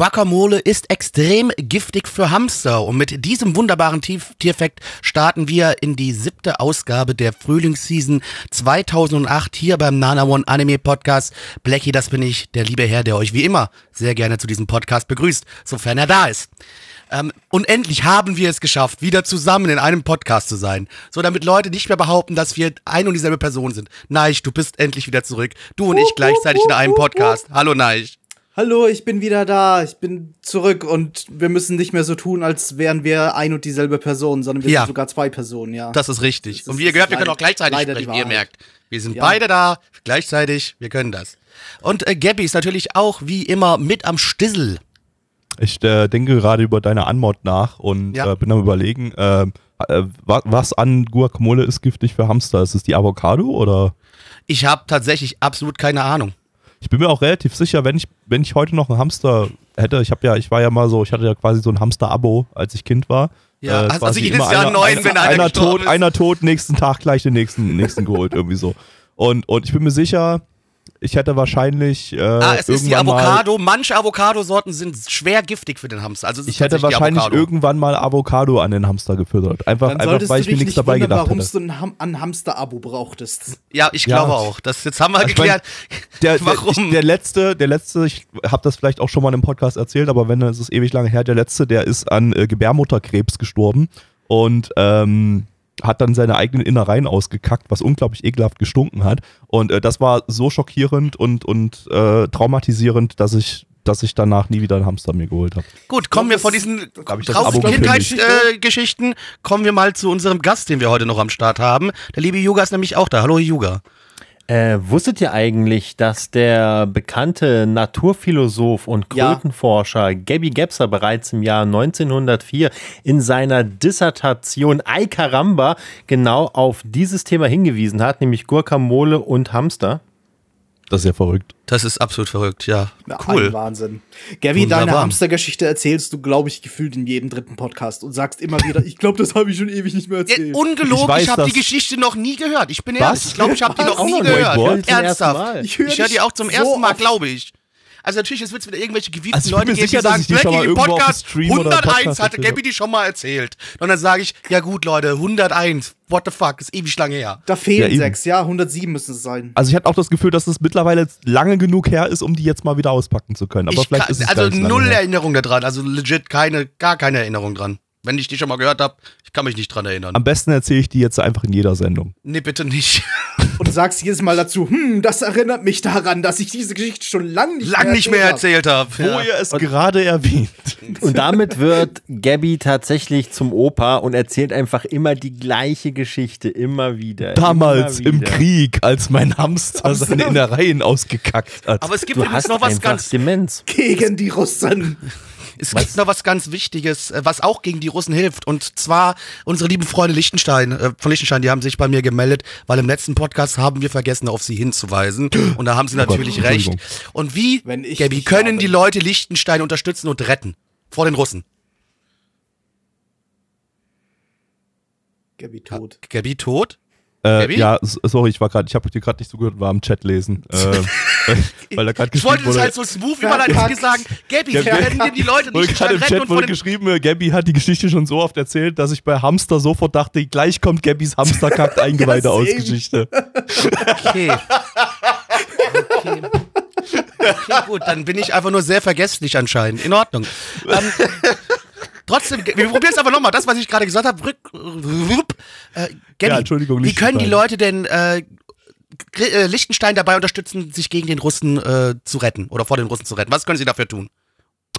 Guacamole ist extrem giftig für Hamster und mit diesem wunderbaren Tierfakt starten wir in die siebte Ausgabe der Frühlingsseason 2008 hier beim Nana One Anime Podcast. Blackie, das bin ich, der liebe Herr, der euch wie immer sehr gerne zu diesem Podcast begrüßt, sofern er da ist. Ähm, und endlich haben wir es geschafft, wieder zusammen in einem Podcast zu sein. So, damit Leute nicht mehr behaupten, dass wir ein und dieselbe Person sind. Neich, du bist endlich wieder zurück. Du und ich gleichzeitig in einem Podcast. Hallo Neich. Hallo, ich bin wieder da. Ich bin zurück und wir müssen nicht mehr so tun, als wären wir ein und dieselbe Person, sondern wir Ja. sind sogar zwei Personen, ja. Das ist richtig. Das ist- und wie ihr gehört, wir können auch gleichzeitig sprechen, wie ihr merkt. Wir sind Ja. beide da, gleichzeitig, wir können das. Und äh, Gabby ist natürlich auch wie immer mit am Stissel. Ich äh, denke gerade über deine Anmod nach und Ja. äh, bin am überlegen, äh, äh, wa- was an Guacamole ist giftig für Hamster? Ist es die Avocado oder? Ich habe tatsächlich absolut keine Ahnung. Ich bin mir auch relativ sicher, wenn ich, wenn ich heute noch einen Hamster hätte, ich habe ja, ich war ja mal so, ich hatte ja quasi so ein Hamster-Abo, als ich Kind war. Ja, Äh, also jedes Jahr einer, neun, wenn einer einer tot, ist. einer tot, nächsten Tag gleich den nächsten, nächsten geholt, irgendwie so. Und, und ich bin mir sicher, ich hätte wahrscheinlich äh, ah, es ist die irgendwann mal- Avocado. Manche Avocadosorten sind schwer giftig für den Hamster. Also es Ich hätte wahrscheinlich Avocado. irgendwann mal Avocado an den Hamster gefüttert. Einfach, Dann einfach weil ich mir nichts nicht dabei wundern, gedacht warum hätte. du ein, Ham ein Hamster-Abo brauchtest. Ja, ich Ja. glaube auch. Das, jetzt haben wir Ich mein, geklärt. Der, der, Warum? ich, der letzte, der letzte, ich habe das vielleicht auch schon mal im Podcast erzählt, aber wenn, dann ist es ewig lange her. Der letzte, der ist an äh, Gebärmutterkrebs gestorben und ähm, hat dann seine eigenen Innereien ausgekackt, was unglaublich ekelhaft gestunken hat. Und äh, das war so schockierend und, und äh, traumatisierend, dass ich, dass ich danach nie wieder einen Hamster mir geholt habe. Gut, kommen wir von diesen. Kindheitsgeschichten, äh, kommen wir mal zu unserem Gast, den wir heute noch am Start haben. Der liebe Yuga ist nämlich auch da. Hallo Yuga. Äh, wusstet ihr eigentlich, dass der bekannte Naturphilosoph und Ja. Krötenforscher Gabby Gebser bereits im Jahr 1904 in seiner Dissertation Ay Caramba genau auf dieses Thema hingewiesen hat, nämlich Guacamole und Hamster? Das ist ja verrückt. Das ist absolut verrückt, ja. Ja, Cool. Ein Wahnsinn. Gabby, deine. Hamstergeschichte erzählst du, glaube ich, gefühlt in jedem dritten Podcast und sagst immer wieder, ich glaube, das habe ich schon ewig nicht mehr Ja, erzählt. ungelogen, Ich weiß, ich habe die Geschichte noch nie gehört. Ich bin Was? ehrlich. Ich glaube, ich habe die noch nie gehört. Ernsthaft. Ich höre Ich höre die auch zum so ersten Mal, glaube ich. Also natürlich, es wird wieder irgendwelche gewieften Also ich bin Leute geben, sicher, dass sagen, ich die schon mal Blackie im Podcast Stream oder im 101 Podcast hatte Gabby die schon mal erzählt. Und dann sage ich, ja gut, Leute, 101, what the fuck, ist ewig lange her. Da fehlen Ja, sechs, ja, 107 müssen es sein. Also ich hatte auch das Gefühl, dass es mittlerweile lange genug her ist, um die jetzt mal wieder auspacken zu können. Aber ich vielleicht kann, ist es also null. Erinnerung daran, also legit keine, gar keine Erinnerung dran. Wenn ich die schon mal gehört habe, ich kann mich nicht dran erinnern. Am besten erzähle ich die jetzt einfach in jeder Sendung. nee, bitte nicht. Und sagst jedes Mal dazu, hm, das erinnert mich daran, dass ich diese Geschichte schon lange nicht Lang mehr nicht mehr erzählt habe. Wo ihr es gerade erwähnt. Und damit wird Gabby tatsächlich zum Opa und erzählt einfach immer die gleiche Geschichte, immer wieder. Damals immer im wieder. Krieg, als mein Hamster seine Innereien ausgekackt hat. Aber es gibt Du übrigens hast noch was ganz Demenz. Gegen die Russen. Es gibt noch was ganz Wichtiges, äh, was auch gegen die Russen hilft. Und zwar unsere lieben Freunde Liechtenstein, äh, von Liechtenstein, die haben sich bei mir gemeldet, weil im letzten Podcast haben wir vergessen, auf sie hinzuweisen. Und da haben sie Gott, natürlich recht. Entschuldigung. Und wie, Wenn ich Gabi, können habe. die Leute Liechtenstein unterstützen und retten? Vor den Russen. Gabby tot. Gabi tot? Äh, ja, sorry, ich war gerade, ich habe dir gerade nicht zugehört, war am Chat lesen. Äh, weil- da gerade Ich wollte geschrieben das wurde. halt so smooth wie man halt sagen, Gabi, Gabi- können denn die Leute wurde gerade im Chat wurde geschrieben, äh, Gabby hat die Geschichte schon so oft erzählt, dass ich bei Hamster sofort dachte, gleich kommt Gabbys Hamsterkackt Eingeweide Ja, aus. Geschichte. Okay. Okay. Okay, gut, dann bin ich einfach nur sehr vergesslich anscheinend. In Ordnung. Ähm, trotzdem, wir probieren es einfach nochmal. Das, was ich gerade gesagt habe, rück, rüpp, äh, Gabby, Ja, Entschuldigung, wie können die. Leute denn äh, äh, Liechtenstein dabei unterstützen, sich gegen den Russen äh, zu retten oder vor den Russen zu retten? Was können sie dafür tun?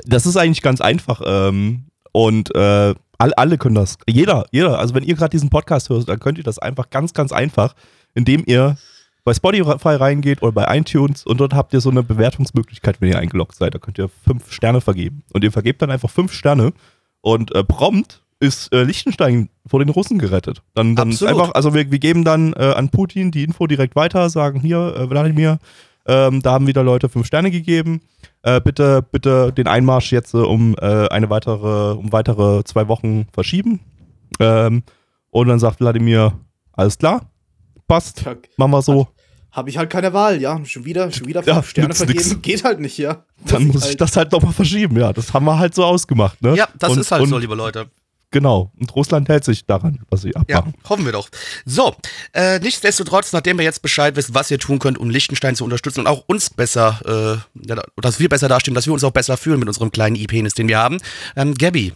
Das ist eigentlich ganz einfach. Ähm, und äh, all, alle können das. Jeder, jeder. Also wenn ihr gerade diesen Podcast hört, dann könnt ihr das einfach ganz, ganz einfach, indem ihr bei Spotify reingeht oder bei iTunes und dort habt ihr so eine Bewertungsmöglichkeit, wenn ihr eingeloggt seid. Da könnt ihr fünf Sterne vergeben. Und ihr vergebt dann einfach fünf Sterne und äh, prompt ist äh, Liechtenstein vor den Russen gerettet. Dann, dann ist Absolut. einfach, also wir, wir geben dann äh, an Putin die Info direkt weiter, sagen hier, äh, Wladimir, ähm, da haben wieder Leute fünf Sterne gegeben. Äh, bitte, bitte den Einmarsch jetzt äh, um äh, eine weitere, um weitere zwei Wochen verschieben. Ähm, und dann sagt Wladimir, alles klar, passt, Tja, machen wir so. Habe ich halt keine Wahl, ja. Schon wieder, schon wieder Ja, fünf Sterne nützt vergeben. nix. Geht halt nicht, ja. Dann muss ich halt. das halt nochmal verschieben, ja. Das haben wir halt so ausgemacht, ne? Ja, das und, ist halt und, so, liebe Leute. Genau. Und Russland hält sich daran, was sie Ja, abmachen. hoffen wir doch. So, äh, nichtsdestotrotz, nachdem wir jetzt Bescheid wissen, was ihr tun könnt, um Liechtenstein zu unterstützen und auch uns besser, äh, ja, dass wir besser dastehen, dass wir uns auch besser fühlen mit unserem kleinen E-Penis, den wir haben. Ähm, Gabby,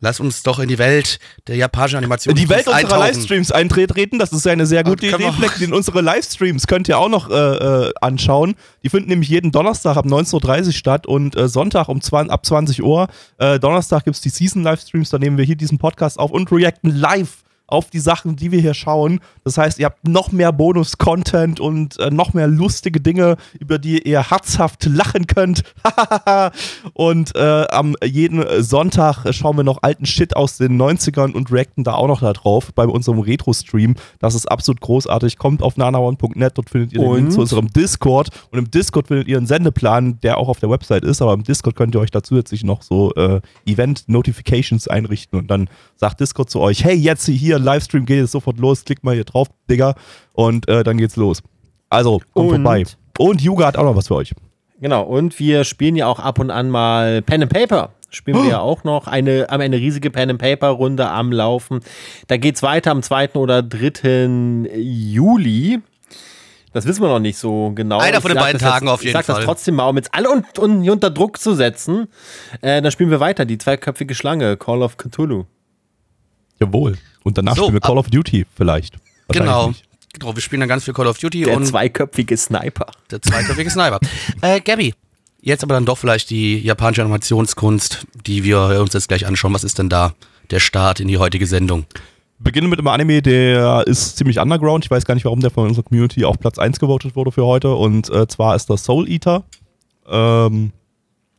lass uns doch in die Welt der japanischen Animation Die Welt unserer. Livestreams eintreten, das ist ja eine sehr gute Idee. Fleck, denn unsere Livestreams könnt ihr auch noch äh, äh, anschauen. Die finden nämlich jeden Donnerstag ab 19.30 Uhr statt und äh, Sonntag um 20, ab 20 Uhr. Äh, Donnerstag gibt es die Season-Livestreams, da nehmen wir hier diesen Podcast auf und reacten live auf die Sachen, die wir hier schauen. Das heißt, ihr habt noch mehr Bonus-Content und äh, noch mehr lustige Dinge, über die ihr herzhaft lachen könnt. und äh, am jeden Sonntag schauen wir noch alten Shit aus den 90ern und reacten da auch noch da drauf bei unserem Retro-Stream. Das ist absolut großartig. Kommt auf nanaone.net, dort findet ihr den Und? Link zu unserem Discord. Und im Discord findet ihr einen Sendeplan, der auch auf der Website ist, aber im Discord könnt ihr euch da zusätzlich noch so äh, Event-Notifications einrichten und dann sagt Discord zu euch, hey, jetzt hier, Livestream geht jetzt sofort los, klickt mal hier drauf, Digga, und äh, dann geht's los. Also, kommt Und? vorbei. Und Yuga hat auch noch was für euch. Genau, und wir spielen ja auch ab und an mal Pen and Paper. Spielen wir ja auch noch. Eine, haben eine riesige Pen and Paper Runde am Laufen. Da geht's weiter am 2. oder 3. Juli. Das wissen wir noch nicht so genau. Einer Ich von den beiden Tagen jetzt, auf jeden Ich sag Fall. das trotzdem mal, um jetzt alle un un unter Druck zu setzen. Äh, dann spielen wir weiter. Die zweiköpfige Schlange, Call of Cthulhu. Jawohl. Und danach So, spielen wir Call of Duty vielleicht. Genau. Genau, wir spielen dann ganz viel Call of Duty Der und zweiköpfige Sniper. der zweiköpfige Sniper. äh, Gabby, jetzt aber dann doch vielleicht die japanische Animationskunst, die wir uns jetzt gleich anschauen. Was ist denn da der Start in die heutige Sendung? Beginnen mit einem Anime, der ist ziemlich underground. Ich weiß gar nicht, warum der von unserer Community auf Platz 1 gewotet wurde für heute. Und äh, zwar ist das Soul Eater. Ähm,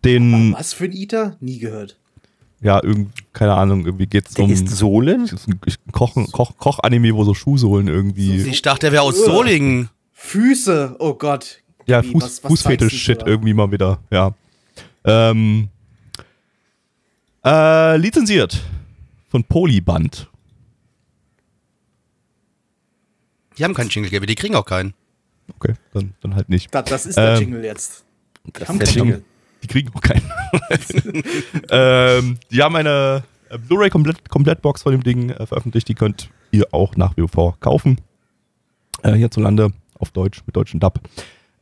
den, Was für ein Eater? Nie gehört. Ja, irgendwie, keine Ahnung, irgendwie geht es Der um. ist Sohlen? das ist ein Koch, Koch, Koch-Anime, wo so Schuhsohlen irgendwie. Ich dachte, der wäre aus Solingen. Füße, oh Gott. ja, Wie, Fuß, Fußfetisch-Shit irgendwie mal wieder, ja. Ähm, äh, lizenziert von Polyband. Die haben keinen Jingle, Gabby, die kriegen auch keinen. Okay, dann, dann halt nicht. Das, das ist der Ähm, Jingle jetzt. Wir das haben ist der keinen Jingle. Die kriegen auch keinen. ähm, die haben eine äh, Blu-ray-Komplett- Komplettbox von dem Ding äh, veröffentlicht. Die könnt ihr auch nach wie vor kaufen. Äh, hierzulande auf Deutsch mit deutschen Dub.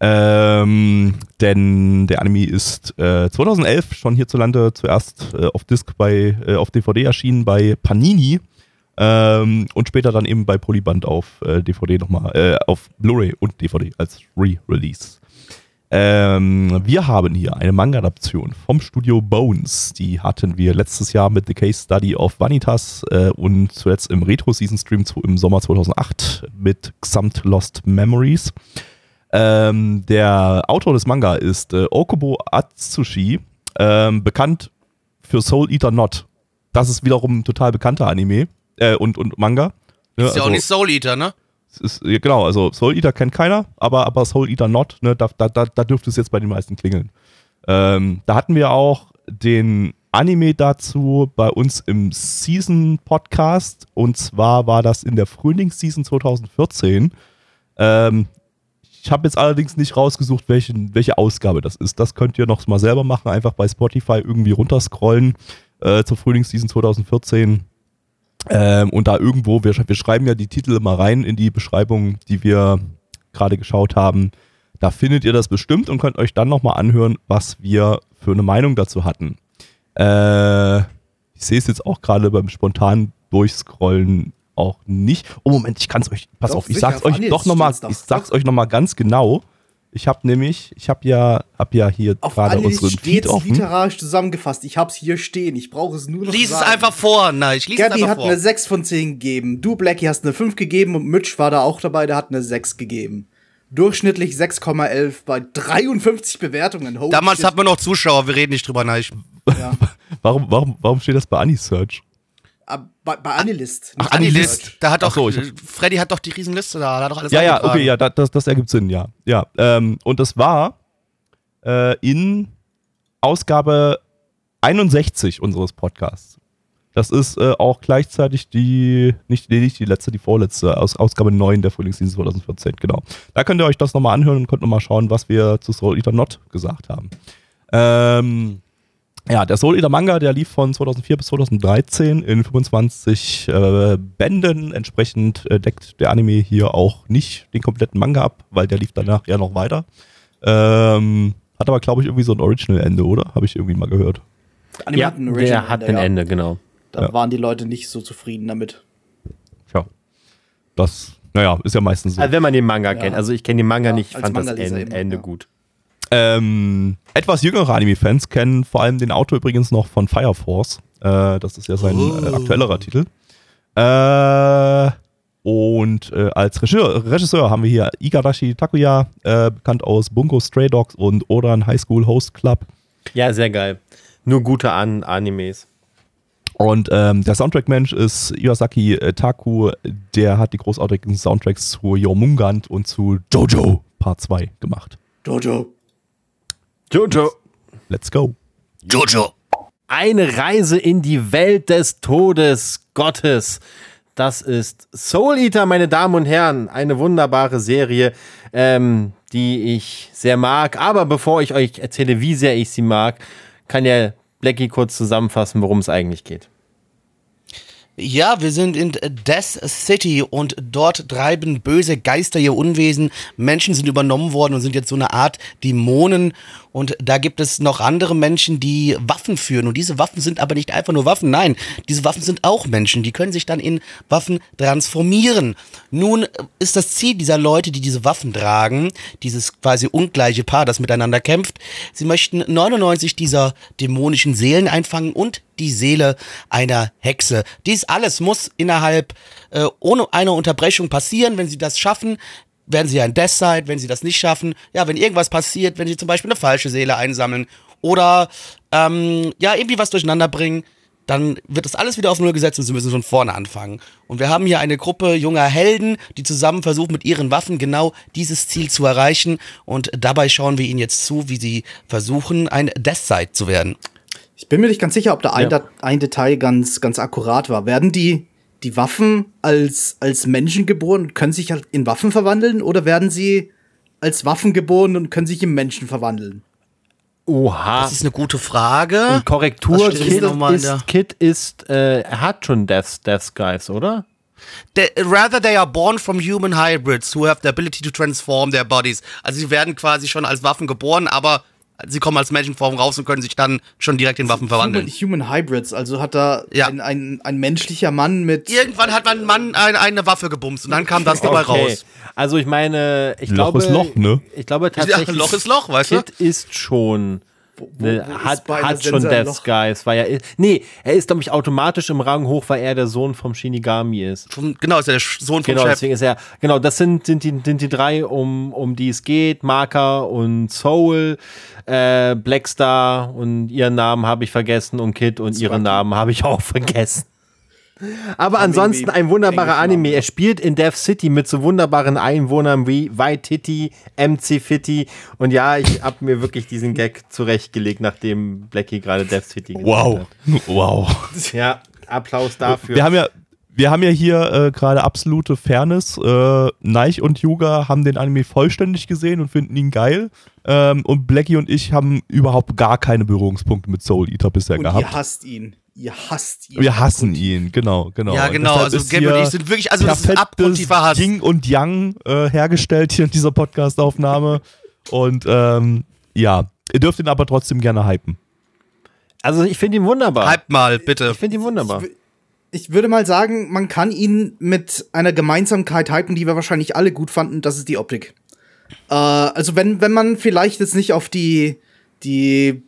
Ähm, denn der Anime ist äh, 2011 schon hierzulande zuerst äh, auf Disc bei äh, auf DVD erschienen bei Panini ähm, und später dann eben bei Polyband auf äh, DVD nochmal äh, auf Blu-ray und DVD als Re-Release. Ähm, wir haben hier eine Manga-Adaption vom Studio Bones. Die hatten wir letztes Jahr mit The Case Study of Vanitas äh, und zuletzt im Retro-Season-Stream im Sommer 2008 mit Xamt Lost Memories. Ähm, der Autor des Manga ist äh, Okubo Atsushi, ähm, bekannt für Soul Eater Not. Das ist wiederum ein total bekannter Anime äh, und, und Manga. Ist ja auch nicht Soul Eater, ne? Ist, genau, also Soul Eater kennt keiner, aber, aber Soul Eater Not, ne, da, da, da, da dürfte es jetzt bei den meisten klingeln. Ähm, da hatten wir auch den Anime dazu bei uns im Season-Podcast und zwar war das in der Frühlingsseason 2014. Ähm, ich habe jetzt allerdings nicht rausgesucht, welchen, welche Ausgabe das ist. Das könnt ihr noch mal selber machen, einfach bei Spotify irgendwie runterscrollen äh, zur Frühlingsseason 2014. Ähm, und da irgendwo, wir, wir schreiben ja die Titel immer rein in die Beschreibung, die wir gerade geschaut haben. Da findet ihr das bestimmt und könnt euch dann nochmal anhören, was wir für eine Meinung dazu hatten. Äh, ich sehe es jetzt auch gerade beim spontanen Durchscrollen auch nicht. Oh Moment, ich kann es euch, pass Doch, auf, ich sag's euch doch nochmal, ich sag's euch noch mal ganz genau. Ich habe nämlich, ich habe ja, hab ja hier Auf gerade unseren Feed offen. literarisch zusammengefasst. Ich hab's hier stehen. Ich brauche es nur noch Lies es sagen. einfach vor, nein, ich lies es Gabby einfach hat vor. eine 6 von 10 gegeben. Du, Blackie, hast eine 5 gegeben und Mitch war da auch dabei, der hat eine 6 gegeben. Durchschnittlich 6,11 bei 53 Bewertungen. Holy Damals shit. hatten wir noch Zuschauer, wir reden nicht drüber, nein. Ich, ja. Warum, warum, warum steht das bei Anisearch? Ah, bei, bei Anilist. Ach, Anilist. da hat doch, so, ich Freddy hat doch die Riesenliste da, da hat doch alles Ja, ja, okay, ja, da- das, das ergibt Sinn, ja. Ja, ähm, und das war äh, in Ausgabe 61 unseres Podcasts. Das ist äh, auch gleichzeitig die, nicht, nee, nicht die letzte, die vorletzte, aus, Ausgabe 9 der Frühlingsdienst 2014, genau. Da könnt ihr euch das nochmal anhören und könnt nochmal schauen, was wir zu Soul Eater Not gesagt haben. Ähm, ja, der Soul Eater Manga, der lief von 2004 bis 2013 in 25 äh, Bänden. Entsprechend äh, deckt der Anime hier auch nicht den kompletten Manga ab, weil der lief danach ja noch weiter. Ähm, hat aber, glaube ich, irgendwie so ein Original-Ende, oder? Habe ich irgendwie mal gehört. Anime Ja, hat ein Original der hat Ende, ein ja. Ende, genau. Da Ja. waren die Leute nicht so zufrieden damit. Tja. Das, naja, ist ja meistens so. Also wenn man den Manga kennt. Also ich kenne den Manga Ja, nicht, als fand das Ende, eben, Ende ja. gut. Ähm, etwas jüngere Anime-Fans kennen vor allem den Autor übrigens noch von Fire Force. Äh, das ist ja sein Oh. äh, aktuellerer Titel. Äh, und äh, als Regisseur, Regisseur haben wir hier Igarashi Takuya, äh, bekannt aus Bungo Stray Dogs und Oran High School Host Club. Ja, sehr geil. Nur gute An Animes. Und ähm, der Soundtrack-Mensch ist Iwasaki Taku, der hat die großartigen Soundtracks zu Yomungand und zu Jojo Part 2 gemacht. Jojo. Jojo. Let's go. Jojo. Eine Reise in die Welt des Todes Gottes. Das ist Soul Eater, meine Damen und Herren. Eine wunderbare Serie, ähm, die ich sehr mag. Aber bevor ich euch erzähle, wie sehr ich sie mag, kann ja Blackie kurz zusammenfassen, worum es eigentlich geht. Ja, wir sind in Death City und dort treiben böse Geister ihr Unwesen. Menschen sind übernommen worden und sind jetzt so eine Art Dämonen. Und da gibt es noch andere Menschen, die Waffen führen. Und diese Waffen sind aber nicht einfach nur Waffen. Nein, diese Waffen sind auch Menschen. Die können sich dann in Waffen transformieren. Nun ist das Ziel dieser Leute, die diese Waffen tragen, dieses quasi ungleiche Paar, das miteinander kämpft. Sie möchten 99 dieser dämonischen Seelen einfangen und die Seele einer Hexe. Dies alles muss innerhalb äh, ohne eine Unterbrechung passieren. Wenn sie das schaffen, werden sie ein Death Side. Wenn sie das nicht schaffen, ja, wenn irgendwas passiert, wenn sie zum Beispiel eine falsche Seele einsammeln oder ähm, ja irgendwie was durcheinander bringen, dann wird das alles wieder auf Null gesetzt und sie müssen von vorne anfangen. Und wir haben hier eine Gruppe junger Helden, die zusammen versuchen, mit ihren Waffen genau dieses Ziel zu erreichen. Und dabei schauen wir ihnen jetzt zu, wie sie versuchen, ein Death Side zu werden. Ich bin mir nicht ganz sicher, ob da ein, Ja. Ein Detail ganz, ganz akkurat war. Werden die, die Waffen als, als Menschen geboren und können sich halt in Waffen verwandeln oder werden sie als Waffen geboren und können sich in Menschen verwandeln? Oha. Das ist eine gute Frage. Und Korrektur, Kid der- ist, Kid ist äh, er hat schon Death, Death Skies, oder? They, rather they are born from human hybrids who have the ability to transform their bodies. Also sie werden quasi schon als Waffen geboren, aber sie kommen als Menschenform raus und können sich dann schon direkt in Waffen verwandeln. Human, Human Hybrids, also hat da Ja. ein, ein, ein menschlicher Mann mit. Irgendwann hat man ein Mann ein, eine Waffe gebumst und dann kam das dabei raus. Also ich meine, ich Loch glaube, ist Loch, ne? Ich glaube Ja, tatsächlich. Loch ist Loch, weißt du? Kid ist schon. Wo Ne, hat hat schon Death? Skies, weil er nee, er ist glaube ich automatisch im Rang hoch, weil er der Sohn vom Shinigami ist. Vom, genau, ist ja der Sohn vom Genau, Chef. deswegen ist er, genau, das sind, sind, die, sind die drei, um, um die es geht, Marker und Soul, äh, Blackstar und ihren Namen habe ich vergessen und Kid und ihren Namen habe ich auch vergessen. Aber ansonsten ein wunderbarer Anime. Er spielt in Death City mit so wunderbaren Einwohnern wie Waititi, MC Fitty. Und ja, ich habe mir wirklich diesen Gag zurechtgelegt, nachdem Blackie gerade Death City gesagt Wow. hat. Wow. Ja, Applaus dafür. Wir haben ja, wir haben ja hier äh, gerade absolute Fairness. Äh, Neich und Yuga haben den Anime vollständig gesehen und finden ihn geil. Ähm, und Blackie und ich haben überhaupt gar keine Berührungspunkte mit Soul Eater bisher und gehabt. ihr hasst ihn. Ihr hasst ihn. Wir hassen ihn, genau, genau. Ja, genau. Also Gabby und ich sind wirklich, also das ist perfektes abgrundtiefer Hass. Yin und Yang äh, hergestellt hier in dieser Podcast-Aufnahme. Und ähm, ja, ihr dürft ihn aber trotzdem gerne hypen. also ich finde ihn wunderbar. Hype mal, bitte. Ich finde ihn wunderbar. Ich würde mal sagen, man kann ihn mit einer Gemeinsamkeit hypen, die wir wahrscheinlich alle gut fanden, das ist die Optik. Äh, also wenn, wenn man vielleicht jetzt nicht auf die, die,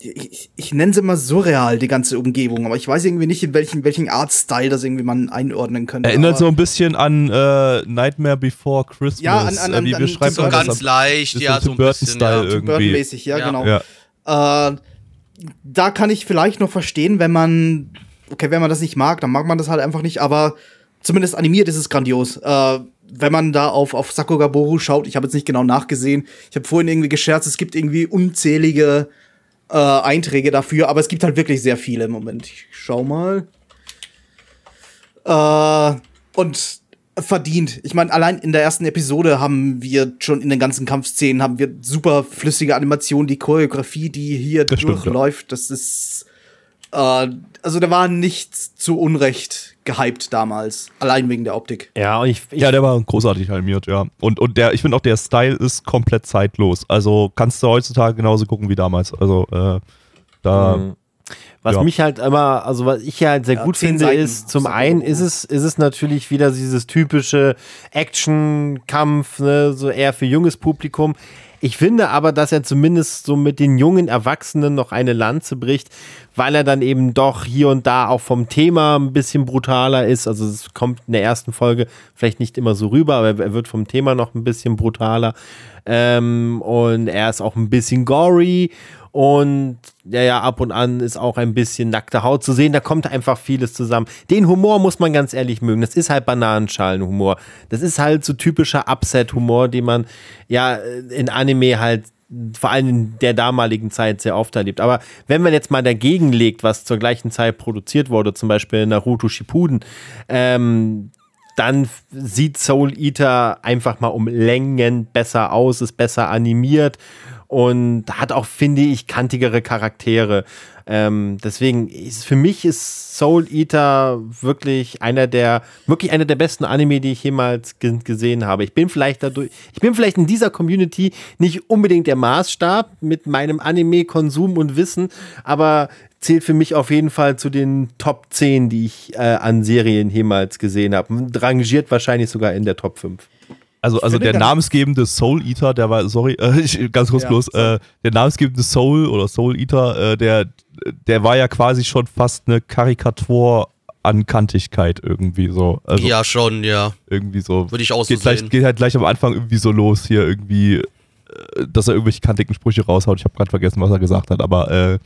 ich, ich nenne sie mal surreal, die ganze Umgebung, aber ich weiß irgendwie nicht, in welchen, welchen Artstyle das irgendwie man einordnen könnte. Erinnert so ein bisschen an äh, Nightmare Before Christmas. Ja, an- an- äh, wie an- an so ganz leicht, ja, so ein bisschen, ja. irgendwie. Burton-mäßig, ja, Ja. genau. Ja. Äh, da kann ich vielleicht noch verstehen, wenn man, okay, wenn man das nicht mag, dann mag man das halt einfach nicht, aber zumindest animiert ist es grandios. Äh, wenn man da auf, auf Sakugaboru schaut, ich habe jetzt nicht genau nachgesehen, ich habe vorhin irgendwie gescherzt, es gibt irgendwie unzählige äh, Einträge dafür, aber es gibt halt wirklich sehr viele im Moment. Ich schau mal. Äh, und verdient. Ich meine, allein in der ersten Episode haben wir schon in den ganzen Kampfszenen haben wir super flüssige Animationen, die Choreografie, die hier Das stimmt, durchläuft, das ist äh, also da war nichts zu Unrecht gehypt damals, allein wegen der Optik. Ja, ich, ich Ja, der war großartig animiert, ja. Und, und der, ich finde auch, der Style ist komplett zeitlos. Also kannst du heutzutage genauso gucken wie damals. Also, äh, da. Mhm. Was Ja. mich halt immer, also was ich halt sehr Ja, gut finde, Seiten ist, zum einen ist es, ist es natürlich wieder dieses typische Action-Kampf, ne, so eher für junges Publikum. Ich finde aber, dass er zumindest so mit den jungen Erwachsenen noch eine Lanze bricht, weil er dann eben doch hier und da auch vom Thema ein bisschen brutaler ist. Also es kommt in der ersten Folge vielleicht nicht immer so rüber, aber er wird vom Thema noch ein bisschen brutaler. Ähm, und er ist auch ein bisschen gory und ja, ja, ab und an ist auch ein bisschen nackte Haut zu sehen. Da kommt einfach vieles zusammen. Den Humor muss man ganz ehrlich mögen. Das ist halt Bananenschalenhumor. Das ist halt so typischer Upset-Humor, den man ja in Anime halt vor allem in der damaligen Zeit sehr oft erlebt. Aber wenn man jetzt mal dagegen legt, was zur gleichen Zeit produziert wurde, zum Beispiel Naruto Shippuden, ähm, dann sieht Soul Eater einfach mal um Längen besser aus, ist besser animiert und hat auch, finde ich, kantigere Charaktere. Ähm, deswegen ist für mich ist Soul Eater wirklich einer der wirklich einer der besten Anime, die ich jemals ge gesehen habe. Ich bin vielleicht dadurch, ich bin vielleicht in dieser Community nicht unbedingt der Maßstab mit meinem Anime-Konsum und Wissen, aber zählt für mich auf jeden Fall zu den Top 10, die ich äh, an Serien jemals gesehen habe. Rangiert wahrscheinlich sogar in der Top 5. Also, also der namensgebende Soul Eater, der war, sorry, äh, ich, ganz kurz Ja, bloß, äh, der namensgebende Soul oder Soul Eater, äh, der, der war ja quasi schon fast eine Karikatur an Kantigkeit irgendwie so. Also ja, schon, ja. irgendwie so. Würde ich auch so geht, gleich, geht halt gleich am Anfang irgendwie so los hier irgendwie, äh, dass er irgendwelche kantigen Sprüche raushaut. Ich habe gerade vergessen, was er gesagt hat, aber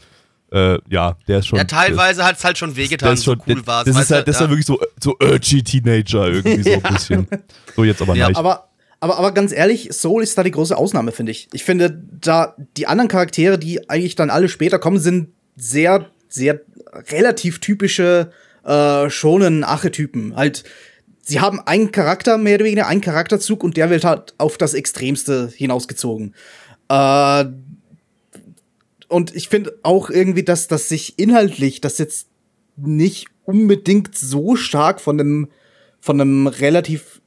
äh, ja, der ist schon. Ja, teilweise hat es halt schon der wehgetan, ist schon, so cool der- war Das es. ist halt, das ist ja wirklich so, so urgy Teenager irgendwie so ein bisschen. So jetzt aber Ja, nicht. Aber, aber, aber ganz ehrlich, Soul ist da die große Ausnahme, finde ich. Ich finde, da die anderen Charaktere, die eigentlich dann alle später kommen, sind sehr, sehr relativ typische äh, schonen Archetypen. Halt, sie haben einen Charakter, mehr oder weniger, einen Charakterzug und der wird halt auf das Extremste hinausgezogen. Äh, und ich finde auch irgendwie, dass das sich inhaltlich das jetzt nicht unbedingt so stark von einem von einem relativ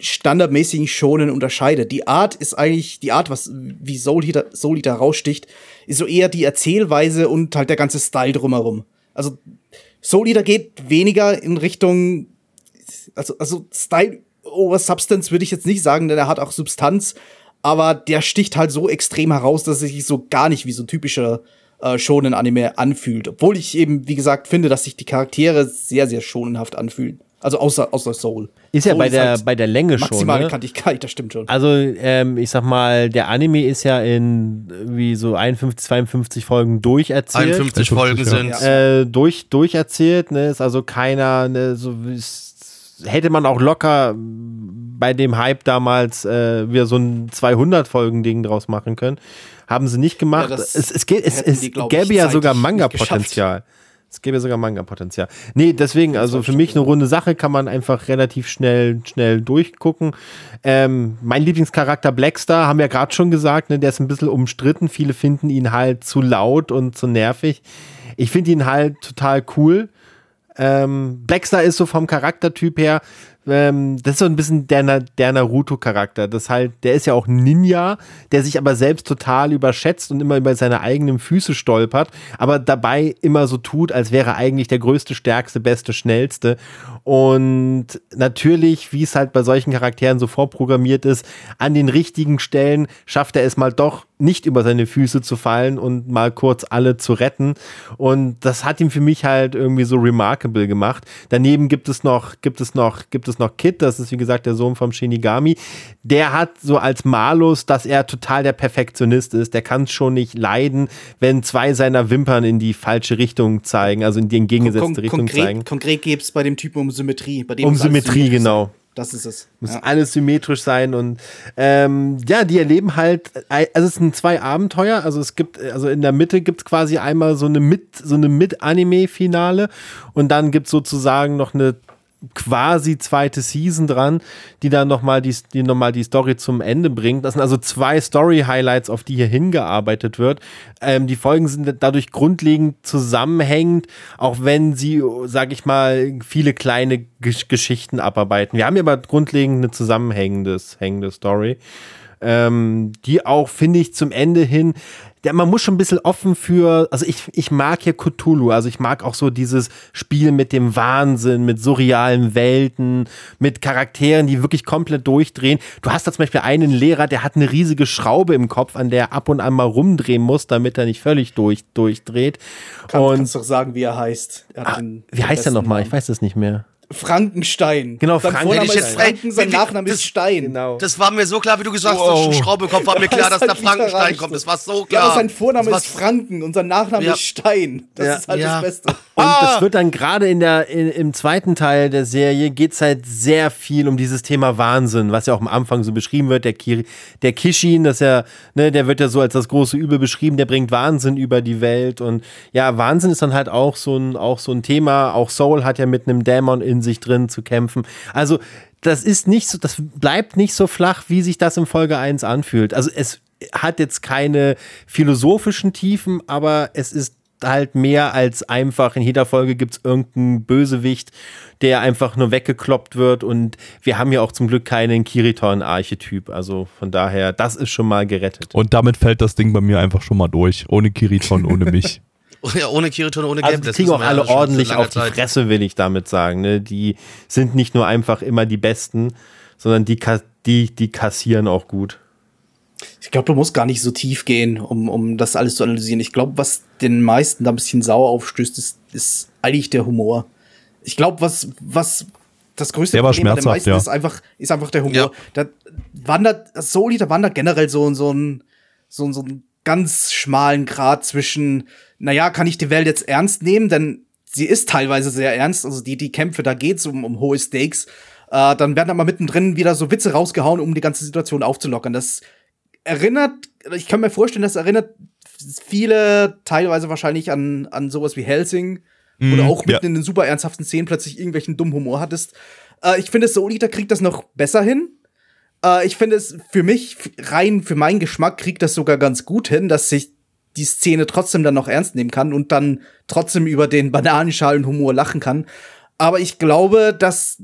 standardmäßigen Shonen unterscheidet. Die Art ist eigentlich, die Art, was wie Soul Eater, raussticht, ist so eher die Erzählweise und halt der ganze Style drumherum. Also Soul Eater geht weniger in Richtung, also, also Style over Substance würde ich jetzt nicht sagen, denn er hat auch Substanz, aber der sticht halt so extrem heraus, dass er sich so gar nicht wie so ein typischer äh, Shonen-Anime anfühlt. Obwohl ich eben, wie gesagt, finde, dass sich die Charaktere sehr, sehr schonenhaft anfühlen. Also außer, außer Soul. Ist ja Soul bei der, halt bei der Länge schon. maximale Ne? Kantigkeit, das stimmt schon. Also, ähm, ich sag mal, der Anime ist ja in wie so 51, 52 Folgen durcherzählt. 51 Folgen ja. sind Äh, durch, durcherzählt, ne? Ist also keiner, ne, so ist, hätte man auch locker bei dem Hype damals äh, wieder so ein 200-Folgen-Ding draus machen können. Haben sie nicht gemacht. Ja, es, es, geht, es, es die, gäbe ja sogar Manga-Potenzial. Es gäbe sogar Manga-Potenzial. Nee, deswegen, also für mich eine runde Sache, kann man einfach relativ schnell, schnell durchgucken. Ähm, mein Lieblingscharakter Blackstar, haben wir ja gerade schon gesagt, ne, der ist ein bisschen umstritten. Viele finden ihn halt zu laut und zu nervig. Ich finde ihn halt total cool. Ähm, Blackstar ist so vom Charaktertyp her ähm, das ist so ein bisschen der, der Naruto-Charakter. Das halt, der ist ja auch Ninja, der sich aber selbst total überschätzt und immer über seine eigenen Füße stolpert, aber dabei immer so tut, als wäre er eigentlich der größte, stärkste, beste, schnellste. Und natürlich, wie es halt bei solchen Charakteren so vorprogrammiert ist, an den richtigen Stellen schafft er es mal doch nicht über seine Füße zu fallen und mal kurz alle zu retten. Und das hat ihn für mich halt irgendwie so remarkable gemacht. Daneben gibt es noch, gibt es noch, gibt es noch Kid, das ist wie gesagt der Sohn vom Shinigami. Der hat so als Malus, dass er total der Perfektionist ist. Der kann es schon nicht leiden, wenn zwei seiner Wimpern in die falsche Richtung zeigen, also in die entgegengesetzte Kon Richtung konkret, zeigen. Konkret geht es bei dem Typen um Symmetrie. Bei um Symmetrie, genau. Das ist es. Muss ja. alles symmetrisch sein und ähm, ja, die erleben halt, also es sind zwei Abenteuer, also es gibt, also in der Mitte gibt es quasi einmal so eine mit, so eine Mit-Anime-Finale und dann gibt es sozusagen noch eine quasi zweite Season dran, die dann nochmal die, die, noch die Story zum Ende bringt. Das sind also zwei Story-Highlights, auf die hier hingearbeitet wird. Ähm, die Folgen sind dadurch grundlegend zusammenhängend, auch wenn sie, sag ich mal, viele kleine Gesch Geschichten abarbeiten. Wir haben hier aber grundlegend eine zusammenhängende hängende Story. Ähm, die auch, finde ich, zum Ende hin der, man muss schon ein bisschen offen für, also ich, ich mag hier Cthulhu, also ich mag auch so dieses Spiel mit dem Wahnsinn, mit surrealen Welten, mit Charakteren, die wirklich komplett durchdrehen. Du hast da zum Beispiel einen Lehrer, der hat eine riesige Schraube im Kopf, an der er ab und an mal rumdrehen muss, damit er nicht völlig durch, durchdreht. Kann, und, kannst doch sagen, wie er heißt. Er ah, wie heißt er nochmal? Ich weiß es nicht mehr. Frankenstein. Genau, sein Vorname ist Franken, sein Nachname ist Stein. Genau. Das war mir so klar, wie du gesagt wow. hast, Schraube kommt, war mir klar, dass da Frankenstein kommt. Das war so klar. Ja, sein Vorname ist Franken und sein Nachname ja. ist Stein. Das ja. ist halt ja. das Beste. Und ah. das wird dann gerade in der, in, im zweiten Teil der Serie geht es halt sehr viel um dieses Thema Wahnsinn, was ja auch am Anfang so beschrieben wird. Der, Ki der Kishin, das ja, ne, der wird ja so als das große Übel beschrieben, der bringt Wahnsinn über die Welt. Und ja, Wahnsinn ist dann halt auch so ein, auch so ein Thema. Auch Soul hat ja mit einem Dämon in sich drin zu kämpfen. Also, das ist nicht so, das bleibt nicht so flach, wie sich das in Folge 1 anfühlt. Also, es hat jetzt keine philosophischen Tiefen, aber es ist halt mehr als einfach, in jeder Folge gibt es irgendeinen Bösewicht, der einfach nur weggekloppt wird und wir haben ja auch zum Glück keinen Kiriton-Archetyp, also von daher, das ist schon mal gerettet. Und damit fällt das Ding bei mir einfach schon mal durch, ohne Kiriton, ohne mich. Ja, ohne Kiriton, ohne Game. Also die kriegen auch alle ordentlich auf die Fresse, will ich damit sagen. Ne? Die sind nicht nur einfach immer die Besten, sondern die, die, die kassieren auch gut. Ich glaube, du musst gar nicht so tief gehen, um, um das alles zu analysieren. Ich glaube, was den meisten da ein bisschen sauer aufstößt, ist, ist eigentlich der Humor. Ich glaube, was, was das größte der Problem bei den meisten ja. ist, einfach, ist einfach der Humor. Ja. Da wandert, Soli, da wandert generell so, so ein, so, so ein ganz schmalen Grad zwischen, naja, kann ich die Welt jetzt ernst nehmen? Denn sie ist teilweise sehr ernst. Also die, die Kämpfe, da geht's um, um hohe Stakes. Äh, dann werden aber mittendrin wieder so Witze rausgehauen, um die ganze Situation aufzulockern. Das erinnert, ich kann mir vorstellen, das erinnert viele teilweise wahrscheinlich an, an sowas wie Helsing, mm, wo du auch mitten ja. in den super ernsthaften Szenen plötzlich irgendwelchen dummen Humor hattest. Äh, ich finde, Eater kriegt das noch besser hin. Äh, ich finde es für mich, rein für meinen Geschmack, kriegt das sogar ganz gut hin, dass sich die Szene trotzdem dann noch ernst nehmen kann und dann trotzdem über den Bananenschalenhumor lachen kann. Aber ich glaube, dass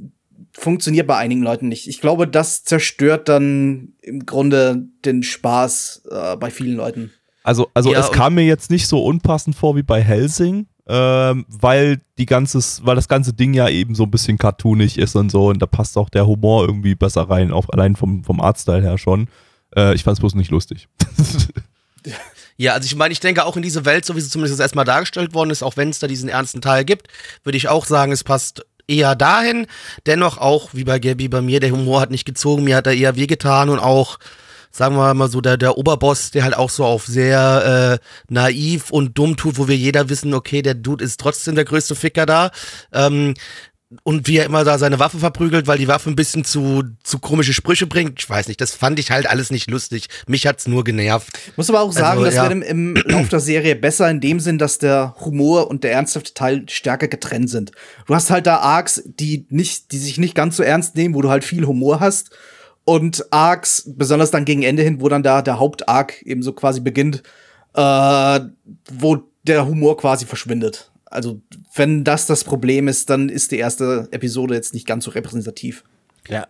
funktioniert bei einigen Leuten nicht. Ich glaube, das zerstört dann im Grunde den Spaß äh, bei vielen Leuten. Also, also ja, es kam mir jetzt nicht so unpassend vor wie bei Helsing, ähm, weil die ganzes, weil das ganze Ding ja eben so ein bisschen cartoonig ist und so und da passt auch der Humor irgendwie besser rein, auch allein vom, vom Artstyle her schon. Äh, ich fand es bloß nicht lustig. Ja, also ich meine, ich denke auch in diese Welt, so wie sie zumindest erstmal dargestellt worden ist, auch wenn es da diesen ernsten Teil gibt, würde ich auch sagen, es passt eher dahin. Dennoch auch, wie bei Gabby, bei mir, der Humor hat nicht gezogen, mir hat er eher wehgetan und auch, sagen wir mal so, der, der Oberboss, der halt auch so auf sehr äh, naiv und dumm tut, wo wir jeder wissen, okay, der Dude ist trotzdem der größte Ficker da. Ähm, und wie er immer da seine Waffe verprügelt, weil die Waffe ein bisschen zu, zu komische Sprüche bringt. Ich weiß nicht, das fand ich halt alles nicht lustig. Mich hat's nur genervt. Muss aber auch sagen, also, das ja. wird im, im Lauf der Serie besser in dem Sinn, dass der Humor und der ernsthafte Teil stärker getrennt sind. Du hast halt da Arcs, die nicht, die sich nicht ganz so ernst nehmen, wo du halt viel Humor hast. Und Arcs, besonders dann gegen Ende hin, wo dann da der Hauptarc eben so quasi beginnt, äh, wo der Humor quasi verschwindet. Also, wenn das das Problem ist, dann ist die erste Episode jetzt nicht ganz so repräsentativ.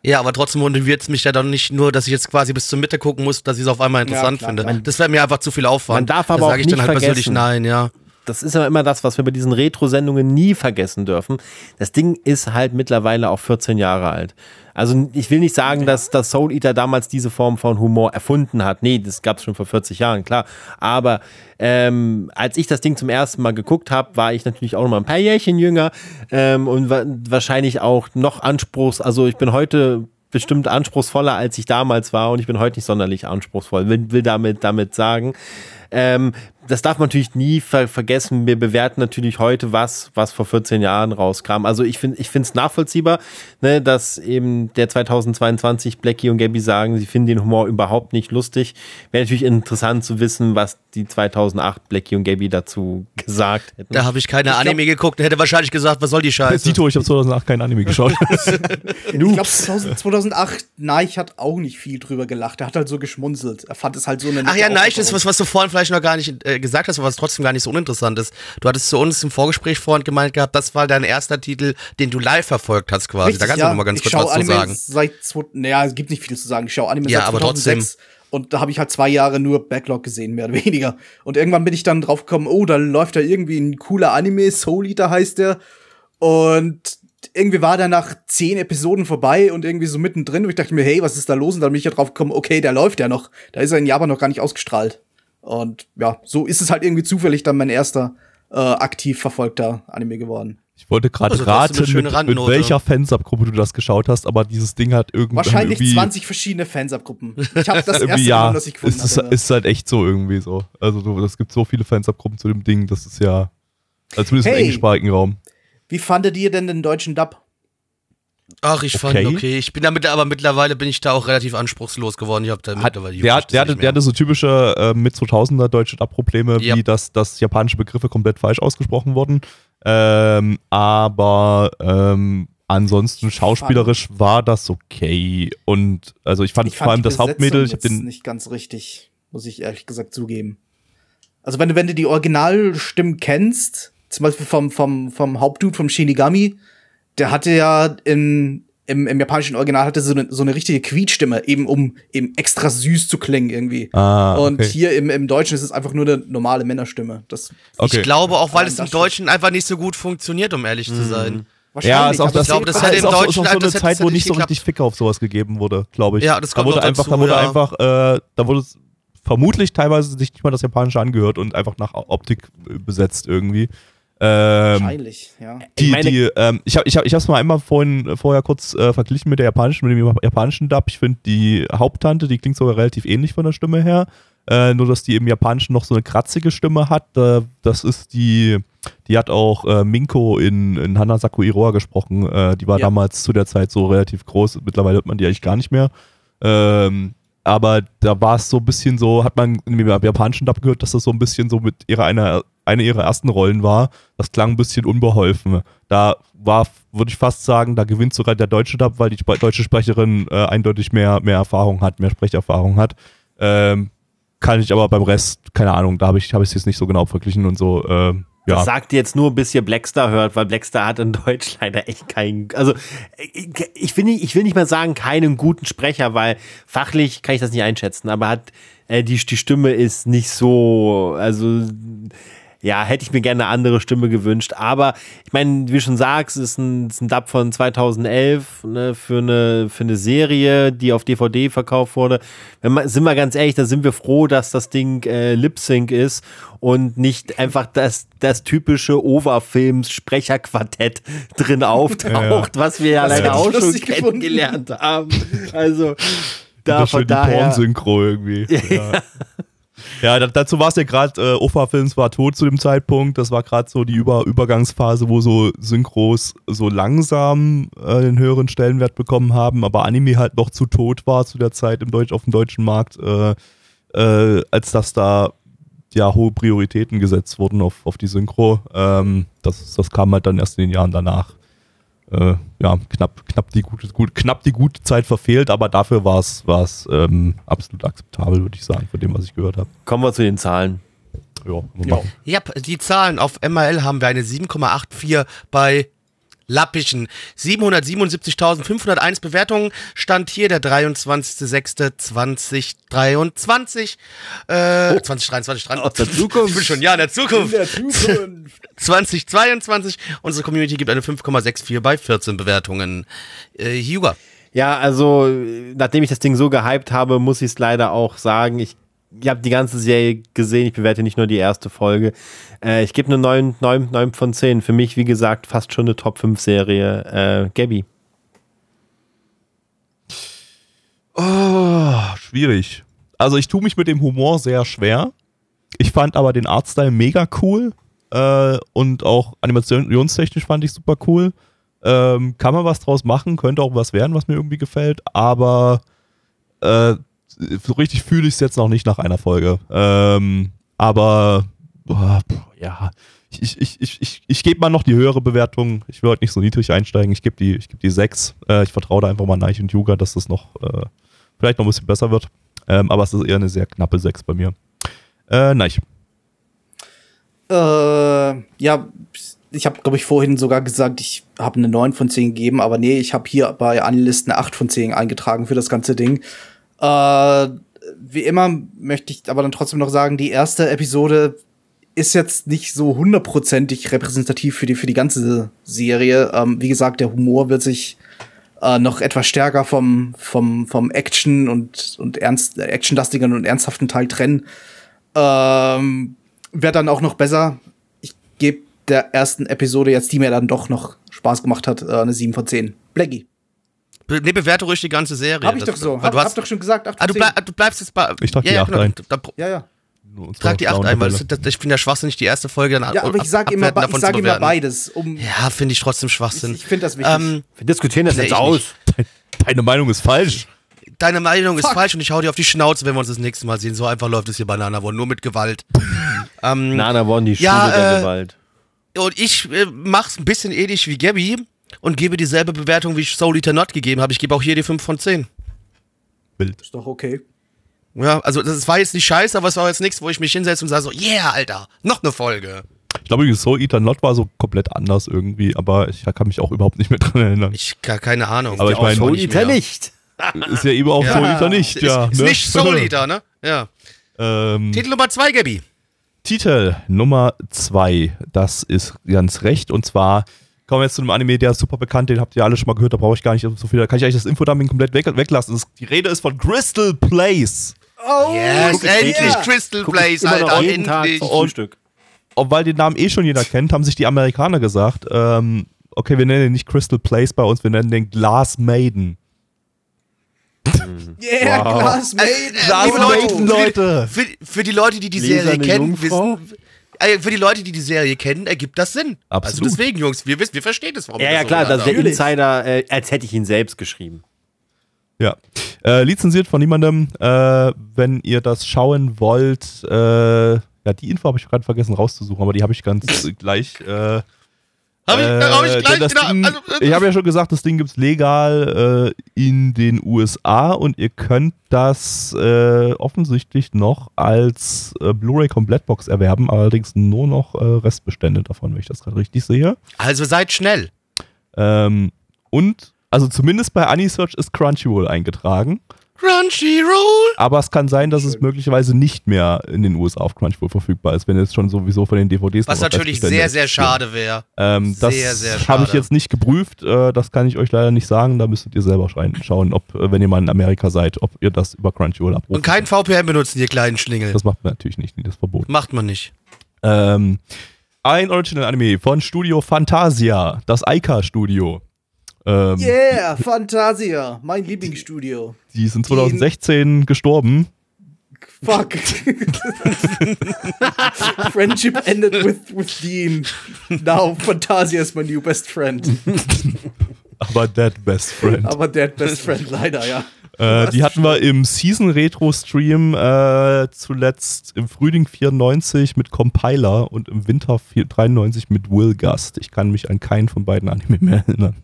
Ja, aber trotzdem motiviert es mich ja dann nicht nur, dass ich jetzt quasi bis zur Mitte gucken muss, dass ich es auf einmal interessant klar. finde. Man- das wäre mir einfach zu viel Aufwand. Man darf da aber auch sage ich nicht dann halt persönlich vergessen. nein, ja. Das ist aber immer das, was wir bei diesen Retro-Sendungen nie vergessen dürfen. Das Ding ist halt mittlerweile auch 14 Jahre alt. Also ich will nicht sagen, dass das Soul Eater damals diese Form von Humor erfunden hat. Nee, das gab es schon vor 40 Jahren, klar. Aber ähm, als ich das Ding zum ersten Mal geguckt habe, war ich natürlich auch noch mal ein paar Jährchen jünger ähm, und wa wahrscheinlich auch noch anspruchs. Also ich bin heute bestimmt anspruchsvoller, als ich damals war und ich bin heute nicht sonderlich anspruchsvoll. Will, will damit, damit sagen. Ähm, das darf man natürlich nie ver vergessen. Wir bewerten natürlich heute was, was vor 14 Jahren rauskam. Also ich finde, ich finde es nachvollziehbar, ne, dass eben der 2022 Blackie und Gabby sagen, sie finden den Humor überhaupt nicht lustig. Wäre natürlich interessant zu wissen, was die 2008 Blackie und Gabby dazu gesagt hätten. Da habe ich keine Anime geguckt und hätte wahrscheinlich gesagt, was soll die Scheiße? Tito, ich habe 2008 kein Anime geschaut. Ich glaube, 2008, Neich hat auch nicht viel drüber gelacht. Er hat halt so geschmunzelt. Er fand es halt so eine. Ach ja, das ist was, was du vorhin vielleicht noch gar nicht äh, gesagt hast, aber was trotzdem gar nicht so uninteressant ist. Du hattest zu uns im Vorgespräch vorhin gemeint gehabt, das war dein erster Titel, den du live verfolgt hast quasi. Richtig, da kannst ja. du noch mal ganz ich kurz was zu Anime sagen. Seit, naja, es gibt nicht viel zu sagen. Ich schaue Anime Ja, seit aber 2006 und da habe ich halt zwei Jahre nur Backlog gesehen, mehr oder weniger. Und irgendwann bin ich dann drauf gekommen, oh, da läuft da irgendwie ein cooler Anime, Soul Eater heißt der. Und irgendwie war der nach zehn Episoden vorbei und irgendwie so mittendrin. Und ich dachte mir, hey, was ist da los? Und dann bin ich ja drauf gekommen, okay, der läuft ja noch. Da ist er in Japan noch gar nicht ausgestrahlt. Und ja, so ist es halt irgendwie zufällig dann mein erster äh, aktiv verfolgter Anime geworden. Ich wollte gerade Also, raten, mit, mit welcher Fansubgruppe du das geschaut hast, aber dieses Ding hat irgendwie. Wahrscheinlich irgendwie, 20 verschiedene Fansubgruppen. Ich habe das erste ja, genommen, das ich gefunden ist, es- hatte. ist halt echt so irgendwie so. Also es gibt so viele Fansubgruppen zu dem Ding, das ist ja. Also zumindest im Hey. englischsprachigen Raum. Wie fandet ihr denn den deutschen Dub? Ach, ich fand Okay. okay. Ich bin damit, aber mittlerweile bin ich da auch relativ anspruchslos geworden. Ich habe da Hat, mittlerweile der, hat- der, hatte, der hatte so typische äh, mit 2000er deutsche Dub-Probleme, Ja. wie dass, dass japanische Begriffe komplett falsch ausgesprochen wurden. Ähm, aber ähm, ansonsten schauspielerisch war das okay. Und also ich fand, Ich vor allem das Hauptmädel, ich habe den. nicht ganz richtig, muss ich ehrlich gesagt zugeben. Also wenn du, wenn du die Originalstimmen kennst, zum Beispiel vom, vom, vom Hauptdude, vom Shinigami, der hatte ja in, im, im japanischen Original hatte so eine, so eine richtige Quietschstimme, eben um eben extra süß zu klingen irgendwie. Ah, Und okay. hier im, im Deutschen ist es einfach nur eine normale Männerstimme. Das Okay. Ich glaube auch, weil es im. Deutschen einfach nicht so gut funktioniert, um ehrlich Mhm. zu sein. Ja, ist auch das, ich glaube, das das hätte ist im auch, ist auch so das eine Zeit, wo nicht so richtig Fick auf sowas gegeben wurde, glaube ich. Ja, das da kommt wurde noch einfach, dazu, da wurde ja. einfach, äh, da wurde es vermutlich teilweise sich nicht mal das Japanische angehört und einfach nach Optik äh, besetzt irgendwie. Ähm, Wahrscheinlich, ja. die, Ich meine- die, ähm, ich habe ich hab, ich hab's mal einmal vorhin, äh, vorher kurz äh, verglichen mit der japanischen, mit dem japanischen Dub. Ich finde die Haupttante, die klingt sogar relativ ähnlich von der Stimme her. Äh, nur, dass die im Japanischen noch so eine kratzige Stimme hat. Äh, das ist die, die hat auch äh, Minko in, in Hanasaku Iroha gesprochen. Äh, die war Ja. damals zu der Zeit so relativ groß. Mittlerweile hört man die eigentlich gar nicht mehr. Ähm, aber da war es so ein bisschen so, hat man im japanischen Dub gehört, dass das so ein bisschen so mit ihrer einer, eine ihrer ersten Rollen war. Das klang ein bisschen unbeholfen. Da war, würde ich fast sagen, da gewinnt sogar der deutsche Dub, weil die deutsche Sprecherin äh, eindeutig mehr, mehr Erfahrung hat, mehr Sprecherfahrung hat. Ähm, kann ich aber beim Rest, keine Ahnung, da habe ich, hab es jetzt nicht so genau verglichen und so. Ähm, ja. Das sagt jetzt nur, bis ihr Blackstar hört, weil Blackstar hat in Deutsch leider echt keinen, also ich, ich, will nicht, ich will nicht mal sagen, keinen guten Sprecher, weil fachlich kann ich das nicht einschätzen, aber hat äh, die, die Stimme ist nicht so, also ja, hätte ich mir gerne eine andere Stimme gewünscht. Aber ich meine, wie du schon sagst, ist ein, ist ein Dub von 2011 ne, für, eine, für eine Serie, die auf DVD verkauft wurde. Wenn man, sind wir ganz ehrlich, da sind wir froh, dass das Ding äh, Lip-Sync ist und nicht einfach das, das typische Overfilms-Sprecherquartett drin auftaucht, was wir ja leider auch schon gefunden. kennengelernt haben. Also da von daher. Porn-Synchro irgendwie. Ja, ja da, dazu war es ja gerade, äh, Ufa Films war tot zu dem Zeitpunkt. Das war gerade so die Über Übergangsphase, wo so Synchros so langsam äh, den höheren Stellenwert bekommen haben, aber Anime halt noch zu tot war zu der Zeit im Deutsch, auf dem deutschen Markt, äh, äh, als dass da ja hohe Prioritäten gesetzt wurden auf, auf die Synchro. Ähm, das, das kam halt dann erst in den Jahren danach. Äh, ja, knapp, knapp, die gute, gut, knapp die gute Zeit verfehlt, aber dafür war es ähm, absolut akzeptabel, würde ich sagen, von dem, was ich gehört habe. Kommen wir zu den Zahlen. Ja, Ja. Ja, die Zahlen auf MRL haben wir eine 7,84 bei lappischen 777.501 Bewertungen. Stand hier der 23.06.2023. Äh, 2023, Aus der Zukunft. Ich schon ja in der Zukunft. In der Zukunft. 2022. Unsere Community gibt eine 5,64 bei 14 Bewertungen. Äh, Hugo. Ja, also nachdem ich das Ding so gehypt habe, muss ich es leider auch sagen. Ich, ich habe die ganze Serie gesehen. Ich bewerte nicht nur die erste Folge. Äh, ich gebe eine 9, 9, 9 von 10. Für mich, wie gesagt, fast schon eine Top 5 Serie. Äh, Gabby. Oh, schwierig. Also ich tue mich mit dem Humor sehr schwer. Ich fand aber den Artstyle mega cool. Äh, und auch animationstechnisch fand ich super cool. Ähm, kann man was draus machen, könnte auch was werden, was mir irgendwie gefällt, aber äh, so richtig fühle ich es jetzt noch nicht nach einer Folge. Ähm, aber boah, ja, ich, ich, ich, ich, ich gebe mal noch die höhere Bewertung. Ich will heute nicht so niedrig einsteigen. Ich gebe die, geb die 6. Äh, ich vertraue da einfach mal Neich und Yuga, dass das noch äh, vielleicht noch ein bisschen besser wird. Ähm, aber es ist eher eine sehr knappe 6 bei mir. Äh, Neich. Äh, ja, ich habe, glaube ich, vorhin sogar gesagt, ich habe eine 9 von 10 gegeben, aber nee, ich habe hier bei Anlisten eine 8 von 10 eingetragen für das ganze Ding. Äh, wie immer möchte ich aber dann trotzdem noch sagen, die erste Episode ist jetzt nicht so hundertprozentig repräsentativ für die, für die ganze Serie. Ähm, wie gesagt, der Humor wird sich äh, noch etwas stärker vom, vom, vom Action und, und ernst, äh, actionlastigen und ernsthaften Teil trennen. Ähm, wird dann auch noch besser. Ich gebe der ersten Episode jetzt, die mir dann doch noch Spaß gemacht hat, äh, eine 7 von 10. Blackie. Nee, bewerte ruhig die ganze Serie. Hab ich Das- doch so. Hab, du hast, hab doch schon gesagt, 8 ah, du, 10. bleib, du bleibst jetzt bei. Ich trag die ja, ja, acht genau. ein. Dann, Ja, ja. Unsere trag die 8 ein, weil das, das, ich finde ja Schwachsinnig, die erste Folge dann Ja, aber ich sage immer, ich sag immer beides. Um, Ja, finde ich trotzdem ich Schwachsinn. ich finde das wichtig. Ähm, Wir diskutieren das Nee, jetzt ich aus. Deine Meinung ist falsch. deine Meinung ist Fuck. falsch und ich hau dir auf die Schnauze, wenn wir uns das nächste Mal sehen. So einfach läuft es hier bei Nana One, nur mit Gewalt. ähm, Nana One, die Schule Ja, der äh, Gewalt. und ich äh, mach's ein bisschen ähnlich wie Gabby und gebe dieselbe Bewertung, wie ich Soul Eater Not gegeben habe. Ich gebe auch hier die 5 von 10. Bild. ist doch okay. Ja, also das war jetzt nicht scheiße, aber es war jetzt nichts, wo ich mich hinsetze und sage so, yeah, Alter, noch eine Folge. Ich glaube, Soul Eater Not war so komplett anders irgendwie, aber ich kann mich auch überhaupt nicht mehr dran erinnern. Ich gar keine Ahnung. Aber ich meine- Auch Soul nicht Eater nicht. Ist ja eben auch Ja. Soul Eater nicht, Ist, ja. ist ne? nicht Soul Eater, ne? Ja. ähm, Titel Nummer 2, Gabby. Titel Nummer zwei, das ist ganz recht. Und zwar kommen wir jetzt zu einem Anime, der ist super bekannt, den habt ihr alle schon mal gehört, da brauche ich gar nicht so viel, da kann ich eigentlich das Infodumping komplett weg, weglassen. Die Rede ist von Crystal Place. Oh, Yes, endlich her. Crystal Place, Alter, jeden Tag endlich. zum Und- Frühstück. Und weil den Namen eh schon jeder kennt, haben sich die Amerikaner gesagt, ähm, okay, wir nennen den nicht Crystal Place bei uns, wir nennen den Glass Maiden. Yeah, Wow. Glass Maiden. Glass Maiden, Leute. Für, für die Leute, die die Serie kennen, Jungfrau? wissen, äh, für die Leute, die die Serie kennen, ergibt das Sinn. Absolut. Also deswegen, Jungs, wir wissen, wir verstehen das, warum Ja, wir ja, so klar, das ist der. Insider, äh, als hätte ich ihn selbst geschrieben. Ja. Äh, lizenziert von niemandem. Äh, wenn ihr das schauen wollt, äh, ja, die Info habe ich gerade vergessen rauszusuchen, aber die habe ich ganz gleich. Äh, Hab ich, hab ich Äh, gleich wieder. Ding, Also, äh, ich habe ja schon gesagt, das Ding gibt's legal äh, in den USA und ihr könnt das äh, offensichtlich noch als äh, Blu-ray Komplettbox erwerben, allerdings nur noch äh, Restbestände davon, wenn ich das gerade richtig sehe. also seid schnell. Ähm, und also zumindest bei Anisearch ist Crunchyroll eingetragen, Crunchyroll. aber es kann sein, dass es möglicherweise nicht mehr in den USA auf Crunchyroll verfügbar ist, wenn es schon sowieso von den DVDs Was natürlich sehr, sehr schade wäre. Ähm, das Sehr, sehr habe ich jetzt nicht geprüft. Äh, das kann ich euch leider nicht sagen. Da müsstet ihr selber schauen, ob, äh, wenn ihr mal in Amerika seid, ob ihr das über Crunchyroll abruft. Und kein VPN benutzen, ihr kleinen Schlingel. das macht man natürlich nicht, das ist verboten. Macht man nicht. Ähm, ein Original-Anime von Studio Fantasia, das Aika-Studio. Ähm, Yeah, Fantasia, mein Lieblingsstudio. Die sind 2016 gestorben. Fuck. Friendship ended with, with Dean. Now Fantasia is my new best friend. Aber Dead Best Friend. Aber der best friend leider, ja. Äh, die hatten wir im Season Retro Stream äh, zuletzt im Frühling 94 mit Compiler und im Winter 4 93 mit Will Gust. Ich kann mich an keinen von beiden Anime mehr erinnern.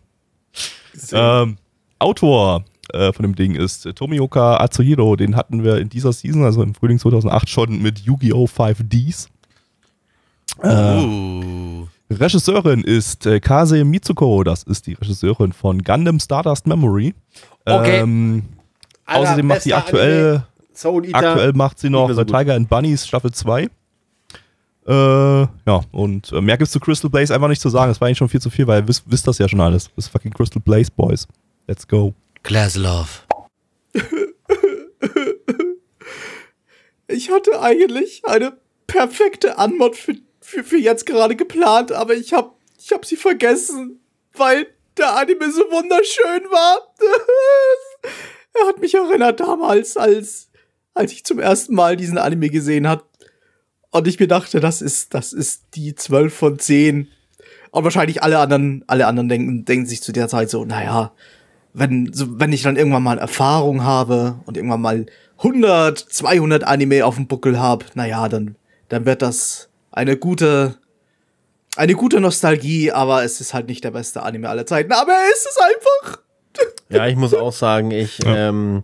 Ähm, Autor äh, von dem Ding ist äh, Tomioka Atsuhiro. Den hatten wir in dieser Season, also im Frühling 2008, schon mit Yu-Gi-Oh! 5Ds. Äh, Uh. Regisseurin ist äh, Kase Mitsuko, das ist die Regisseurin von Gundam Stardust Memory. Okay. Ähm, außerdem macht sie aktuell, aktuell macht sie noch Tiger and Bunnies Staffel 2. Äh, ja, und äh, mehr gibt's zu Crystal Blaze einfach nicht zu sagen. Das war eigentlich schon viel zu viel, weil ihr wisst, wisst das ja schon alles. Das ist fucking Crystal Blaze, Boys. Let's go. Glaslove. Ich hatte eigentlich eine perfekte Anmod für, für, für jetzt gerade geplant, aber ich hab, ich hab sie vergessen, weil der Anime so wunderschön war. er hat mich erinnert damals, als, als ich zum ersten Mal diesen Anime gesehen hat. Und ich mir dachte, das ist, das ist die 12 von 10. Und wahrscheinlich alle anderen, alle anderen denken, denken sich zu der Zeit so, naja, wenn, so, wenn ich dann irgendwann mal Erfahrung habe und irgendwann mal 100, 200 Anime auf dem Buckel habe, naja, dann, dann wird das eine gute, eine gute Nostalgie, aber es ist halt nicht der beste Anime aller Zeiten. Aber er ist es einfach. Ja, ich muss auch sagen, ich, ähm,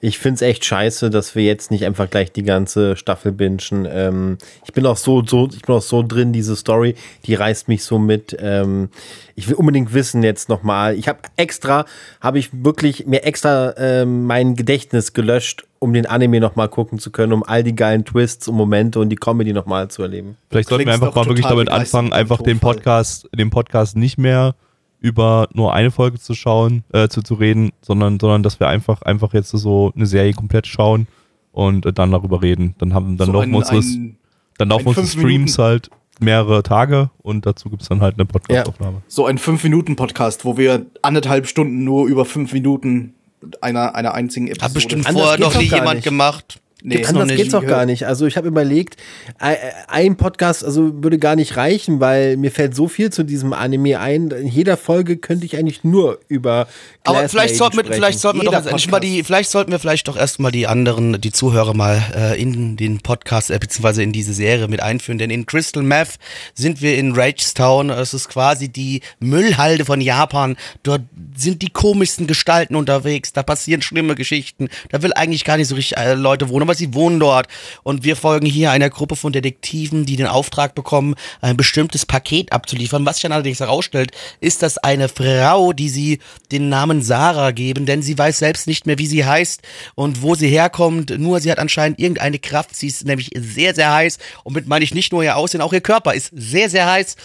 ich finde es echt scheiße, dass wir jetzt nicht einfach gleich die ganze Staffel bingen. Ähm, ich bin auch so, so, ich bin auch so drin, diese Story, die reißt mich so mit. Ähm, ich will unbedingt wissen jetzt nochmal. Ich habe extra, habe ich wirklich mir extra ähm, mein Gedächtnis gelöscht, um den Anime nochmal gucken zu können, um all die geilen Twists und Momente und die Comedy nochmal zu erleben. Vielleicht sollten wir einfach mal wirklich damit anfangen, einfach den. Podcast, den Podcast nicht mehr über nur eine Folge zu schauen, äh, zu, zu reden, sondern, sondern dass wir einfach, einfach jetzt so eine Serie komplett schauen und äh, dann darüber reden. Dann haben, dann So laufen ein- unsere, ein- dann laufen unsere fünf Streams Minuten- halt mehrere Tage und dazu gibt's dann halt eine Podcastaufnahme. so ein 5-Minuten-Podcast, wo wir anderthalb Stunden nur über 5 Minuten einer, einer einzigen Episode. Hat bestimmt vorher noch nie jemand nicht. gemacht. Nee, noch Anders nicht. geht's auch gar nicht. Also ich habe überlegt, ein- ein Podcast also würde gar nicht reichen, weil mir fällt so viel zu diesem Anime ein. In jeder Folge könnte ich eigentlich nur über Aber Glass vielleicht Lady sollten wir, vielleicht sollten wir doch jetzt mal die, vielleicht sollten wir vielleicht doch erstmal die anderen, die Zuhörer mal äh, in den Podcast äh, beziehungsweise in diese Serie mit einführen. Denn in Crystal Meth sind wir in Ragestown. Es ist quasi die Müllhalde von Japan. Dort sind die komischsten Gestalten unterwegs. Da passieren schlimme Geschichten. Da will eigentlich gar nicht so richtig äh, Leute wohnen, aber sie wohnen dort. Und wir folgen hier einer Gruppe von Detektiven, die den Auftrag bekommen, ein bestimmtes Paket abzuliefern. Was sich dann allerdings herausstellt, ist, dass eine Frau, die sie den Namen Sarah geben, denn sie weiß selbst nicht mehr, wie sie heißt und wo sie herkommt. Nur sie hat anscheinend irgendeine Kraft. Sie ist nämlich sehr, sehr heiß. Und mit meine ich nicht nur ihr Aussehen, auch ihr Körper ist sehr, sehr heiß.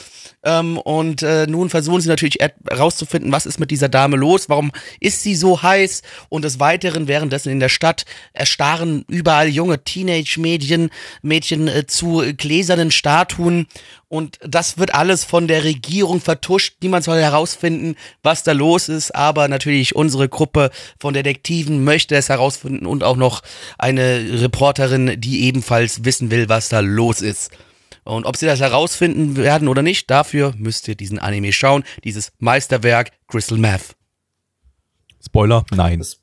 Ähm, und äh, nun versuchen sie natürlich herauszufinden, was ist mit dieser Dame los, warum ist sie so heiß? Und des Weiteren währenddessen in der Stadt erstarren überall junge Teenage-Mädchen Mädchen, äh, zu gläsernen Statuen. Und das wird alles von der Regierung vertuscht. Niemand soll herausfinden, was da los ist, aber natürlich unsere Gruppe von Detektiven möchte es herausfinden. Und auch noch eine Reporterin, die ebenfalls wissen will, was da los ist. Und ob sie das herausfinden werden oder nicht, dafür müsst ihr diesen Anime schauen. Dieses Meisterwerk Crystal Meth. Spoiler, nein. Das-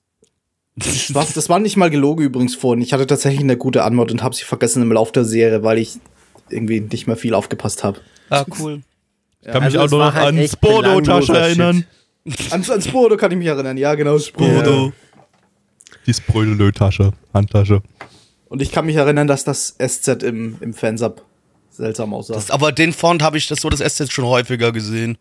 Was, das war nicht mal gelogen übrigens vorhin. Ich hatte tatsächlich eine gute Antwort und habe sie vergessen im Laufe der Serie, weil ich irgendwie nicht mehr viel aufgepasst habe. Ah, cool. Ich kann Also mich auch nur war noch halt an belangloser erinnern. An, an Spodo kann ich mich erinnern. Ja, genau, Spodo. Die Sprödelö-Tasche, Handtasche. Und ich kann mich erinnern, dass das SZ im, im Fansub seltsam aussah. Das, aber den Font habe ich das so das SZ schon häufiger gesehen.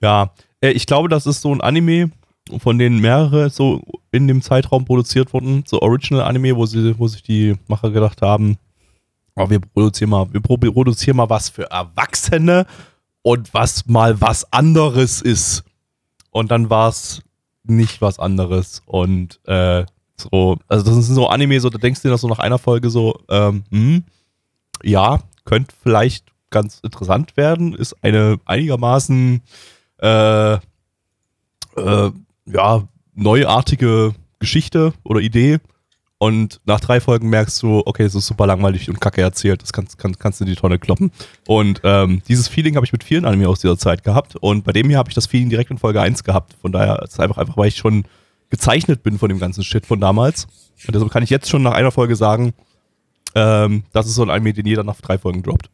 Ja, äh, ich glaube, das ist so ein Anime, von denen mehrere so in dem Zeitraum produziert wurden, so Original-Anime, wo sie, wo sich die Macher gedacht haben, oh, wir produzieren mal, wir pro- produzieren mal was für Erwachsene und was mal was anderes ist. Und dann war es nicht was anderes. Und äh, so, also das sind so Anime, so da denkst du dir das so nach einer Folge so, ähm, hm, ja, könnte vielleicht ganz interessant werden, ist eine einigermaßen äh, äh, ja, neuartige Geschichte oder Idee. Und nach drei Folgen merkst du, okay, es ist super langweilig und kacke erzählt, das kannst, kannst, kannst du in die Tonne kloppen. Und ähm, dieses Feeling habe ich mit vielen Anime aus dieser Zeit gehabt. Und bei dem hier habe ich das Feeling direkt in Folge 1 gehabt. Von daher ist es einfach, einfach, weil ich schon gezeichnet bin von dem ganzen Shit von damals. Und deshalb kann ich jetzt schon nach einer Folge sagen, ähm, das ist so ein Anime, den jeder nach drei Folgen droppt.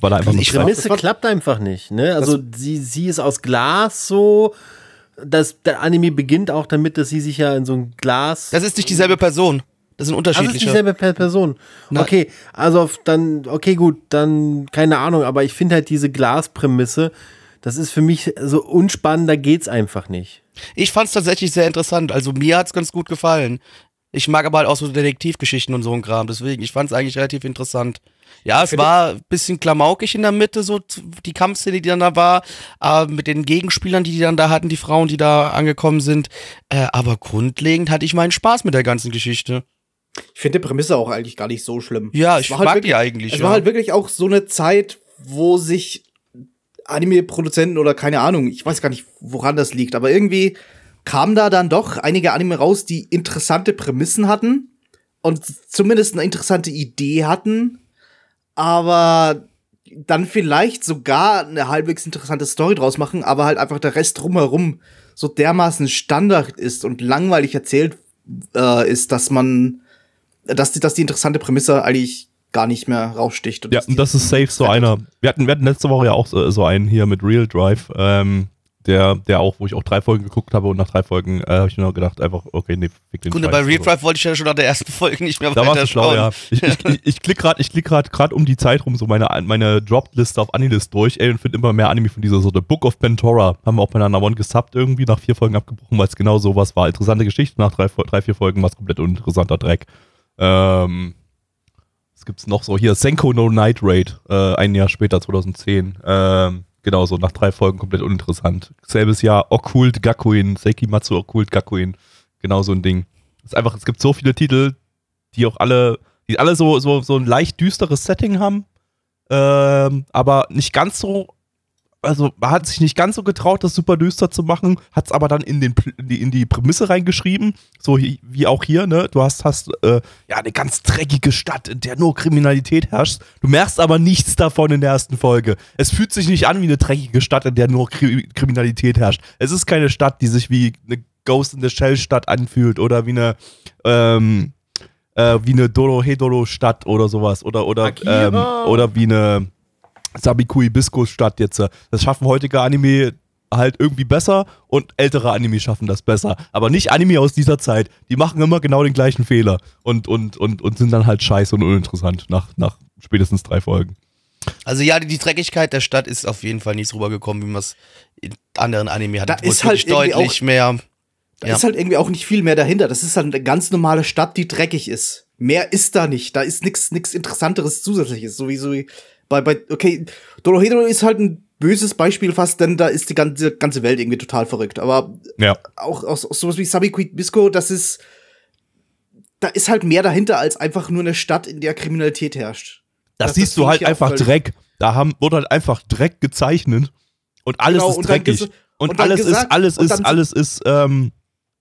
Weil er einfach Also Die zwei- Prämisse klappt einfach nicht. Ne? Also sie, sie ist aus Glas so. Das, der Anime beginnt auch damit, dass sie sich ja in so ein Glas. Das ist nicht dieselbe Person. Das sind Das ist unterschiedliche. dieselbe Per- Person. Na- Okay, also dann, okay, gut, dann keine Ahnung, aber ich finde halt diese Glasprämisse, das ist für mich so unspannend, da geht's einfach nicht. Ich fand es tatsächlich sehr interessant. Also mir hat's ganz gut gefallen. Ich mag aber halt auch so Detektivgeschichten und so ein Kram. Deswegen, ich fand es eigentlich relativ interessant. Ja, es war ein bisschen klamaukig in der Mitte, so die Kampfszene, die dann da war, aber mit den Gegenspielern, die die dann da hatten, die Frauen, die da angekommen sind. Äh, aber grundlegend hatte ich meinen Spaß mit der ganzen Geschichte. Ich finde die Prämisse auch eigentlich gar nicht so schlimm. Ja, ich war halt mag wirklich, die eigentlich. Es ja. war halt wirklich auch so eine Zeit, wo sich Anime-Produzenten oder keine Ahnung, ich weiß gar nicht, woran das liegt, aber irgendwie kamen da dann doch einige Anime raus, die interessante Prämissen hatten und zumindest eine interessante Idee hatten, aber dann vielleicht sogar eine halbwegs interessante Story draus machen, aber halt einfach der Rest drumherum so dermaßen Standard ist und langweilig erzählt äh, ist, dass man, dass die, dass die interessante Prämisse eigentlich gar nicht mehr raussticht. Ja, und das ist safe so einer. Wir hatten, wir hatten letzte Woche ja auch so, so einen hier mit Real Drive, ähm, der, der auch, wo ich auch drei Folgen geguckt habe und nach drei Folgen äh, habe ich nur gedacht, einfach, okay, nee, fick den Scheiß. bei Real So. Drive wollte ich ja schon nach der ersten Folge nicht mehr Da warst weiter schlau, ja. Ich, ich, ich, klick gerade ich klick um die Zeit rum so meine, meine Dropped-Liste auf Anilist durch, ey, und finde immer mehr Anime von dieser Sorte. Book of Pentora haben wir auch bei einer One gesubbt irgendwie, nach vier Folgen abgebrochen, weil es genau sowas war. Interessante Geschichte, nach drei, drei vier Folgen war es komplett uninteressanter Dreck. Ähm, was gibt's noch so? Hier, Senko No Night Raid, äh, ein Jahr später, 2010. Ähm, genau so, nach drei Folgen komplett uninteressant. Selbes Jahr, Okkult Gakuin, Seikimatsu Okkult Gakuin. Genau so ein Ding. Es ist einfach, es gibt so viele Titel, die auch alle, die alle so, so, so ein leicht düsteres Setting haben, ähm, aber nicht ganz so, also man hat sich nicht ganz so getraut, das super düster zu machen, hat es aber dann in, den, in, die, in die Prämisse reingeschrieben, so wie auch hier, ne? Du hast, hast äh, ja eine ganz dreckige Stadt, in der nur Kriminalität herrscht. Du merkst aber nichts davon in der ersten Folge. Es fühlt sich nicht an wie eine dreckige Stadt, in der nur Kri Kriminalität herrscht. Es ist keine Stadt, die sich wie eine Ghost in the Shell Stadt anfühlt oder wie eine ähm, äh, wie eine Dorohedoro-Stadt oder sowas. Oder, oder, ähm, oder wie eine Sabikui Bisco-Stadt jetzt. Das schaffen heutige Anime halt irgendwie besser und ältere Anime schaffen das besser. Aber nicht Anime aus dieser Zeit. Die machen immer genau den gleichen Fehler und, und, und, und sind dann halt scheiße und uninteressant nach, nach spätestens drei Folgen. Also ja, die, die Dreckigkeit der Stadt ist auf jeden Fall nicht so rübergekommen, wie man es in anderen Anime hat. Da ist halt deutlich mehr. Da Ja. ist halt irgendwie auch nicht viel mehr dahinter. Das ist halt eine ganz normale Stadt, die dreckig ist. Mehr ist da nicht. Da ist nichts nix Interessanteres Zusätzliches. So wie so wie bei, bei okay, Dorohedoro ist halt ein böses Beispiel fast, denn da ist die ganze, ganze Welt irgendwie total verrückt. Aber Ja. auch, auch sowas wie Sabikui Bisco, das ist, da ist halt mehr dahinter als einfach nur eine Stadt, in der Kriminalität herrscht. Das, Das- siehst das du halt auch einfach Dreck. Da haben, wurde halt einfach Dreck gezeichnet und alles Genau, ist und dann dreckig. ges- Und, und dann alles gesagt- ist, alles und ist, dann so- alles ist, ähm,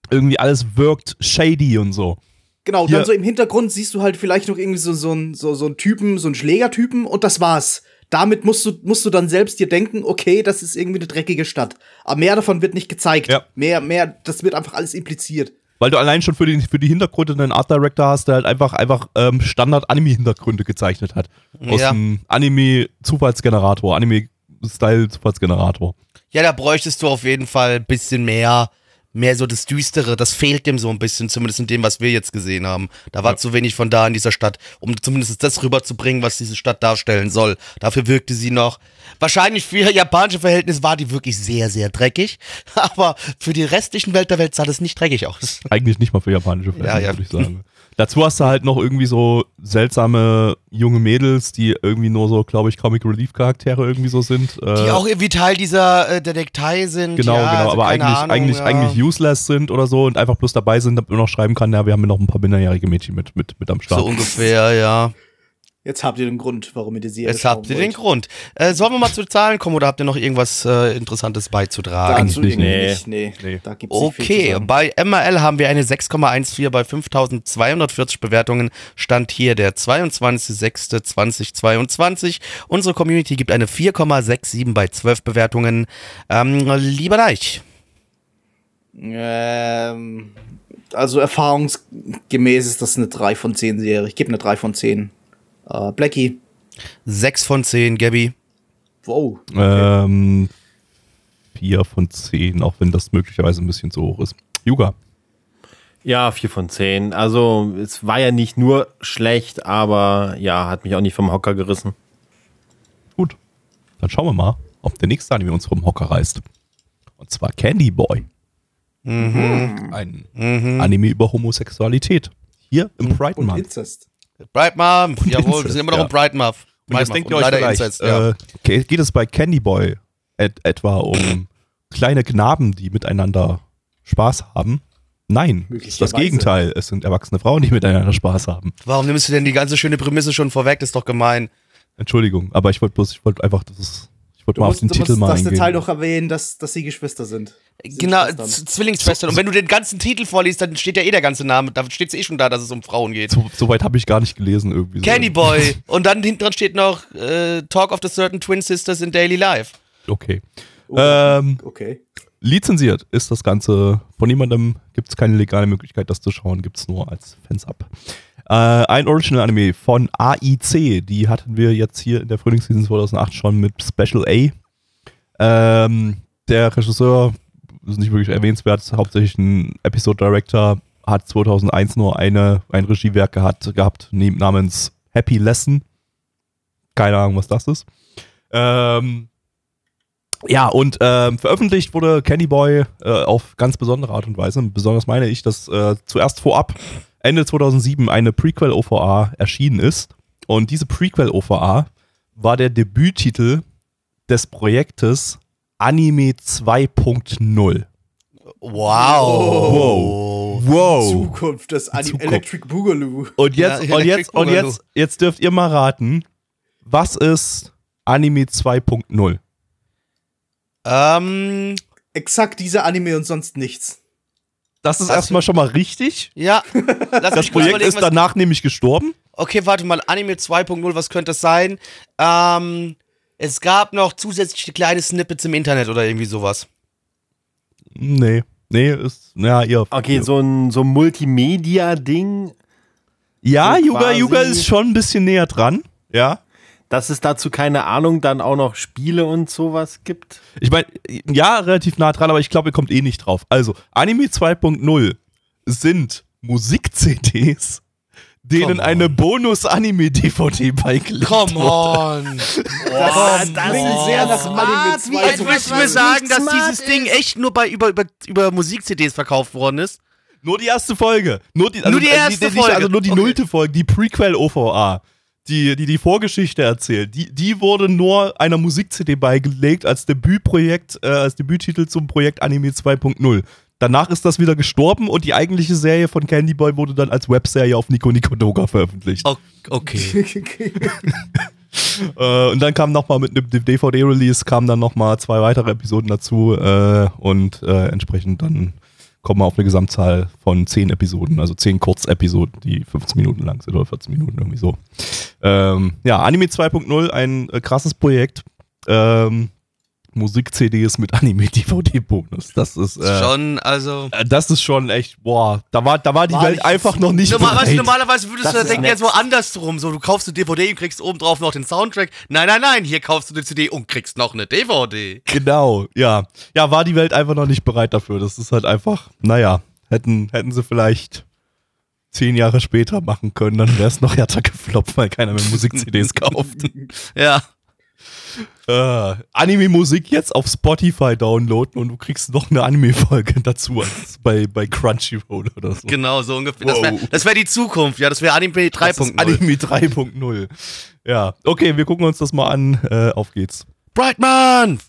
irgendwie alles wirkt shady und so. Genau, dann so im Hintergrund siehst du halt vielleicht noch irgendwie so, so, ein, so, so einen Typen, so einen Schlägertypen und das war's. Damit musst du, musst du dann selbst dir denken, okay, das ist irgendwie eine dreckige Stadt. Aber mehr davon wird nicht gezeigt. Ja. Mehr, mehr, das wird einfach alles impliziert. Weil du allein schon für die, für die Hintergründe einen Art Director hast, der halt einfach, einfach ähm, Standard-Anime-Hintergründe gezeichnet hat. Aus Ja. einem Anime-Zufallsgenerator, Anime-Style-Zufallsgenerator. Ja, da bräuchtest du auf jeden Fall ein bisschen mehr, mehr so das Düstere. Das fehlt dem so ein bisschen, zumindest in dem, was wir jetzt gesehen haben. Da war Ja. zu wenig von da in dieser Stadt, um zumindest das rüberzubringen, was diese Stadt darstellen soll. Dafür wirkte sie noch. Wahrscheinlich für japanische Verhältnisse war die wirklich sehr, sehr dreckig. Aber für die restlichen Welt der Welt sah das nicht dreckig aus. Eigentlich nicht mal für japanische Fans, Ja, ja. würde ich sagen. Dazu hast du halt noch irgendwie so seltsame junge Mädels, die irgendwie nur so, glaube ich, Comic Relief Charaktere irgendwie so sind. Die äh, auch irgendwie Teil dieser äh, Detektei sind. Genau, ja, genau, also aber eigentlich, Ahnung, eigentlich, ja. eigentlich useless sind oder so und einfach bloß dabei sind, damit man noch schreiben kann, ja, wir haben hier noch ein paar minderjährige Mädchen mit, mit, mit am Start. So ungefähr, ja. Jetzt habt ihr den Grund, warum ihr die Serie Jetzt habt ihr schauen den wollt. Grund. Äh, sollen wir mal zu Zahlen kommen oder habt ihr noch irgendwas äh, Interessantes beizutragen? Dazu nicht, nee. nicht. Nee, Nee. da gibt's nicht viel zu Okay, bei MRL haben wir eine 6,14 bei 5240 Bewertungen. Stand hier der 22.06.2022. Unsere Community gibt eine 4,67 bei 12 Bewertungen. Ähm, lieber Deich, Ähm, also erfahrungsgemäß ist das eine 3 von 10 Serie. Ich gebe eine 3 von 10. Äh, Blackie. 6 von 10, Gabby. Wow. Ähm, vier von zehn, auch wenn das möglicherweise ein bisschen zu hoch ist. Yuga. Ja, 4 von 10. Also es war ja nicht nur schlecht, aber ja, hat mich auch nicht vom Hocker gerissen. Gut. Dann schauen wir mal, ob der nächste Anime uns vom Hocker reißt. Und zwar Candy Boy. Ein Anime über Homosexualität. Hier im Pride Und Month. Inzest. Bright Mom, jawohl, wir sind immer noch ja. im Bright Month. Und Month denkt ihr euch leider vielleicht, Incest, ja. äh, geht, geht es bei Candy Boy et etwa um kleine Knaben, die miteinander Spaß haben? Nein, es ist das. Gegenteil. Es sind erwachsene Frauen, die miteinander Spaß haben. Warum nimmst du denn die ganze schöne Prämisse schon vorweg? Das ist doch gemein. Entschuldigung, aber ich wollte bloß, ich wollte einfach, das ist, ich wollte Du mal auf musst, den du Titel musst mal das eingehen. Detail noch erwähnen, dass, dass sie Geschwister sind. Sie sind Genau, Zwillingsschwestern. Und wenn du den ganzen Titel vorliest, dann steht ja eh der ganze Name. Da steht es eh schon da, dass es um Frauen geht. So, so weit habe ich gar nicht gelesen irgendwie. so. Candy Boy. Und dann hinten dran steht noch äh, Talk of the Certain Twin Sisters in Daily Life. Okay. Oh, Ähm, okay. lizenziert ist das Ganze. Von niemandem gibt es keine legale Möglichkeit, das zu schauen. Gibt es nur als Fans-Up. Äh, ein Original-Anime von AIC. Die hatten wir jetzt hier in der Frühlingsseason 2008 schon mit Special A. Ähm, der Regisseur ist nicht wirklich erwähnenswert, ist hauptsächlich ein Episode-Director. Hat 2001 nur eine, ein Regiewerk gehabt, gehabt namens Happy Lesson. Keine Ahnung, was das ist. Ähm, ja, und ähm, veröffentlicht wurde Candy Boy äh, auf ganz besondere Art und Weise. Besonders meine ich, dass äh, zuerst vorab Ende 2007 eine Prequel-OVA erschienen ist. Und diese Prequel-OVA war der Debüttitel des Projektes Anime 2.0. Wow. Wow. Zukunft des Anim Zukunft. Electric Boogaloo. Und jetzt, Ja, und jetzt, und Boogaloo. jetzt, jetzt dürft ihr mal raten, was ist Anime 2.0? Ähm, Exakt dieser Anime und sonst nichts. Das ist erstmal schon mal richtig. ja. Lass Das Projekt ist danach nämlich gestorben. Okay, warte mal, Anime 2.0, was könnte das sein? Ähm, es gab noch zusätzliche kleine Snippets im Internet oder irgendwie sowas. Nee. Nee, ist, ja, ihr. Okay, so ein, so ein Multimedia-Ding, Ja, so Yuga, Yuga ist schon ein bisschen näher dran. Ja. Dass es dazu keine Ahnung dann auch noch Spiele und sowas gibt. Ich meine, ja, relativ nah dran, aber ich glaube, ihr kommt eh nicht drauf. Also, Anime 2.0 sind Musik-CDs, denen Come eine Bonus-Anime-DVD beigelegt Come wurde. on. Das das klingt ist sehr nach Anime wie 2. Jetzt müssen wir sagen, dass dieses Ding echt nur bei über, über, über Musik-CDs verkauft worden ist. Nur die erste Folge. Nur die, Nur die erste nicht, Folge. Also nur die Okay. nullte Folge, die Prequel-OVA, die, die die Vorgeschichte erzählt, die, die wurde nur einer Musik-CD beigelegt als Debütprojekt, äh, als Debüttitel zum Projekt Anime 2.0. Danach ist das wieder gestorben und die eigentliche Serie von Candy Boy wurde dann als Webserie auf Nico Nico Doga veröffentlicht. Okay. Äh, und dann kam nochmal mit einem DVD-Release kamen dann nochmal zwei weitere Episoden dazu äh, und äh, entsprechend dann kommen wir auf eine Gesamtzahl von zehn Episoden, also zehn Kurzepisoden, die 15 Minuten lang sind oder 14 Minuten irgendwie so. Ähm, ja, Anime 2.0, ein äh, krasses Projekt. Ähm, Musik-CDs mit Anime-DVD-Bonus. Das ist äh, Schon, also. äh, das ist schon echt, boah, da war, da war die War Welt einfach noch nicht Normal, weißt normalerweise würdest Das du da denken, jetzt so andersrum. So, du kaufst eine DVD und kriegst oben drauf noch den Soundtrack. Nein, nein, nein, hier kaufst du eine CD und kriegst noch eine DVD. Genau, ja. Ja, war die Welt einfach noch nicht bereit dafür. Das ist halt einfach, naja, hätten, hätten sie vielleicht zehn Jahre später machen können, dann wäre es noch härter gefloppt, weil keiner mehr Musik-CDs kauft. Ja. Äh, Anime-Musik jetzt auf Spotify downloaden und du kriegst noch eine Anime-Folge dazu als bei, bei Crunchyroll oder so. Genau, so ungefähr. Das wäre Wow. das wär die Zukunft, ja. Das wäre Anime Das ist 3.0. Anime 3.0. Ja, okay, wir gucken uns das mal an. Äh, auf geht's. Brightman!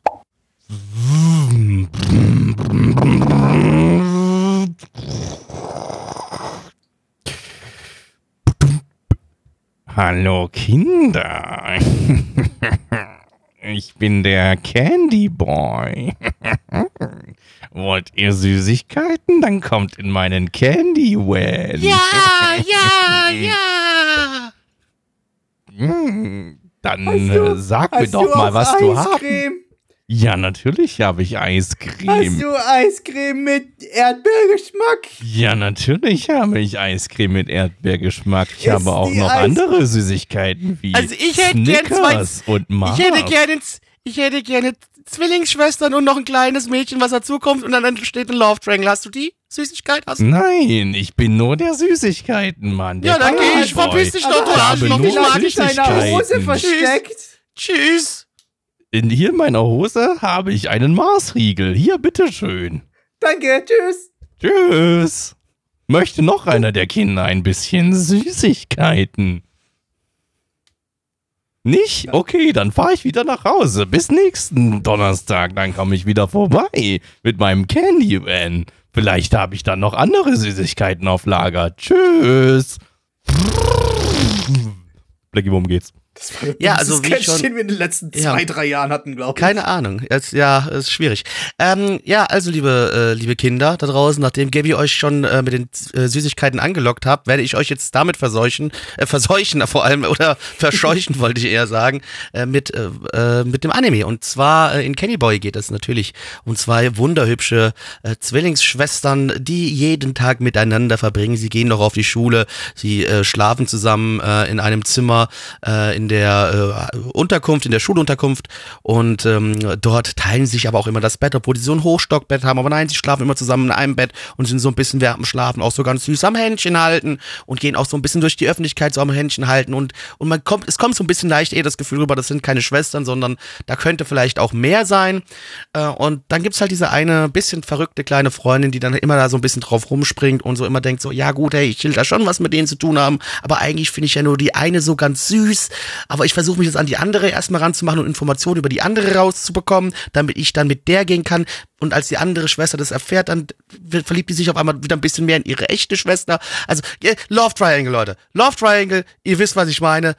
Hallo Kinder. Ich bin der Candy Boy. Wollt ihr Süßigkeiten? Dann kommt in meinen Candy Well. Ja, ja, ja. Hm, Dann du- äh, sag mir doch mal, was du hast. Ja, natürlich habe ich Eiscreme. Eiscreme mit Erdbeergeschmack? Ja, natürlich habe ich Eiscreme mit Erdbeergeschmack. Ich Ist habe auch noch Eis- andere Süßigkeiten wie Also ich hätte gern Snickers und Mars. Ich hätte gerne, ich hätte gerne Zwillingsschwestern und noch ein kleines Mädchen, was dazukommt und dann steht ein Love Triangle. Hast du die Süßigkeit? Hast du? Nein, ich bin nur der Süßigkeitenmann. Ja, dann geh ich, verpiss dich doch, du habe Arschloch. Ich mag dich Süßigkeiten. versteckt. Tschüss. In hier in meiner Hose habe ich einen Marsriegel. Hier, bitteschön. Danke, tschüss. Tschüss. Möchte noch einer der Kinder ein bisschen Süßigkeiten? Nicht? Okay, dann fahre ich wieder nach Hause. Bis nächsten Donnerstag, dann komme ich wieder vorbei mit meinem Candy Van. Vielleicht habe ich dann noch andere Süßigkeiten auf Lager. Tschüss. Blackie, worum geht's? Das war Ja, also wie Sketch, schon- den wir in den letzten Ja. zwei, drei Jahren hatten, glaube ich. Keine Ahnung. Es, ja, ist schwierig. Ähm, ja, also liebe, äh, liebe Kinder da draußen, nachdem Gabby euch schon äh, mit den äh, Süßigkeiten angelockt habt, werde ich euch jetzt damit verseuchen, äh, verseuchen vor allem, oder verscheuchen wollte ich eher sagen, äh, mit, äh, äh, mit dem Anime. Und zwar äh, in Kenny Boy geht es natürlich um zwei wunderhübsche äh, Zwillingsschwestern, die jeden Tag miteinander verbringen. Sie gehen noch auf die Schule, sie äh, schlafen zusammen äh, in einem Zimmer äh, in der äh, Unterkunft, in der Schulunterkunft und ähm, dort teilen sie sich aber auch immer das Bett, obwohl sie so ein Hochstockbett haben. Aber nein, sie schlafen immer zusammen in einem Bett und sind so ein bisschen während dem Schlafen auch so ganz süß am Händchen halten und gehen auch so ein bisschen durch die Öffentlichkeit so am Händchen halten und, und man kommt, es kommt so ein bisschen leicht eher das Gefühl rüber, das sind keine Schwestern, sondern da könnte vielleicht auch mehr sein. Äh, und dann gibt's halt diese eine bisschen verrückte kleine Freundin, die dann immer da so ein bisschen drauf rumspringt und so immer denkt so, ja gut, hey, ich will da schon was mit denen zu tun haben, aber eigentlich finde ich ja nur die eine so ganz süß, aber ich versuche mich jetzt an die andere erstmal ranzumachen und Informationen über die andere rauszubekommen, damit ich dann mit der gehen kann. Und als die andere Schwester das erfährt, dann verliebt die sich auf einmal wieder ein bisschen mehr in ihre echte Schwester. Also, Love Triangle, Leute. Love Triangle, ihr wisst, was ich meine.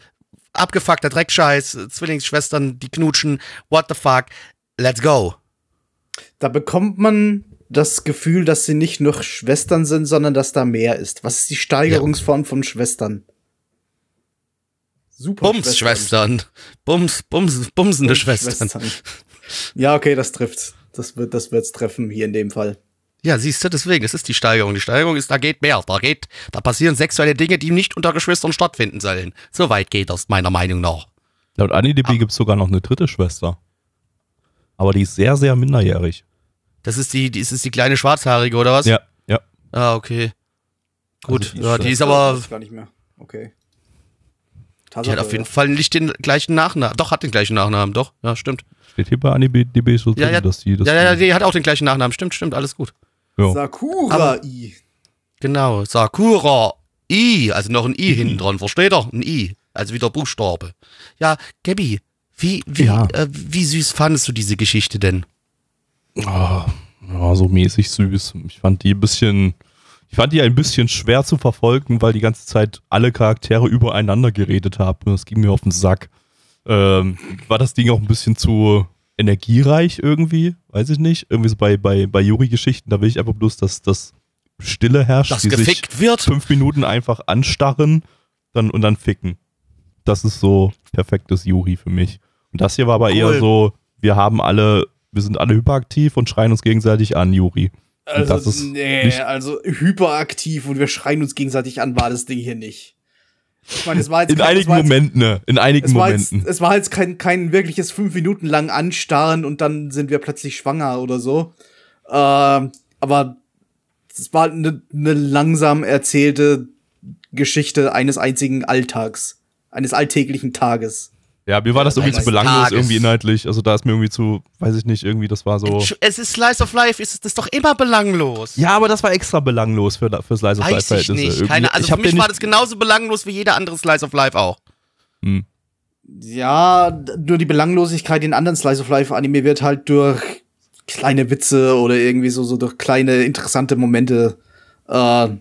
Abgefuckter Dreckscheiß, Zwillingsschwestern, die knutschen, what the fuck. Let's go. Da bekommt man das Gefühl, dass sie nicht nur Schwestern sind, sondern dass da mehr ist. Was ist die Steigerungsform von Schwestern? Super. Bums-Schwestern. Bums, Bums, bumsende Schwestern. Ja, okay, das trifft. Das wird, das wird's treffen hier in dem Fall. Ja, siehst du, deswegen, das ist die Steigerung. Die Steigerung ist, da geht mehr. Da geht, da passieren sexuelle Dinge, die nicht unter Geschwistern stattfinden sollen. So weit geht das, meiner Meinung nach. Laut AniDB gibt es sogar noch eine dritte Schwester. Aber die ist sehr, sehr minderjährig. Das ist die, die ist, ist die kleine Schwarzhaarige, oder was? Ja, ja. Ah, okay. Gut, Also die ja, die ist aber, gar nicht mehr. Okay. Die hat auf jeden Fall nicht den gleichen Nachnamen. Doch, hat den gleichen Nachnamen, doch. Ja, stimmt. Steht hier bei AniDB so drin, Ja, ja, dass die das. Ja, ja, die hat auch den gleichen Nachnamen. Stimmt, stimmt, alles gut. ja. Sakura I. Genau, Sakura I, also noch ein I hinten dran, versteht ihr? Ein I, also wieder Buchstabe. Ja, Gabby, wie, wie, Ja. äh, wie süß fandest du diese Geschichte denn? Ah, ja, so mäßig süß. Ich fand die ein bisschen. Ich fand die ein bisschen schwer zu verfolgen, weil die ganze Zeit alle Charaktere übereinander geredet haben. Das ging mir auf den Sack. Ähm, war das Ding auch ein bisschen zu energiereich irgendwie? Weiß ich nicht. Irgendwie so bei, bei, bei Yuri-Geschichten, da will ich einfach bloß, dass das Stille herrscht. Dass gefickt wird? fünf Minuten einfach anstarren dann, und dann ficken. Das ist so perfektes Yuri für mich. Und das hier war aber eher Cool. so, wir haben alle, wir sind alle hyperaktiv und schreien uns gegenseitig an, Yuri. Also, das ist nee, also hyperaktiv und wir schreien uns gegenseitig an, war das Ding hier nicht. Ich meine, es war jetzt In kein- einigen war jetzt- Momenten, ne? In einigen Es war, jetzt, Momenten. es war jetzt kein, kein wirkliches fünf Minuten lang Anstarren und dann sind wir plötzlich schwanger oder so. Ähm, aber es war eine ne langsam erzählte Geschichte eines einzigen Alltags, eines alltäglichen Tages. Ja, mir war das irgendwie zu belanglos, Tages. irgendwie inhaltlich. Also da ist mir irgendwie zu, weiß ich nicht, irgendwie, das war so. Es ist Slice of Life, ist das doch immer belanglos. Ja, aber das war extra belanglos für, für Slice of Life Weiß ich nicht. Irgendwie- Keine, also ich für mich war das genauso belanglos wie jeder andere Slice of Life auch. Hm. Ja, nur die Belanglosigkeit in anderen Slice of Life Anime wird halt durch kleine Witze oder irgendwie so, so durch kleine interessante Momente äh, äh,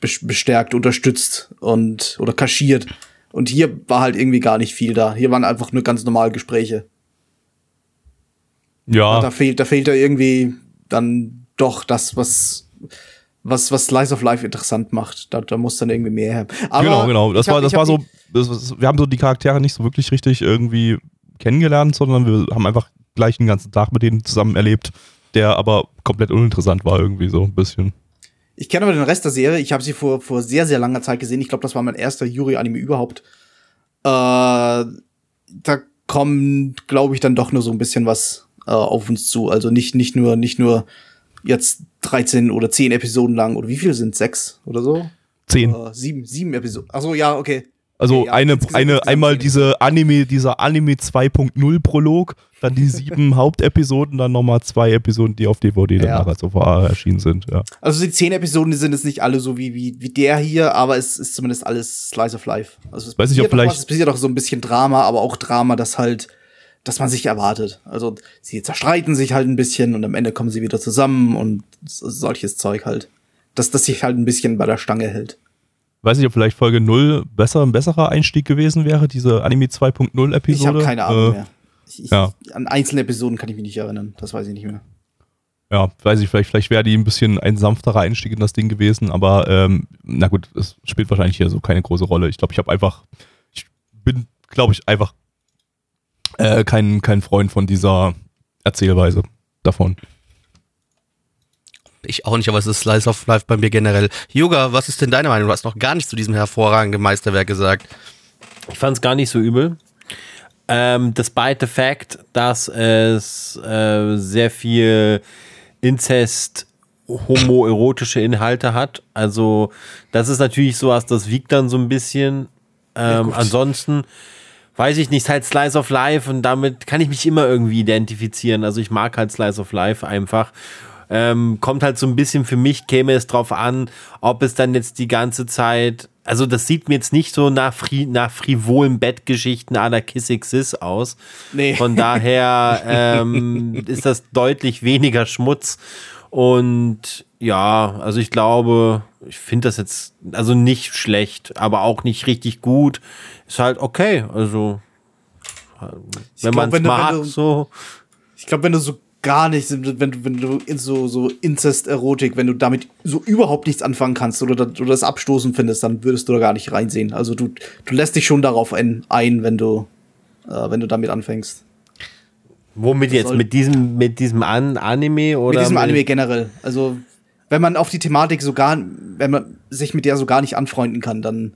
bes- bestärkt, unterstützt und oder kaschiert. Und hier war halt irgendwie gar nicht viel da. Hier waren einfach nur ganz normale Gespräche. Ja, Da fehlt, da fehlt da irgendwie dann doch das, was was was Slice of Life interessant macht. Da, da muss dann irgendwie mehr her. Aber genau, genau. Das hab- war, das war so, das, das, wir haben so die Charaktere nicht so wirklich richtig irgendwie kennengelernt, sondern wir haben einfach gleich den ganzen Tag mit denen zusammen erlebt, der aber komplett uninteressant war irgendwie so ein bisschen. Ich kenne aber den Rest der Serie. Ich habe sie vor, vor sehr, sehr langer Zeit gesehen. Ich glaube, das war mein erster Yuri-Anime überhaupt. Äh, da kommt, glaube ich, dann doch nur so ein bisschen was äh, auf uns zu. Also nicht, nicht nur, nicht nur jetzt 13 oder 10 Episoden lang. Oder wie viele sind? Sechs oder so? Zehn. Äh, sieben, sieben Episoden. Achso, ja, okay. Also ja, eine, eine, einmal diese Anime, dieser Anime 2.0 Prolog, dann die sieben Hauptepisoden, dann nochmal zwei Episoden, die auf DVD Ja. danach als OVA erschienen sind. Ja. Also die zehn Episoden die sind jetzt nicht alle so wie, wie, wie der hier, aber es ist zumindest alles Slice of Life. Also es Weiß nicht, ob vielleicht- was, es passiert auch so ein bisschen Drama, aber auch Drama, das halt, dass man sich erwartet. Also sie zerstreiten sich halt ein bisschen und am Ende kommen sie wieder zusammen und so- solches Zeug halt. Dass das sich halt ein bisschen bei der Stange hält. Weiß nicht, ob vielleicht Folge 0 besser, ein besserer Einstieg gewesen wäre, diese Anime 2.0 Episode. Ich habe keine Ahnung Äh, mehr. Ich, ich, ja. An einzelne Episoden kann ich mich nicht erinnern. Das weiß ich nicht mehr. Ja, weiß ich, vielleicht, vielleicht wäre die ein bisschen ein sanfterer Einstieg in das Ding gewesen, aber ähm, na gut, es spielt wahrscheinlich hier so keine große Rolle. Ich glaube, ich habe einfach, ich bin, glaube ich, einfach äh, kein, kein Freund von dieser Erzählweise davon. Ich auch nicht, aber es ist Slice of Life bei mir generell. Yoga, was ist denn deine Meinung? Du hast noch gar nicht zu diesem hervorragenden Meisterwerk gesagt. Ich fand es gar nicht so übel. Ähm, despite the fact, dass es äh, sehr viel Inzest, homoerotische Inhalte hat. Also, das ist natürlich sowas, das wiegt dann so ein bisschen. Ähm, ansonsten weiß ich nicht, halt Slice of Life und damit kann ich mich immer irgendwie identifizieren. Also ich mag halt Slice of Life einfach. Ähm, kommt halt so ein bisschen für mich, käme es drauf an, ob es dann jetzt die ganze Zeit, also das sieht mir jetzt nicht so nach, fri nach frivolen Bettgeschichten la Kissing Sis aus. Nee. Von daher ähm, ist das deutlich weniger Schmutz. Und ja, also ich glaube, ich finde das jetzt also nicht schlecht, aber auch nicht richtig gut. Ist halt okay. Also wenn man es mag, so. Ich glaube, wenn du so gar nicht, wenn du, wenn du so, so Inzest-Erotik, wenn du damit so überhaupt nichts anfangen kannst oder, das- oder das abstoßen findest, dann würdest du da gar nicht reinsehen. Also du, du lässt dich schon darauf ein, ein wenn du, äh, wenn du damit anfängst. Womit jetzt? Mit diesem, mit diesem An Anime oder? Mit diesem Anime generell. Also, wenn man auf die Thematik so gar, wenn man sich mit der so gar nicht anfreunden kann, dann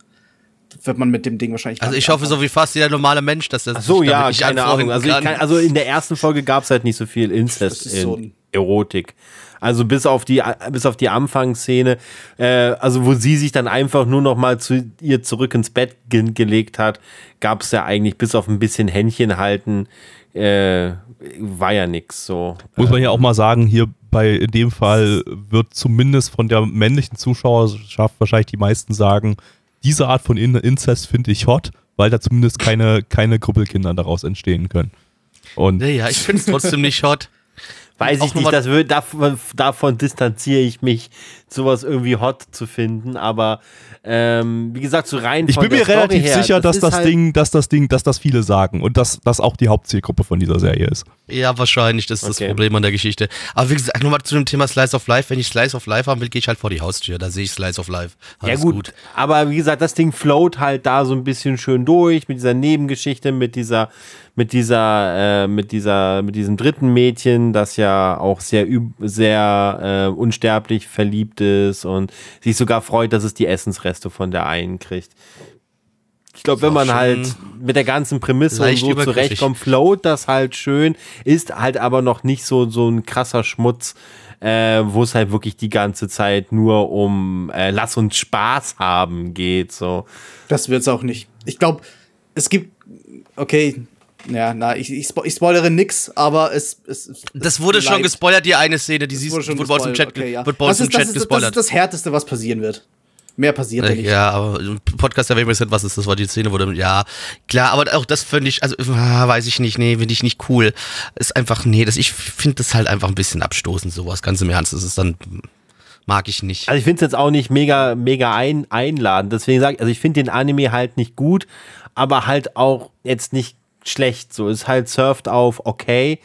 wird man mit dem Ding wahrscheinlich. Also ich hoffe, anfangen. so wie fast jeder normale Mensch, dass das Ach so, sich damit ja, nicht keine Ahnung. Also, ich kann. also in der ersten Folge gab es halt nicht so viel so in ein- Erotik. Also bis auf die bis auf die Anfangsszene, äh, also wo sie sich dann einfach nur noch mal zu ihr zurück ins Bett ge gelegt hat, gab es ja eigentlich bis auf ein bisschen Händchen halten, äh, war ja nix so. Muss man ja auch mal sagen, hier bei in dem Fall wird zumindest von der männlichen Zuschauerschaft wahrscheinlich die meisten sagen, diese Art von In Inzest finde ich hot, weil da zumindest keine, keine Krüppelkinder daraus entstehen können. Und Ja, ja, ich finde es trotzdem nicht hot. Weiß ich nicht, das wird, davon, davon distanziere ich mich, sowas irgendwie hot zu finden, aber ähm, wie gesagt, so rein ich von bin der mir Story relativ her, sicher, dass ist das halt- Ding, dass das Ding, dass das viele sagen und dass das auch die Hauptzielgruppe von dieser Serie ist. Ja, wahrscheinlich, das ist Okay. das Problem an der Geschichte. Aber wie gesagt, nochmal zu dem Thema Slice of Life. Wenn ich Slice of Life haben will, gehe ich halt vor die Haustür. Da sehe ich Slice of Life. Alles ja gut, aber wie gesagt, das Ding float halt da so ein bisschen schön durch mit dieser Nebengeschichte, mit dieser, mit dieser, äh, mit dieser, mit diesem dritten Mädchen, das ja auch sehr, sehr äh, unsterblich verliebt ist und sich sogar freut, dass es die Essensreste von der einen kriegt. Ich glaube, wenn man halt mit der ganzen Prämisse und so zurechtkommt, float das halt schön, ist halt aber noch nicht so, so ein krasser Schmutz, äh, wo es halt wirklich die ganze Zeit nur um äh, Lass uns Spaß haben geht. So. Das wird's auch nicht. Ich glaube, es gibt. Okay. Ja, na, ich, ich, spo ich spoilere nix, aber es. es es- Das wurde es schon gespoilert, die eine Szene, die siehst wurde schon wurde bei uns im. Chat, Okay, ja. wird bei uns das im ist, das, Chat ist, das gespoilert. ist das Härteste, was passieren wird. Mehr passiert ja Äh, nicht. Ja, aber im Podcast erwähnen wir jetzt was ist das, war die Szene, wurde, ja, klar, aber auch das finde ich, also, ah, weiß ich nicht, nee, finde ich nicht cool. Ist einfach, nee, das, ich finde das halt einfach ein bisschen abstoßend, sowas, ganz im Ernst, das ist dann, mag ich nicht. Also ich finde es jetzt auch nicht mega, mega ein, einladend. Deswegen sage ich, also ich finde den Anime halt nicht gut, aber halt auch jetzt nicht schlecht. So ist halt surft auf okay.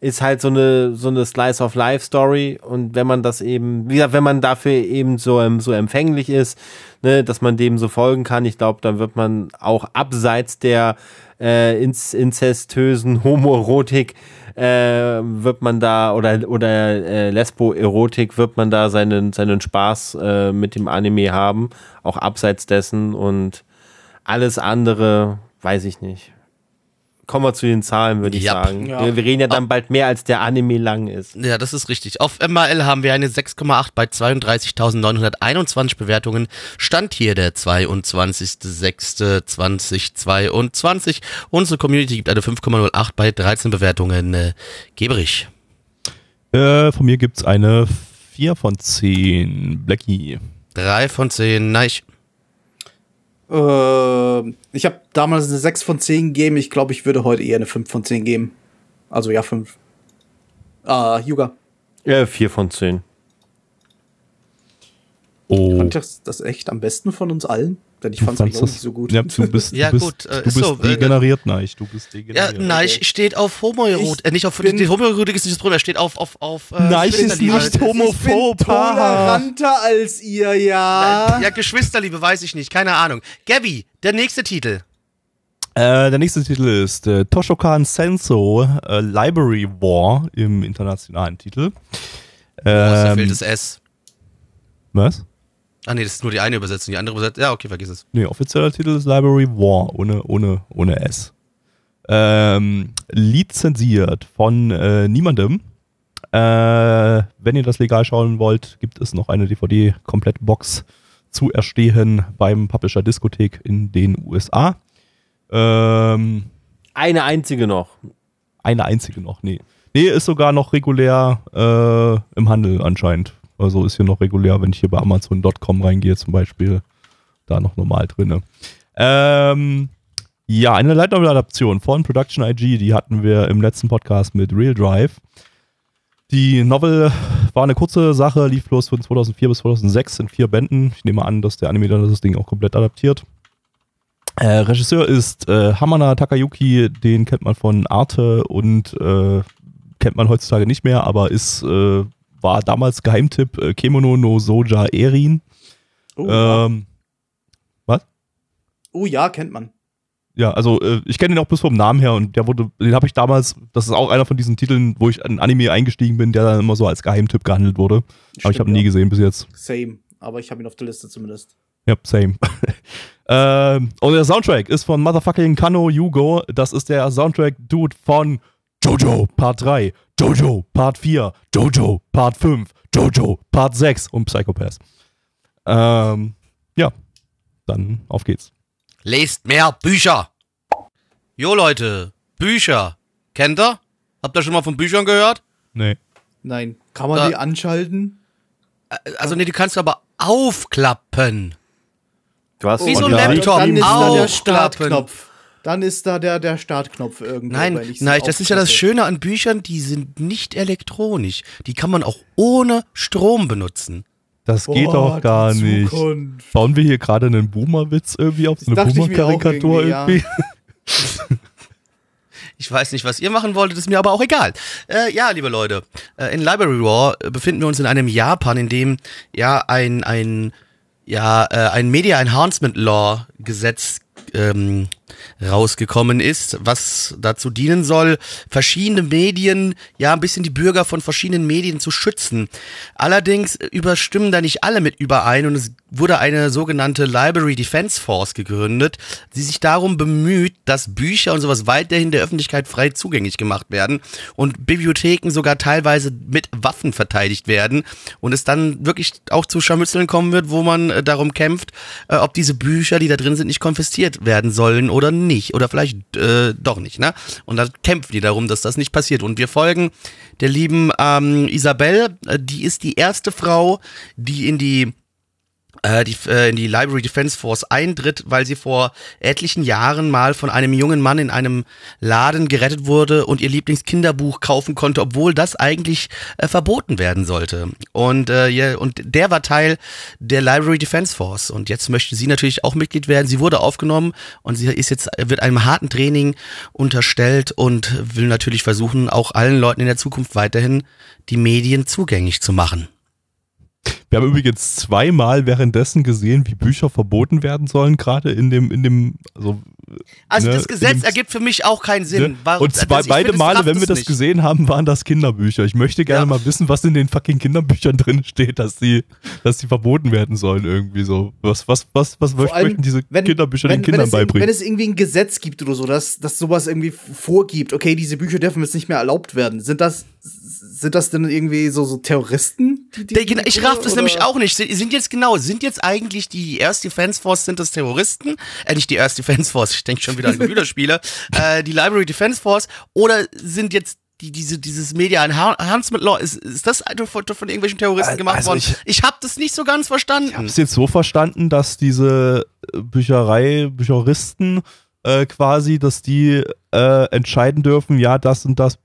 Ist halt so eine, so eine Slice of Life Story. Und wenn man das eben, wie gesagt, wenn man dafür eben so, ähm, so empfänglich ist, ne, dass man dem so folgen kann, ich glaube, dann wird man auch abseits der äh, inz inzestösen Homoerotik äh, wird man da oder oder äh, Lesbo-Erotik wird man da seinen seinen Spaß äh, mit dem Anime haben, auch abseits dessen und alles andere weiß ich nicht. Kommen wir zu den Zahlen, würde ich Yep. sagen. Ja. Wir, wir reden ja dann bald mehr, als der Anime lang ist. Ja, das ist richtig. Auf MRL haben wir eine 6,8 bei 32.921 Bewertungen. Stand hier der 22.06.2022. Unsere Community gibt eine 5,08 bei 13 Bewertungen. Äh, Geberich. Äh, von mir gibt's eine 4 von 10. Blackie. 3 von 10. Nein, Äh, ich habe damals eine 6 von 10 gegeben. Ich glaube, ich würde heute eher eine 5 von 10 geben. Also ja, 5. Ah, Yuga. Ja, vier von zehn. Oh. Fand ich das, das echt am besten von uns allen? Denn ich fand es das- nicht so gut. Ja, du bist, Ja, du bist, gut, äh, du ist bist so, äh, degeneriert, nein, du bist Ja, degeneriert. nein, steht auf Homoerotik. Äh, nicht auf bin- die Homoerotik ist nicht das Problem, er steht auf auf auf äh, Nein, ist nicht homophob. Ich bin toleranter als ihr, ja. Ja, Geschwisterliebe, weiß ich nicht, keine Ahnung. Gabby, der nächste Titel. Äh, der nächste Titel ist äh, Toshokan Senso äh, Library War im internationalen Titel. Oh, Ähm, das S. was? Ah nee, das ist nur die eine Übersetzung, die andere Übersetzung. Ja, okay, vergiss es. Nee, offizieller Titel ist Library War, ohne, ohne, ohne S. Ähm, lizenziert von äh, niemandem. Äh, wenn ihr das legal schauen wollt, gibt es noch eine DVD-Komplettbox zu erstehen beim Publisher Diskothek in den USA. Ähm, Eine einzige noch. eine einzige noch, nee. Nee, ist sogar noch regulär äh, im Handel anscheinend. Also ist hier noch regulär, wenn ich hier bei Amazon.com reingehe zum Beispiel, da noch normal drinne. Ähm, ja, eine Light Novel Adaption von Production IG, die hatten wir im letzten Podcast mit Real Drive. Die Novel war eine kurze Sache, lief bloß von 2004 bis 2006 in vier Bänden. Ich nehme an, dass der Anime dann das Ding auch komplett adaptiert. Äh, Regisseur ist äh, Hamana Takayuki, den kennt man von Arte und äh, kennt man heutzutage nicht mehr, aber ist äh, war damals Geheimtipp äh, Kemono no Soja Erin. Oh. Ähm, was? oh ja, kennt man. Ja, also äh, ich kenne den auch bis vom Namen her und der wurde, den habe ich damals, das ist auch einer von diesen Titeln, wo ich in Anime eingestiegen bin, der dann immer so als Geheimtipp gehandelt wurde. aber ich Stimmt, habe ihn nie ja. gesehen bis jetzt. Same. Aber ich habe ihn auf der Liste zumindest. Ja, same. ähm, und der Soundtrack ist von Motherfucking Kano Yugo. Das ist der Soundtrack-Dude von Jojo Part 3, Jojo Part 4, Jojo Part 5, Jojo Part 6 und Psychopath. Ähm, ja, dann auf geht's. Lest mehr Bücher. Jo Leute, Bücher. Kennt ihr? Habt ihr schon mal von Büchern gehört? Nee. Nein. Kann man Da- die anschalten? Also nee, die kannst du aber aufklappen. Du hast Wie so ein Laptop. Dann ist da der. Startknopf. Dann ist da der, der Startknopf irgendwo. Nein, wenn ich sie nein, das ist ja das. Schöne an Büchern, die sind nicht elektronisch. Die kann man auch ohne Strom benutzen. Das geht Boah, doch gar nicht. Bauen wir hier gerade einen Boomer-Witz irgendwie auf? So eine Boomer-Karikatur irgendwie, irgendwie? Ich weiß nicht, was ihr machen wolltet, ist mir aber auch egal. Äh, ja, liebe Leute, äh, in Library War äh, befinden wir uns in einem Japan, in dem ja ein, ein, ja, äh, ein Media Enhancement Law Gesetz ähm, rausgekommen ist, was dazu dienen soll, verschiedene Medien, ja, ein bisschen die Bürger von verschiedenen Medien zu schützen. Allerdings überstimmen da nicht alle mit überein und es wurde eine sogenannte Library Defense Force gegründet, die sich darum bemüht, dass Bücher und sowas weiterhin der Öffentlichkeit frei zugänglich gemacht werden und Bibliotheken sogar teilweise mit Waffen verteidigt werden und es dann wirklich auch zu Scharmützeln kommen wird, wo man äh, darum kämpft, äh, ob diese Bücher, die da drin sind, nicht konfisziert werden sollen oder nicht. Oder vielleicht äh, doch nicht, ne? Und da kämpfen die darum, dass das nicht passiert. Und wir folgen der lieben ähm, Isabel, äh, die ist die erste Frau, die in die die, äh, in die Library Defense Force eintritt, weil sie vor etlichen Jahren mal von einem jungen Mann in einem Laden gerettet wurde und ihr Lieblingskinderbuch kaufen konnte, obwohl das eigentlich äh, verboten werden sollte. Und, äh, ja, und der war Teil der Library Defense Force. Und jetzt möchte sie natürlich auch Mitglied werden. Sie wurde aufgenommen und sie ist jetzt, wird einem harten Training unterstellt und will natürlich versuchen, auch allen Leuten in der Zukunft weiterhin die Medien zugänglich zu machen. Wir haben übrigens zweimal währenddessen gesehen, wie Bücher verboten werden sollen, gerade in dem, in dem, also Also Ne, das Gesetz in dem- ergibt für mich auch keinen Sinn. Ne? Warum- Und zwei, also beide Male, wenn wir das nicht. gesehen haben, waren das Kinderbücher. Ich möchte gerne Ja. mal wissen, was in den fucking Kinderbüchern drin steht, dass die, dass die verboten werden sollen irgendwie so. Was, was, was, was Vor allem, möchten diese wenn- Kinderbücher wenn, den Kindern wenn beibringen? Wenn es irgendwie ein Gesetz gibt oder so, dass, dass sowas irgendwie vorgibt, okay, diese Bücher dürfen jetzt nicht mehr erlaubt werden. Sind das, sind das denn irgendwie so, so Terroristen? die- die- Der- genau, Ich raff das oder- nämlich auch nicht. Sind, sind jetzt genau, sind jetzt eigentlich die Earth Defense Force, sind das Terroristen? Äh, nicht die Earth Defense Force, ich denke schon wieder an Computerspiele. äh, die Library Defense Force. Oder sind jetzt die, diese, dieses Media Enhancement Law, ist, ist das von, von irgendwelchen Terroristen Al- gemacht also worden? ich- Ich, habe das nicht so ganz verstanden. Ich habe es jetzt so verstanden, dass diese äh, Bücherei, Bücheristen äh, quasi, dass die äh, entscheiden dürfen, ja, das und das,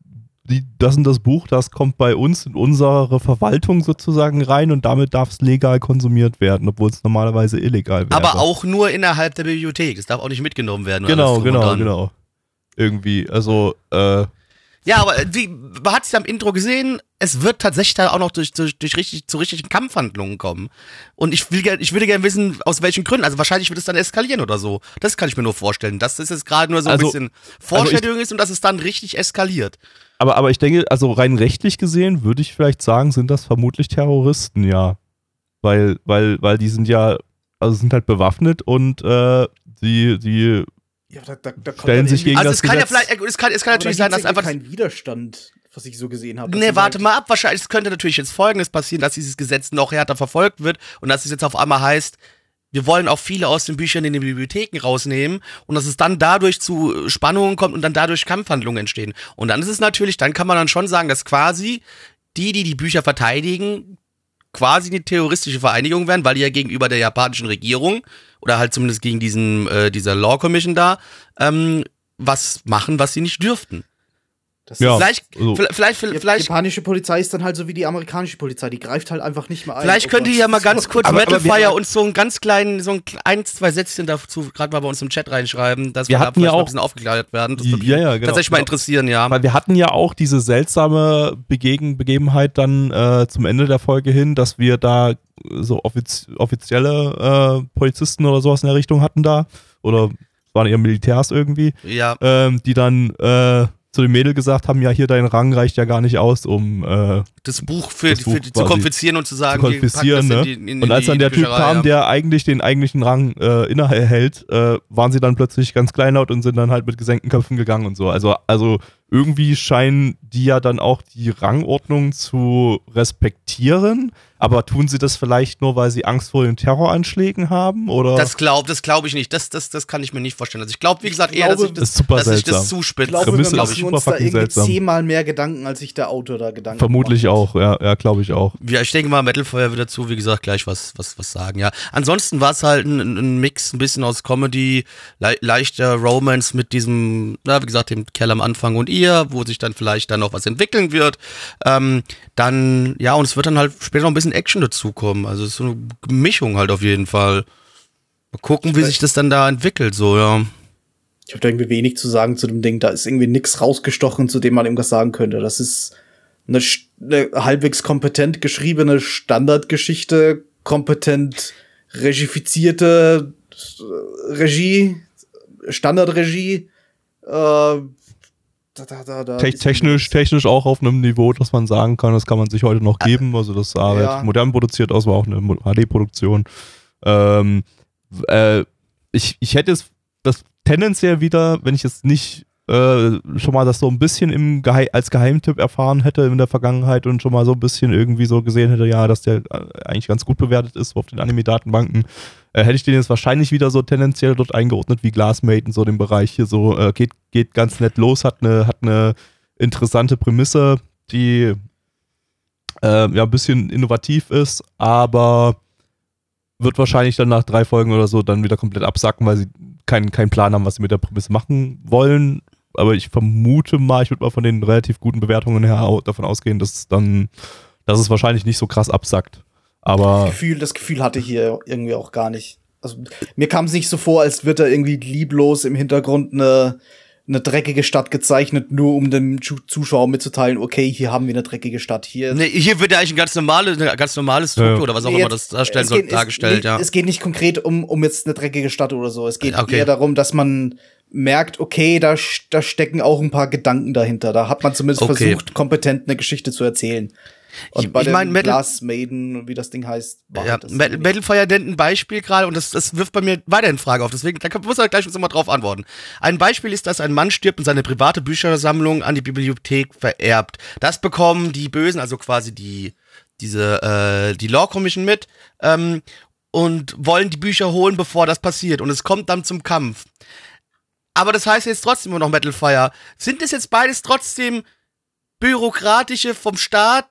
die, das und das Buch, das kommt bei uns in unsere Verwaltung sozusagen rein und damit darf es legal konsumiert werden, obwohl es normalerweise illegal wäre. Aber auch nur innerhalb der Bibliothek. Das darf auch nicht mitgenommen werden. Genau, genau, genau. Irgendwie, also, äh, Ja, aber äh, wie, man hat es ja am Intro gesehen, es wird tatsächlich da auch noch durch, durch, durch richtig, zu richtigen Kampfhandlungen kommen. Und ich, will, ich würde gerne wissen, aus welchen Gründen. Also wahrscheinlich wird es dann eskalieren oder so. Das kann ich mir nur vorstellen. Dass das jetzt gerade nur so ein Also- bisschen Vorstellung ist und dass es dann richtig eskaliert. aber, aber ich denke, also rein rechtlich gesehen würde ich vielleicht sagen, sind das vermutlich Terroristen, ja. Weil, weil, weil die sind ja, also sind halt bewaffnet und äh, die, die Ja, da, da, da kommt Stellen dann sich gegen Also das es kann ja Gesetz- vielleicht, es kann, es kann natürlich da sein, dass einfach. irgendwie kein Widerstand, was ich so gesehen habe. Nee, warte mal ab. Wahrscheinlich es könnte natürlich jetzt Folgendes passieren, dass dieses Gesetz noch härter verfolgt wird und dass es jetzt auf einmal heißt, wir wollen auch viele aus den Büchern in den Bibliotheken rausnehmen und dass es dann dadurch zu Spannungen kommt und dann dadurch Kampfhandlungen entstehen. Und dann ist es natürlich, dann kann man dann schon sagen, dass quasi die, die die Bücher verteidigen, quasi eine terroristische Vereinigung werden, weil die ja gegenüber der japanischen Regierung oder halt zumindest gegen diesen äh, dieser Law Commission da ähm, was machen, was sie nicht dürften. Das Ja. ist, Vielleicht, also- vielleicht, vielleicht, die japanische Polizei ist dann halt so wie die amerikanische Polizei, die greift halt einfach nicht mehr ein. Vielleicht Oh könnt ihr ja mal ganz kurz Aber- Metal Fire uns so einen ganz kleinen, so ein, ein zwei Sätzchen dazu gerade mal bei uns im Chat reinschreiben, dass Wir wir, da hatten ja vielleicht mal auch- ein bisschen aufgeklärt werden. Das würde Ja, mich ja, genau. tatsächlich mal Genau. interessieren, ja. Weil wir hatten ja auch diese seltsame Begegen Begebenheit dann äh, zum Ende der Folge hin, dass wir da so offiz offizielle äh, Polizisten oder sowas in der Richtung hatten da. Oder es waren eher Militärs irgendwie, Ja, ähm, die dann äh, zu dem Mädel gesagt haben, ja, hier dein Rang reicht ja gar nicht aus, um äh, das Buch für, Das Buch für, zu konfiszieren und zu zu sagen, pack konfiszieren. Ne? in die- in und als dann der Typ Bücherei, kam, ja. der eigentlich den eigentlichen Rang äh, innehält, äh, waren sie dann plötzlich ganz kleinlaut und sind dann halt mit gesenkten Köpfen gegangen und so. Also, also irgendwie scheinen die ja dann auch die Rangordnung zu respektieren, aber tun sie das vielleicht nur, weil sie Angst vor den Terroranschlägen haben? Oder Das glaube das glaub ich nicht. Das, das, das kann ich mir nicht vorstellen. Also ich glaube, wie gesagt, eher, glaube, dass ich das das, ich das zuspitze. Ich glaube, Prämisse wir machen uns da irgendwie seltsam. zehnmal mehr Gedanken, als sich der Autor da Gedanken Vermutlich macht. auch, ja, ja glaube ich auch. Ja, ich denke mal, Metal Fire wird dazu, wie gesagt, gleich was, was, was sagen, ja. Ansonsten war es halt ein, ein Mix, ein bisschen aus Comedy, le leichter Romance mit diesem, na, wie gesagt, dem Kerl am Anfang und ihr, wo sich dann vielleicht dann noch was entwickeln wird. Ähm, dann, ja, und es wird dann halt später noch ein bisschen Action dazukommen. Also es ist so eine Mischung halt auf jeden Fall. Mal gucken, wie sich das dann da entwickelt, so, ja. Ich habe da irgendwie wenig zu sagen zu dem Ding. Da ist irgendwie nix rausgestochen, zu dem man irgendwas sagen könnte. Das ist eine, eine halbwegs kompetent geschriebene Standardgeschichte, kompetent regifizierte äh, Regie, Standardregie. Äh, da, da, da, technisch, technisch auch auf einem Niveau, dass man sagen kann, das kann man sich heute noch geben. Also das Ah. Ja. modern produziert aus, war auch eine HD-Produktion. Ähm, äh, ich, ich hätte es das tendenziell wieder, wenn ich jetzt nicht äh, schon mal das so ein bisschen im Geheim, als Geheimtipp erfahren hätte in der Vergangenheit und schon mal so ein bisschen irgendwie so gesehen hätte, ja, dass der äh, eigentlich ganz gut bewertet ist auf den Anime-Datenbanken, äh, hätte ich den jetzt wahrscheinlich wieder so tendenziell dort eingeordnet wie Glassmate in so dem Bereich hier so, äh, geht, geht ganz nett los, hat eine, hat eine interessante Prämisse, die äh, ja ein bisschen innovativ ist, aber wird wahrscheinlich dann nach drei Folgen oder so dann wieder komplett absacken, weil sie keinen, keinen Plan haben, was sie mit der Prämisse machen wollen. Aber ich vermute mal, ich würde mal von den relativ guten Bewertungen her davon ausgehen, dass es dann, dass es wahrscheinlich nicht so krass absackt. Aber Gefühl, das Gefühl hatte ich hier irgendwie auch gar nicht. Also, mir kam es nicht so vor, als wird da irgendwie lieblos im Hintergrund eine, eine dreckige Stadt gezeichnet, nur um dem Zuschauer mitzuteilen, okay, hier haben wir eine dreckige Stadt. Hier, nee, hier wird ja eigentlich ein ganz normale, eine ganz normale Struktur Ja. oder was auch Nee, immer das darstellen soll, dargestellt, es, ja. Es geht nicht konkret um, um jetzt eine dreckige Stadt oder so. Es geht Okay. eher darum, dass man merkt, okay, da, da stecken auch ein paar Gedanken dahinter. Da hat man zumindest Okay. versucht, kompetent eine Geschichte zu erzählen. Und Ich- bei ich mein, Metal- Glass Maiden, wie das Ding heißt, war Ja, das Metal. Metal Fire nennt ein Beispiel gerade und das, das wirft bei mir weiterhin Frage auf. Deswegen, da muss er gleich uns mal drauf antworten. Ein Beispiel ist, dass ein Mann stirbt und seine private Büchersammlung an die Bibliothek vererbt. Das bekommen die Bösen, also quasi die, diese, äh, die Law Commission mit, ähm, und wollen die Bücher holen, bevor das passiert. Und es kommt dann zum Kampf. Aber das heißt jetzt trotzdem immer noch Metal Fire. Sind es jetzt beides trotzdem bürokratische vom Staat,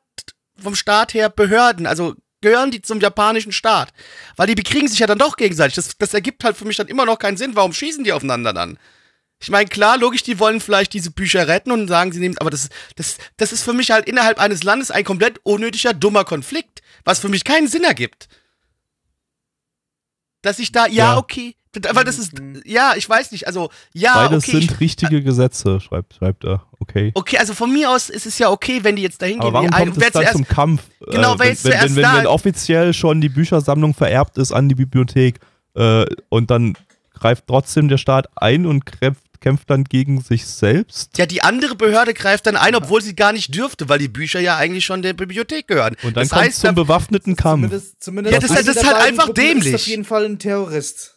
vom Staat her Behörden? Also gehören die zum japanischen Staat? Weil die bekriegen sich ja dann doch gegenseitig. Das, das ergibt halt für mich dann immer noch keinen Sinn. Warum schießen die aufeinander dann? Ich meine, klar, logisch, die wollen vielleicht diese Bücher retten und sagen, sie nehmen, aber das, das, das ist für mich halt innerhalb eines Landes ein komplett unnötiger, dummer Konflikt, was für mich keinen Sinn ergibt. Dass ich da, ja, Ja. okay, aber das ist, ja, ich weiß nicht, also, ja, Beides okay, ich, sind richtige Gesetze, schreibt, schreibt er. Okay. okay, also von mir aus ist es ja okay, wenn die jetzt dahin Aber gehen. warum die kommt es dann zuerst- zum Kampf? Genau, äh, wenn, wenn, zuerst wenn, wenn, da- wenn offiziell schon die Büchersammlung vererbt ist an die Bibliothek äh, und dann greift trotzdem der Staat ein und kämpft, kämpft dann gegen sich selbst. Ja, die andere Behörde greift dann ein, obwohl sie gar nicht dürfte, weil die Bücher ja eigentlich schon der Bibliothek gehören. Und dann das kommt heißt, es zum da- bewaffneten Kampf. Zumindest, zumindest Ja, das das ist halt einfach Gruppen dämlich. Ist auf jeden Fall ein Terrorist.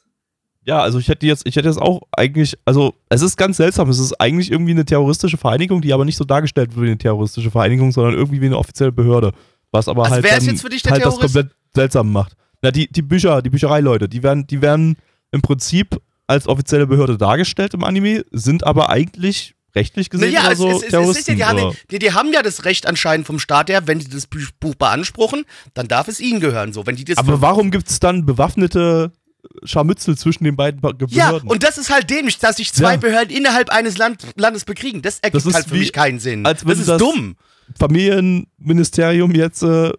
Ja, also ich hätte jetzt, ich hätte jetzt auch eigentlich, also es ist ganz seltsam, es ist eigentlich irgendwie eine terroristische Vereinigung, die aber nicht so dargestellt wird wie eine terroristische Vereinigung, sondern irgendwie wie eine offizielle Behörde. Was aber Also halt, wer ist dann jetzt für dich der halt das komplett seltsam macht. Na, die, die Bücher, die Büchereileute, die werden, die werden im Prinzip als offizielle Behörde dargestellt im Anime, sind aber eigentlich rechtlich gesehen Naja, so es, es, es ist ja, die, haben, die, die haben ja das Recht anscheinend vom Staat her, wenn sie das Buch beanspruchen, dann darf es ihnen gehören. So, wenn die das aber warum gibt es dann bewaffnete Scharmützel zwischen den beiden Be- Ja, Behörden? und das ist halt dämlich, dass sich zwei Ja. Behörden innerhalb eines Land, Landes bekriegen. Das ergibt Das halt für wie- mich keinen Sinn. das ist das- dumm. Familienministerium jetzt, äh,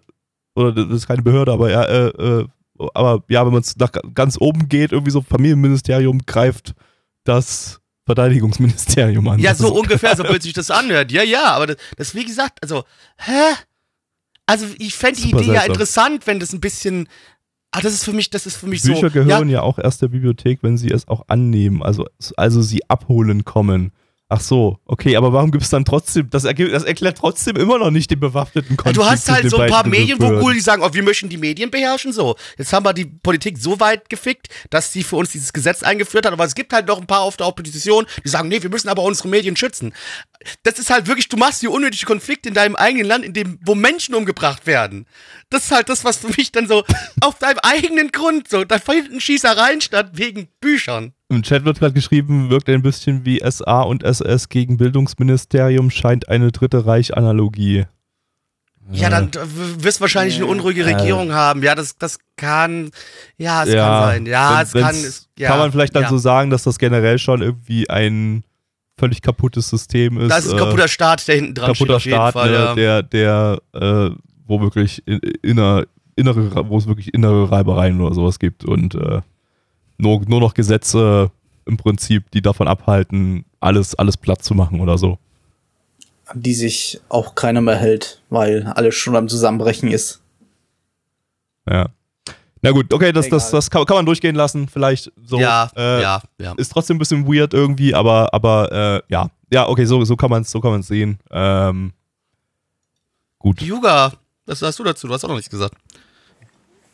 oder das ist keine Behörde, aber ja, äh, äh, aber ja, wenn man es nach ganz oben geht, irgendwie so Familienministerium greift das Verteidigungsministerium an. Ja, so ungefähr, so blöd sich das anhört. Ja, ja, aber das, das wie gesagt, also, hä? Also, ich fände die Idee ja seltsam. interessant, wenn das ein bisschen. Ah, das ist für mich, das ist für mich Bücher so. gehören ja, ja. auch erst der Bibliothek, wenn sie es auch annehmen, also, also sie abholen kommen. Ach so, okay, aber warum gibt es dann trotzdem, das, das erklärt trotzdem immer noch nicht den bewaffneten Konflikt. du hast halt so ein paar beiden Medienvogul, Behörden. die sagen, oh, wir möchten die Medien beherrschen, so. Jetzt haben wir die Politik so weit gefickt, dass sie für uns dieses Gesetz eingeführt hat, aber es gibt halt noch ein paar auf der Opposition, die sagen, nee, wir müssen aber unsere Medien schützen. Das ist halt wirklich, du machst hier unnötige Konflikte in deinem eigenen Land, in dem, wo Menschen umgebracht werden. Das ist halt das, was für mich dann so auf deinem eigenen Grund so, da finden Schießereien statt wegen Büchern. Im Chat wird gerade geschrieben, wirkt ein bisschen wie SA und SS gegen Bildungsministerium, scheint eine dritte Reich-Analogie. Ja, dann w- wirst wahrscheinlich eine unruhige Regierung haben. Ja, das, das kann, ja, es kann sein. Ja, wenn- es kann, es, ja, kann man vielleicht dann ja. so sagen, dass das generell schon irgendwie ein völlig kaputtes System ist. Das ist ein äh, kaputter Staat, der hinten dran steht, kaputter auf jeden Staat, Fall. ne, ja. der, der, äh, wo wirklich in- inner, innere, wo es wirklich innere Reibereien oder sowas gibt und äh, nur, nur noch Gesetze im Prinzip, die davon abhalten, alles, alles platt zu machen oder so. An die sich auch keiner mehr hält, weil alles schon am Zusammenbrechen ist. Ja. Na gut, okay, das, das, das kann, kann man durchgehen lassen, vielleicht so. ja, äh, ja, ja. Ist trotzdem ein bisschen weird irgendwie, aber, aber äh, ja. Ja, okay, so, so kann man es so kann sehen. Ähm, gut. Yuga, was sagst du dazu? Du hast auch noch nichts gesagt.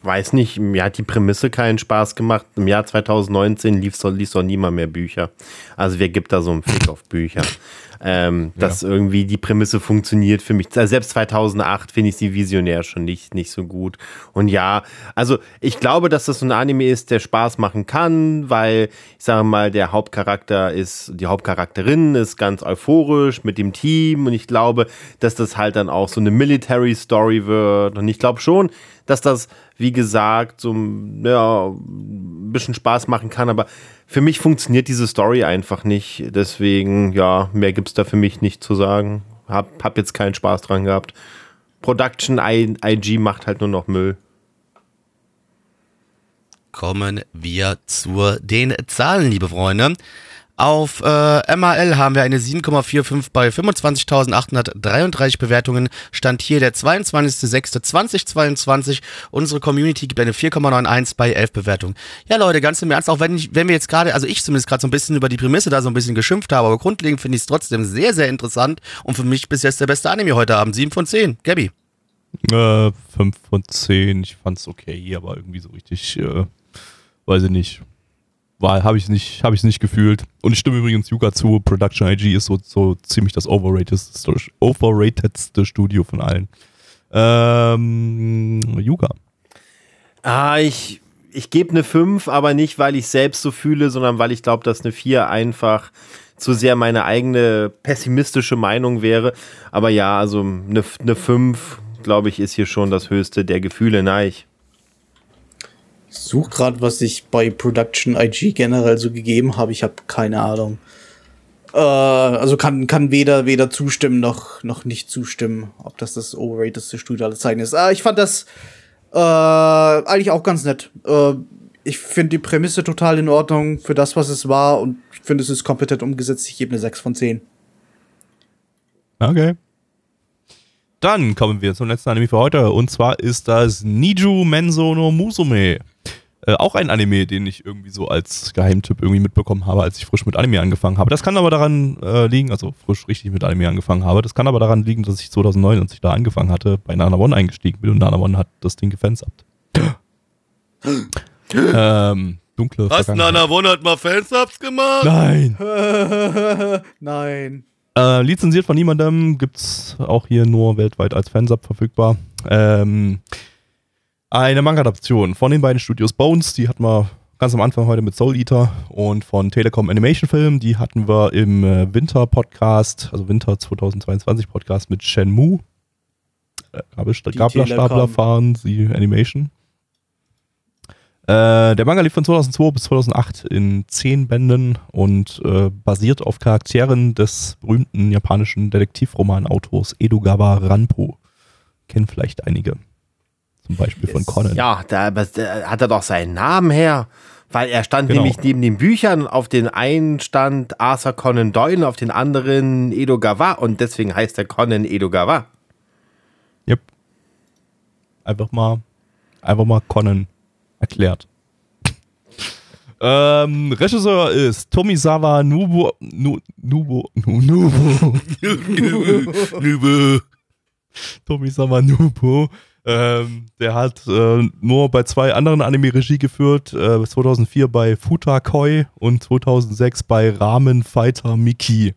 Weiß nicht, mir hat die Prämisse keinen Spaß gemacht. Im Jahr 2019 lief so, liest doch niemand mehr Bücher. Also wer gibt da so einen Fick auf Bücher? Ähm, dass irgendwie die Prämisse funktioniert für mich. Also Selbst 2008 finde ich sie visionär schon nicht, nicht so gut. Und ja, also ich glaube, dass das so ein Anime ist, der Spaß machen kann, weil ich sage mal, der Hauptcharakter ist, die Hauptcharakterin ist ganz euphorisch mit dem Team und ich glaube, dass das halt dann auch so eine Military Story wird. Und ich glaube schon, dass das, wie gesagt, so ja, ein bisschen Spaß machen kann, aber für mich funktioniert diese Story einfach nicht. Deswegen, ja, mehr gibt es da für mich nicht zu sagen. Hab, hab jetzt keinen Spaß dran gehabt. Production IG macht halt nur noch Müll. Kommen wir zu den Zahlen, liebe Freunde. Auf äh, MAL haben wir eine 7,45 bei 25.833 Bewertungen. Stand hier der 22.06.2022. Unsere Community gibt eine 4,91 bei 11 Bewertungen. Ja, Leute, ganz im Ernst, auch wenn, ich, wenn wir jetzt gerade, also ich zumindest gerade so ein bisschen über die Prämisse da so ein bisschen geschimpft habe, aber grundlegend finde ich es trotzdem sehr, sehr interessant und für mich bis jetzt der beste Anime heute Abend. 7 von 10. Gabby. Äh, 5 von 10. Ich fand's okay, aber irgendwie so richtig, äh, weiß ich nicht habe ich nicht, habe ich nicht gefühlt. Und ich stimme übrigens Yuka zu. Production IG ist so, so ziemlich das overratedste, overratedste Studio von allen. Ähm, Yuka. Ah, ich, ich gebe eine 5, aber nicht, weil ich selbst so fühle, sondern weil ich glaube, dass eine 4 einfach zu sehr meine eigene pessimistische Meinung wäre. Aber ja, also eine, eine 5, glaube ich, ist hier schon das höchste der Gefühle. Nein, ich suche gerade, was ich bei Production IG generell so gegeben habe. Ich habe keine Ahnung. Äh, also kann, kann weder, weder zustimmen noch, noch nicht zustimmen, ob das das overratedste Studio aller Zeiten ist. Ah, ich fand das äh, eigentlich auch ganz nett. Äh, ich finde die Prämisse total in Ordnung für das, was es war und ich finde, es ist kompetent umgesetzt. Ich gebe eine 6 von 10. Okay. Dann kommen wir zum letzten Anime für heute und zwar ist das Niju Menso no Musume. Äh, auch ein Anime, den ich irgendwie so als Geheimtipp irgendwie mitbekommen habe, als ich frisch mit Anime angefangen habe. Das kann aber daran äh, liegen, also frisch richtig mit Anime angefangen habe, das kann aber daran liegen, dass ich 2009, als ich da angefangen hatte, bei Nana One eingestiegen bin und Nana One hat das Ding gefansubbt. ähm, dunkle Was? Nana One hat mal Fansubs gemacht? Nein. Nein. Äh, lizenziert von niemandem, gibt's auch hier nur weltweit als Fansub verfügbar. Ähm, eine Manga-Adaption von den beiden Studios Bones, die hatten wir ganz am Anfang heute mit Soul Eater und von Telekom Animation Film, die hatten wir im äh, Winter-Podcast, also Winter 2022 Podcast mit Shenmue. Äh, Gabler-Stapler fahren sie Animation. Äh, der Manga lief von 2002 bis 2008 in zehn Bänden und äh, basiert auf Charakteren des berühmten japanischen Detektivroman-Autors Edogawa Ranpo. Kennen vielleicht einige. Zum Beispiel von Conan. Ja, da, da, hat er doch seinen Namen her. Weil er stand genau. nämlich neben den Büchern, auf den einen stand Arthur Conan Doyle, auf den anderen Edogawa und deswegen heißt er Conan Edogawa. Yep. Einfach mal, einfach mal Conan erklärt. ähm, Regisseur ist Tomisawa Nubo, nu, Nubo, nu, Nubo, Nubo, Tomisawa Nubo. Ähm, der hat äh, nur bei zwei anderen Anime Regie geführt, äh, 2004 bei Futakoi und 2006 bei Ramen Fighter Miki.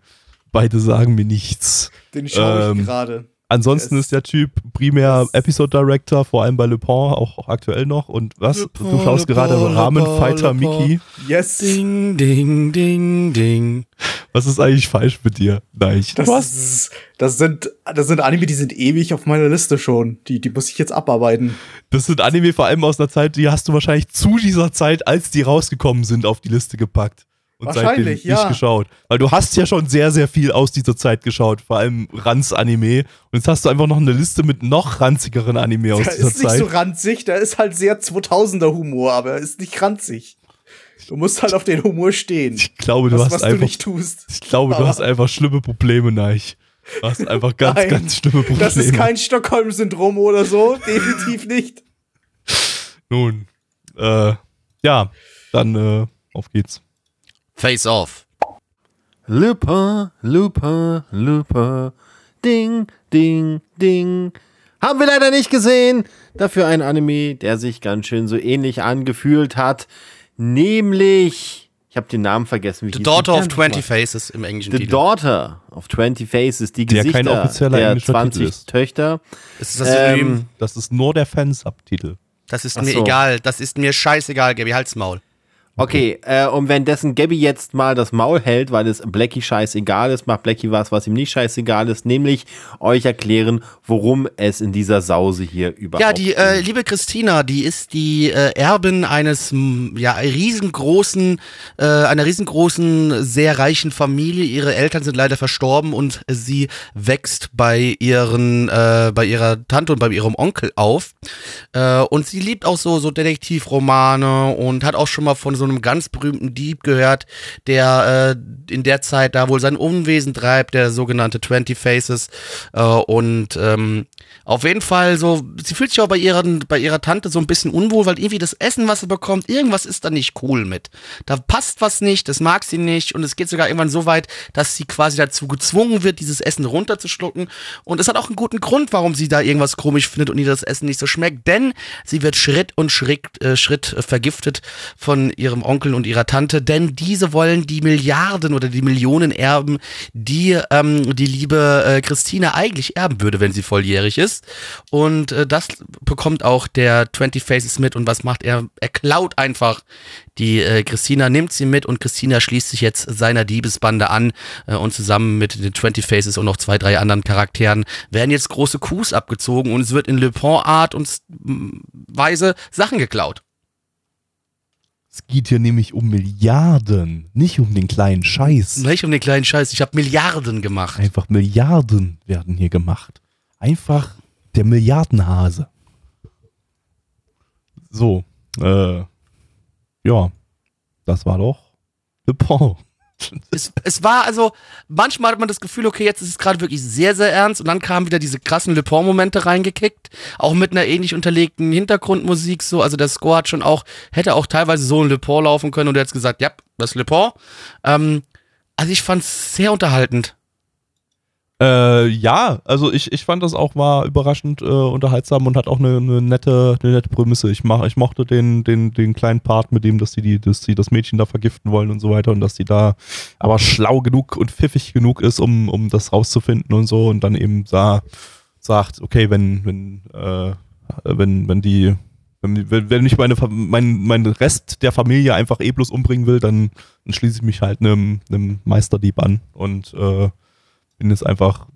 Beide sagen mir nichts. Den schaue ich ähm, gerade. Ansonsten ist der Typ primär Episode Director, vor allem bei Le Pen, auch, auch aktuell noch. Und was? Le du schaust gerade Le Ramen Le Fighter Mickey. Yes. Ding, ding, ding, ding. Was ist eigentlich falsch mit dir? Nein. Das, was? das sind, das sind Anime, die sind ewig auf meiner Liste schon. Die, die muss ich jetzt abarbeiten. Das sind Anime vor allem aus einer Zeit, die hast du wahrscheinlich zu dieser Zeit, als die rausgekommen sind, auf die Liste gepackt und Wahrscheinlich, seitdem nicht geschaut. Weil du hast ja schon sehr, sehr viel aus dieser Zeit geschaut, vor allem Ranz-Anime. Und jetzt hast du einfach noch eine Liste mit noch ranzigeren Anime aus der dieser Zeit. Der ist nicht so ranzig, der ist halt sehr 2000er Humor, aber er ist nicht ranzig. Du musst halt auf den Humor stehen. Ich glaube, du was, hast was einfach. Du nicht tust. Ich glaube, aber du hast einfach schlimme Probleme, Neich. Du hast einfach ganz, Nein, ganz schlimme Probleme. Das ist kein Stockholm-Syndrom oder so. Definitiv nicht. Nun, äh, ja, dann äh, auf geht's. Face off. Looper, Looper, Looper. Ding, ding, ding. Haben wir leider nicht gesehen. Dafür ein Anime, der sich ganz schön so ähnlich angefühlt hat. Nämlich, ich habe den Namen vergessen. Wie The Daughter of 20 Faces im englischen The Titel. Daughter of 20 Faces, die der Gesichter kein offizieller der 20 ist. Töchter. Ist das, ähm, das ist nur der Fansubtitel. Das ist mir so. egal. Das ist mir scheißegal, Gabi, halt's Maul. Okay, äh, und währenddessen Gabby jetzt mal das Maul hält, weil es Blackie scheißegal ist, macht Blackie was, was ihm nicht scheißegal ist, nämlich euch erklären, worum es in dieser Sause hier überhaupt Ja, die äh, liebe Christina, die ist die äh, Erbin eines ja riesengroßen, äh, einer riesengroßen, sehr reichen Familie. Ihre Eltern sind leider verstorben und sie wächst bei ihren, äh, bei ihrer Tante und bei ihrem Onkel auf. Äh, und sie liebt auch so, so Detektivromane und hat auch schon mal von so einem ganz berühmten Dieb gehört, der äh, in der Zeit da wohl sein Unwesen treibt, der sogenannte 20 Faces. Äh, und ähm, auf jeden Fall so, sie fühlt sich auch bei, ihren, bei ihrer Tante so ein bisschen unwohl, weil irgendwie das Essen, was sie bekommt, irgendwas ist da nicht cool mit. Da passt was nicht, das mag sie nicht und es geht sogar irgendwann so weit, dass sie quasi dazu gezwungen wird, dieses Essen runterzuschlucken. Und es hat auch einen guten Grund, warum sie da irgendwas komisch findet und ihr das Essen nicht so schmeckt, denn sie wird Schritt und Schritt, äh, Schritt vergiftet von ihrem Onkel und ihrer Tante, denn diese wollen die Milliarden oder die Millionen erben, die ähm, die liebe äh, Christine eigentlich erben würde, wenn sie volljährig ist ist. Und äh, das bekommt auch der 20 Faces mit. Und was macht er? Er klaut einfach die äh, Christina, nimmt sie mit und Christina schließt sich jetzt seiner Diebesbande an. Äh, und zusammen mit den 20 Faces und noch zwei, drei anderen Charakteren werden jetzt große Coups abgezogen und es wird in Le Pen-Art und Weise Sachen geklaut. Es geht hier nämlich um Milliarden, nicht um den kleinen Scheiß. Nicht um den kleinen Scheiß. Ich habe Milliarden gemacht. Einfach Milliarden werden hier gemacht. Einfach der Milliardenhase. So, äh, ja, das war doch Le Pen. Es, es, war also, manchmal hat man das Gefühl, okay, jetzt ist es gerade wirklich sehr, sehr ernst und dann kamen wieder diese krassen Le Pen-Momente reingekickt, auch mit einer ähnlich unterlegten Hintergrundmusik so, also der Score hat schon auch, hätte auch teilweise so ein Le Pen laufen können und er hat gesagt, ja, das ist Le Pen. Ähm, also ich fand es sehr unterhaltend. Äh, ja, also ich, ich fand das auch war überraschend äh, unterhaltsam und hat auch eine, eine, nette, eine nette Prämisse. Ich, mach, ich mochte den, den, den kleinen Part mit dem, dass sie, die, dass sie das Mädchen da vergiften wollen und so weiter und dass sie da aber schlau genug und pfiffig genug ist, um, um das rauszufinden und so und dann eben sah, sagt, okay, wenn, wenn, äh, wenn, wenn die, wenn, wenn ich meine, mein, mein Rest der Familie einfach eh bloß umbringen will, dann, dann schließe ich mich halt einem, einem Meisterdieb an und äh, bin jetzt einfach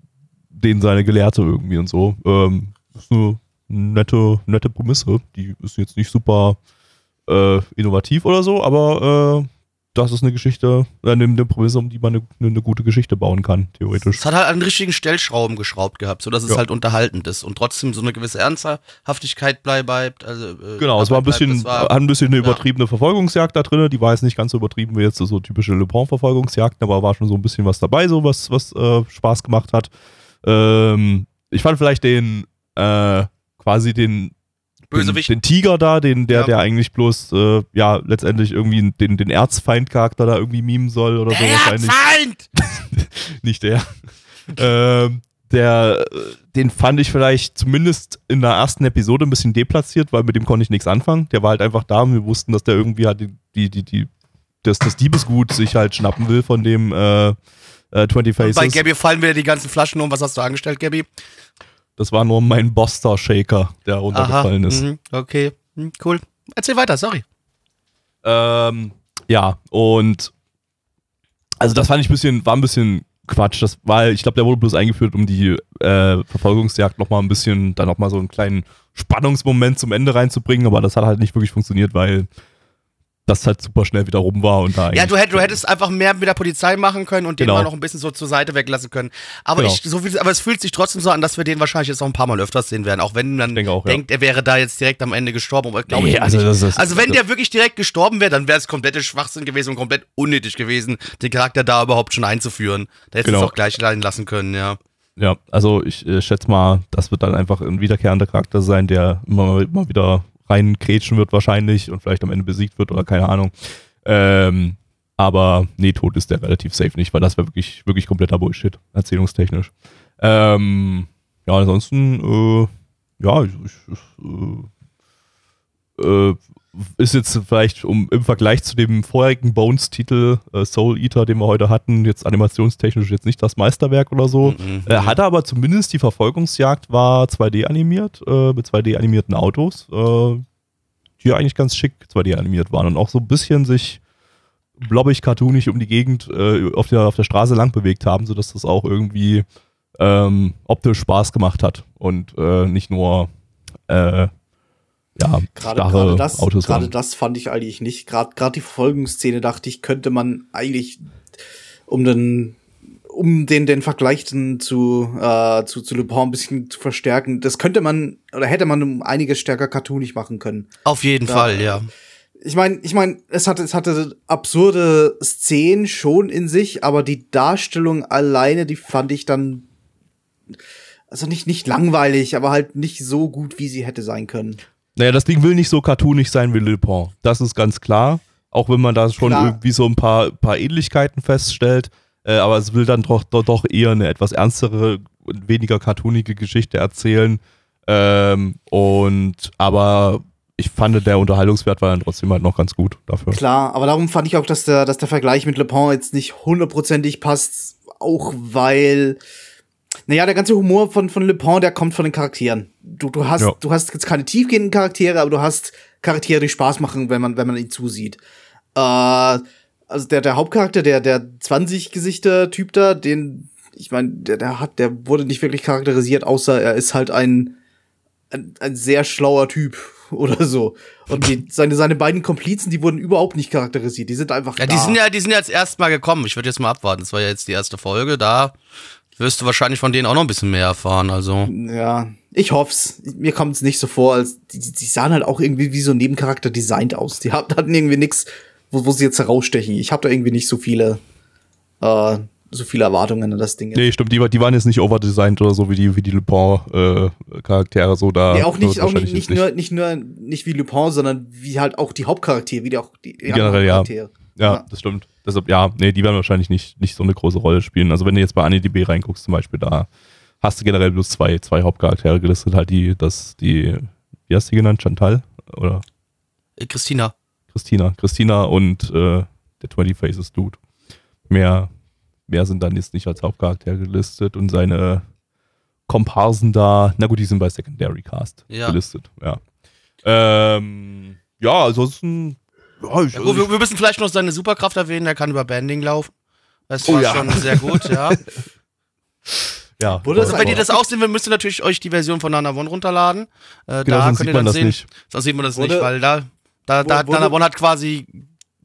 den seine Gelehrte irgendwie und so. Ähm, ist eine nette, nette Prämisse. Die ist jetzt nicht super äh, innovativ oder so, aber äh, das ist eine Geschichte, äh, eine, eine Prämisse, um die man eine, eine, gute Geschichte bauen kann, theoretisch. Es hat halt an richtigen Stellschrauben geschraubt gehabt, sodass es ja. halt unterhaltend ist und trotzdem so eine gewisse Ernsthaftigkeit bleibt. Also, äh, genau, es war ein bisschen, war, ein bisschen eine übertriebene ja. Verfolgungsjagd da drin, die war jetzt nicht ganz so übertrieben wie jetzt so, typische Le Pen-Verfolgungsjagden, aber war schon so ein bisschen was dabei, so was, was äh, Spaß gemacht hat. Ähm, ich fand vielleicht den, äh, quasi den Bösewicht. Den, den Tiger da, den, der, ja. der eigentlich bloß, äh, ja, letztendlich irgendwie den, den Erzfeind-Charakter da irgendwie mimen soll oder der so wahrscheinlich. Erzfeind! Nicht der. ähm, der, den fand ich vielleicht zumindest in der ersten Episode ein bisschen deplatziert, weil mit dem konnte ich nichts anfangen. Der war halt einfach da und wir wussten, dass der irgendwie halt die, die, die, die das, das Diebesgut sich halt schnappen will von dem äh, äh, 20 Faces. Und bei Gabby fallen wieder die ganzen Flaschen um. Was hast du angestellt, Gabby? Das war nur mein Boster Shaker, der runtergefallen Aha, ist. Mh, okay, hm, cool. Erzähl weiter, sorry. Ähm, ja, und also das fand ich ein bisschen, war ein bisschen Quatsch. Das war, ich glaube, der wurde bloß eingeführt, um die äh, Verfolgungsjagd nochmal ein bisschen, dann nochmal so einen kleinen Spannungsmoment zum Ende reinzubringen, aber das hat halt nicht wirklich funktioniert, weil das halt super schnell wieder rum war und da Ja, du, hätt, du hättest einfach mehr mit der Polizei machen können und den genau. mal noch ein bisschen so zur Seite weglassen können. Aber genau. ich, so viel, aber es fühlt sich trotzdem so an, dass wir den wahrscheinlich jetzt noch ein paar Mal öfters sehen werden, auch wenn man auch, denkt, ja. er wäre da jetzt direkt am Ende gestorben. Aber nee, ich also, das ist, also wenn das der wirklich direkt gestorben wäre, dann wäre es komplette Schwachsinn gewesen und komplett unnötig gewesen, den Charakter da überhaupt schon einzuführen. Da hättest du genau. es auch gleich lassen können, ja. Ja, also ich äh, schätze mal, das wird dann einfach ein wiederkehrender Charakter sein, der immer, immer wieder reinkrätschen wird wahrscheinlich und vielleicht am Ende besiegt wird oder keine Ahnung. Ähm, aber nee, tot ist der relativ safe nicht, weil das wäre wirklich, wirklich kompletter Bullshit, erzählungstechnisch. Ähm, ja, ansonsten, äh, ja, ich, ich, äh, äh, ist jetzt vielleicht um, im Vergleich zu dem vorherigen Bones-Titel äh, Soul Eater, den wir heute hatten, jetzt animationstechnisch jetzt nicht das Meisterwerk oder so. Mhm. Äh, hatte aber zumindest die Verfolgungsjagd war 2D animiert, äh, mit 2D animierten Autos. Äh, die eigentlich ganz schick 2D animiert waren und auch so ein bisschen sich blobbig, cartoonig um die Gegend äh, auf, der, auf der Straße lang bewegt haben, sodass das auch irgendwie ähm, optisch Spaß gemacht hat und äh, nicht nur äh, ja, gerade, gerade das, Autos Gerade das fand ich eigentlich nicht. Gerade die Verfolgungsszene dachte ich, könnte man eigentlich um den um den, den Vergleich zu, äh, zu, zu Le Pen ein bisschen zu verstärken, das könnte man oder hätte man um einiges stärker cartoonig machen können. Auf jeden da, Fall, ja. ich meine, ich meine, es hatte, es hatte absurde Szenen schon in sich, aber die Darstellung alleine, die fand ich dann also nicht nicht langweilig, aber halt nicht so gut, wie sie hätte sein können. Naja, das Ding will nicht so cartoonig sein wie Lupin. Das ist ganz klar. Auch wenn man da schon Klar. irgendwie so ein paar, paar Ähnlichkeiten feststellt. Äh, aber es will dann doch, doch, doch eher eine etwas ernstere und weniger cartoonige Geschichte erzählen. Ähm, und aber ich fand, der Unterhaltungswert war dann trotzdem halt noch ganz gut dafür. Klar, aber darum fand ich auch, dass der, dass der Vergleich mit Le Pen jetzt nicht hundertprozentig passt, auch weil, naja, der ganze Humor von, von Le Pen, der kommt von den Charakteren. Du, du hast, Ja. du hast jetzt keine tiefgehenden Charaktere, aber du hast Charaktere, die Spaß machen, wenn man, wenn man ihnen zusieht. Äh, also der, der Hauptcharakter, der, der 20-Gesichter-Typ da, den, ich meine, der, der hat, der wurde nicht wirklich charakterisiert, außer er ist halt ein, ein, ein sehr schlauer Typ oder so. Und die, seine, seine beiden Komplizen, die wurden überhaupt nicht charakterisiert. Die sind einfach Ja, da. die sind ja, die sind ja jetzt erst mal gekommen. Ich würde jetzt mal abwarten. Das war ja jetzt die erste Folge. Da wirst du wahrscheinlich von denen auch noch ein bisschen mehr erfahren. Also. Ja, ich hoff's. Mir kommt es nicht so vor, als die, die sahen halt auch irgendwie wie so ein Nebencharakter designt aus. Die hat- hatten irgendwie nix, wo, wo sie jetzt herausstechen. Ich habe da irgendwie nicht so viele, äh, so viele Erwartungen an das Ding. jetzt. Nee, stimmt, die, die waren jetzt nicht overdesigned oder so wie die, wie die Lupin-Charaktere. so da. Nee, auch nicht, auch nicht, nicht, jetzt nur, nicht nur, nicht wie Lupin, sondern wie halt auch die Hauptcharaktere, wie die auch die, die Generell, anderen ja. Ja. das stimmt. Deshalb, ja, nee, die werden wahrscheinlich nicht, nicht so eine große Rolle spielen. Also wenn du jetzt bei AniDB reinguckst zum Beispiel, da hast du generell bloß zwei, zwei Hauptcharaktere gelistet, halt die, das, die, wie hast du die genannt? Chantal? Oder Äh, Christina. Christina? Christina und äh, der 20 Faces Dude. Mehr, mehr sind dann jetzt nicht als Hauptcharakter gelistet und seine Komparsen da, na gut, die sind bei Secondary Cast Ja. gelistet, ja. Ähm, ja, ansonsten, ja, ich, Ja, gut, wir, wir müssen vielleicht noch seine Superkraft erwähnen. Der kann über Banding laufen. Das Oh war ja. schon sehr gut, ja. ja. Also, wenn ihr das auch sehen will, müsst ihr natürlich euch die Version von Nana One runterladen. Äh, Genau, da sonst könnt ihr sieht man dann das sehen. nicht. Sonst sieht man das Wurde- nicht, weil da, da, da hat wurde- Nana One hat quasi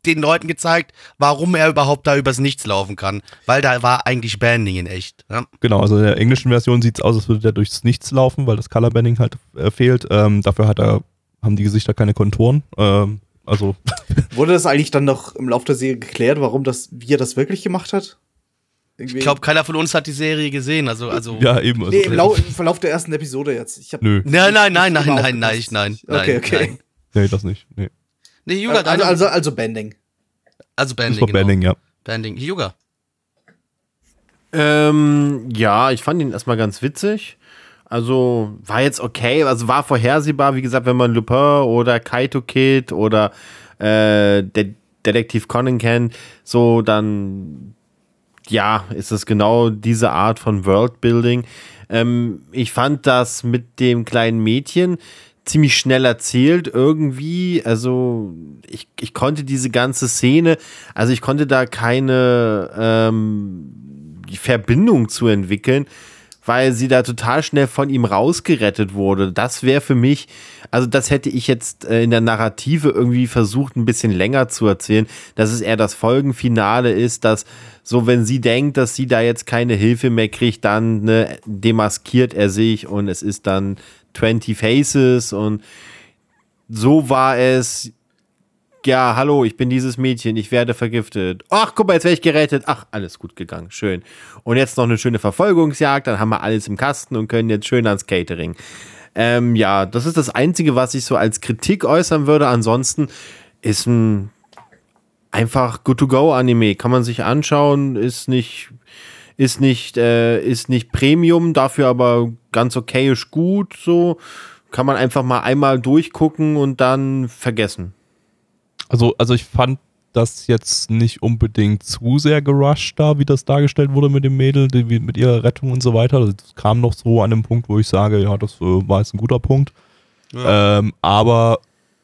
den Leuten gezeigt, warum er überhaupt da übers Nichts laufen kann. Weil da war eigentlich Banding in echt. Ja. Genau, also in der englischen Version sieht es aus, als würde der durchs Nichts laufen, weil das Colorbanding halt äh, fehlt. Ähm, dafür hat er, haben die Gesichter keine Konturen. Ähm, also, Wurde das eigentlich dann noch im Laufe der Serie geklärt, warum das, wie er das wirklich gemacht hat? Irgendwie- Ich glaube, keiner von uns hat die Serie gesehen. Also, also. ja, eben. Also, Nee, im, Lau im Verlauf der ersten Episode jetzt. Ich hab, Nö. Nein, nein, nein, nein, nein, nein, nein, nein. Okay, okay. Nein. Nee, das nicht. Nee. Nee, Yuga, Also, also, also Banding. also Banding. war Genau. Banding, ja. Banding. Yuga. Ähm, ja, ich fand ihn erstmal ganz witzig. Also war jetzt okay, also war vorhersehbar, wie gesagt, wenn man Lupin oder Kaito Kid oder äh, der Detektiv Conan kennt, so dann ja, ist es genau diese Art von Worldbuilding. Ähm, ich fand das mit dem kleinen Mädchen ziemlich schnell erzählt irgendwie. Also ich, ich konnte diese ganze Szene, also ich konnte da keine ähm, Verbindung zu entwickeln, weil sie da total schnell von ihm rausgerettet wurde. Das wäre für mich, also das hätte ich jetzt äh, in der Narrative irgendwie versucht, ein bisschen länger zu erzählen, dass es eher das Folgenfinale ist, dass so, wenn sie denkt, dass sie da jetzt keine Hilfe mehr kriegt, dann ne, demaskiert er sich und es ist dann 20 Faces und so war es. Ja, hallo, ich bin dieses Mädchen, ich werde vergiftet. Ach, guck mal, jetzt werde ich gerettet. Ach, alles gut gegangen, schön. Und jetzt noch eine schöne Verfolgungsjagd, dann haben wir alles im Kasten und können jetzt schön ans Catering. Ähm, ja, das ist das Einzige, was ich so als Kritik äußern würde. Ansonsten ist ein einfach Good-to-Go-Anime. Kann man sich anschauen, ist nicht, ist nicht, äh, ist nicht Premium, dafür aber ganz okayisch gut. So kann man einfach mal einmal durchgucken und dann vergessen. Also, also ich fand das jetzt nicht unbedingt zu sehr gerusht da, wie das dargestellt wurde mit dem Mädel, die, mit ihrer Rettung und so weiter. Das kam noch so an dem Punkt, wo ich sage, ja, das äh, war jetzt ein guter Punkt. Ähm, aber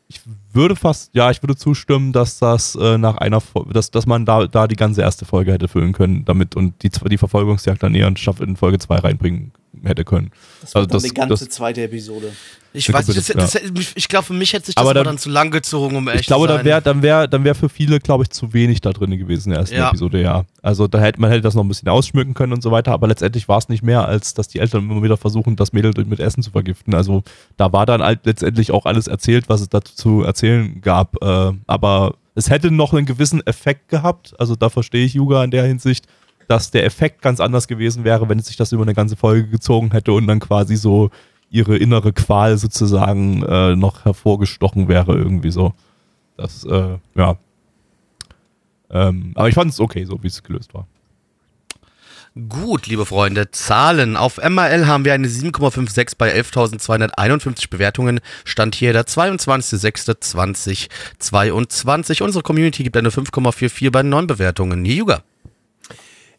ich würde fast, ja, ich würde zustimmen, dass das äh, nach einer, Fo- dass, dass man da, da die ganze erste Folge hätte füllen können damit und die, die Verfolgungsjagd dann eher in, Staffel- in Folge 2 reinbringen hätte können. Das war Also dann das- die ganze das- zweite Episode. Ich weiß nicht, das, das, ich glaube, für mich hätte sich das Aber aber dann- dann, zu lang gezogen, um echt Ich glaube, zu dann wäre dann wär, dann wär für viele, glaube ich, zu wenig da drin gewesen in der ersten Ja. Episode, ja. Also da hätte man hätte das noch ein bisschen ausschmücken können und so weiter, aber letztendlich war es nicht mehr, als dass die Eltern immer wieder versuchen, das Mädel mit Essen zu vergiften. Also da war dann halt letztendlich auch alles erzählt, was es dazu zu erzählen gab. Äh, aber es hätte noch einen gewissen Effekt gehabt. Also da verstehe ich Yuga in der Hinsicht, dass der Effekt ganz anders gewesen wäre, wenn sich das über eine ganze Folge gezogen hätte und dann quasi so ihre innere Qual sozusagen äh, noch hervorgestochen wäre, irgendwie so. Das, äh, ja. Ähm, aber ich fand es okay, so wie es gelöst war. Gut, liebe Freunde, Zahlen. Auf MRL haben wir eine 7,56 bei 11.251 Bewertungen. Stand hier der 22.06.2022. Unsere Community gibt eine 5,44 bei 9 Bewertungen. Yuga.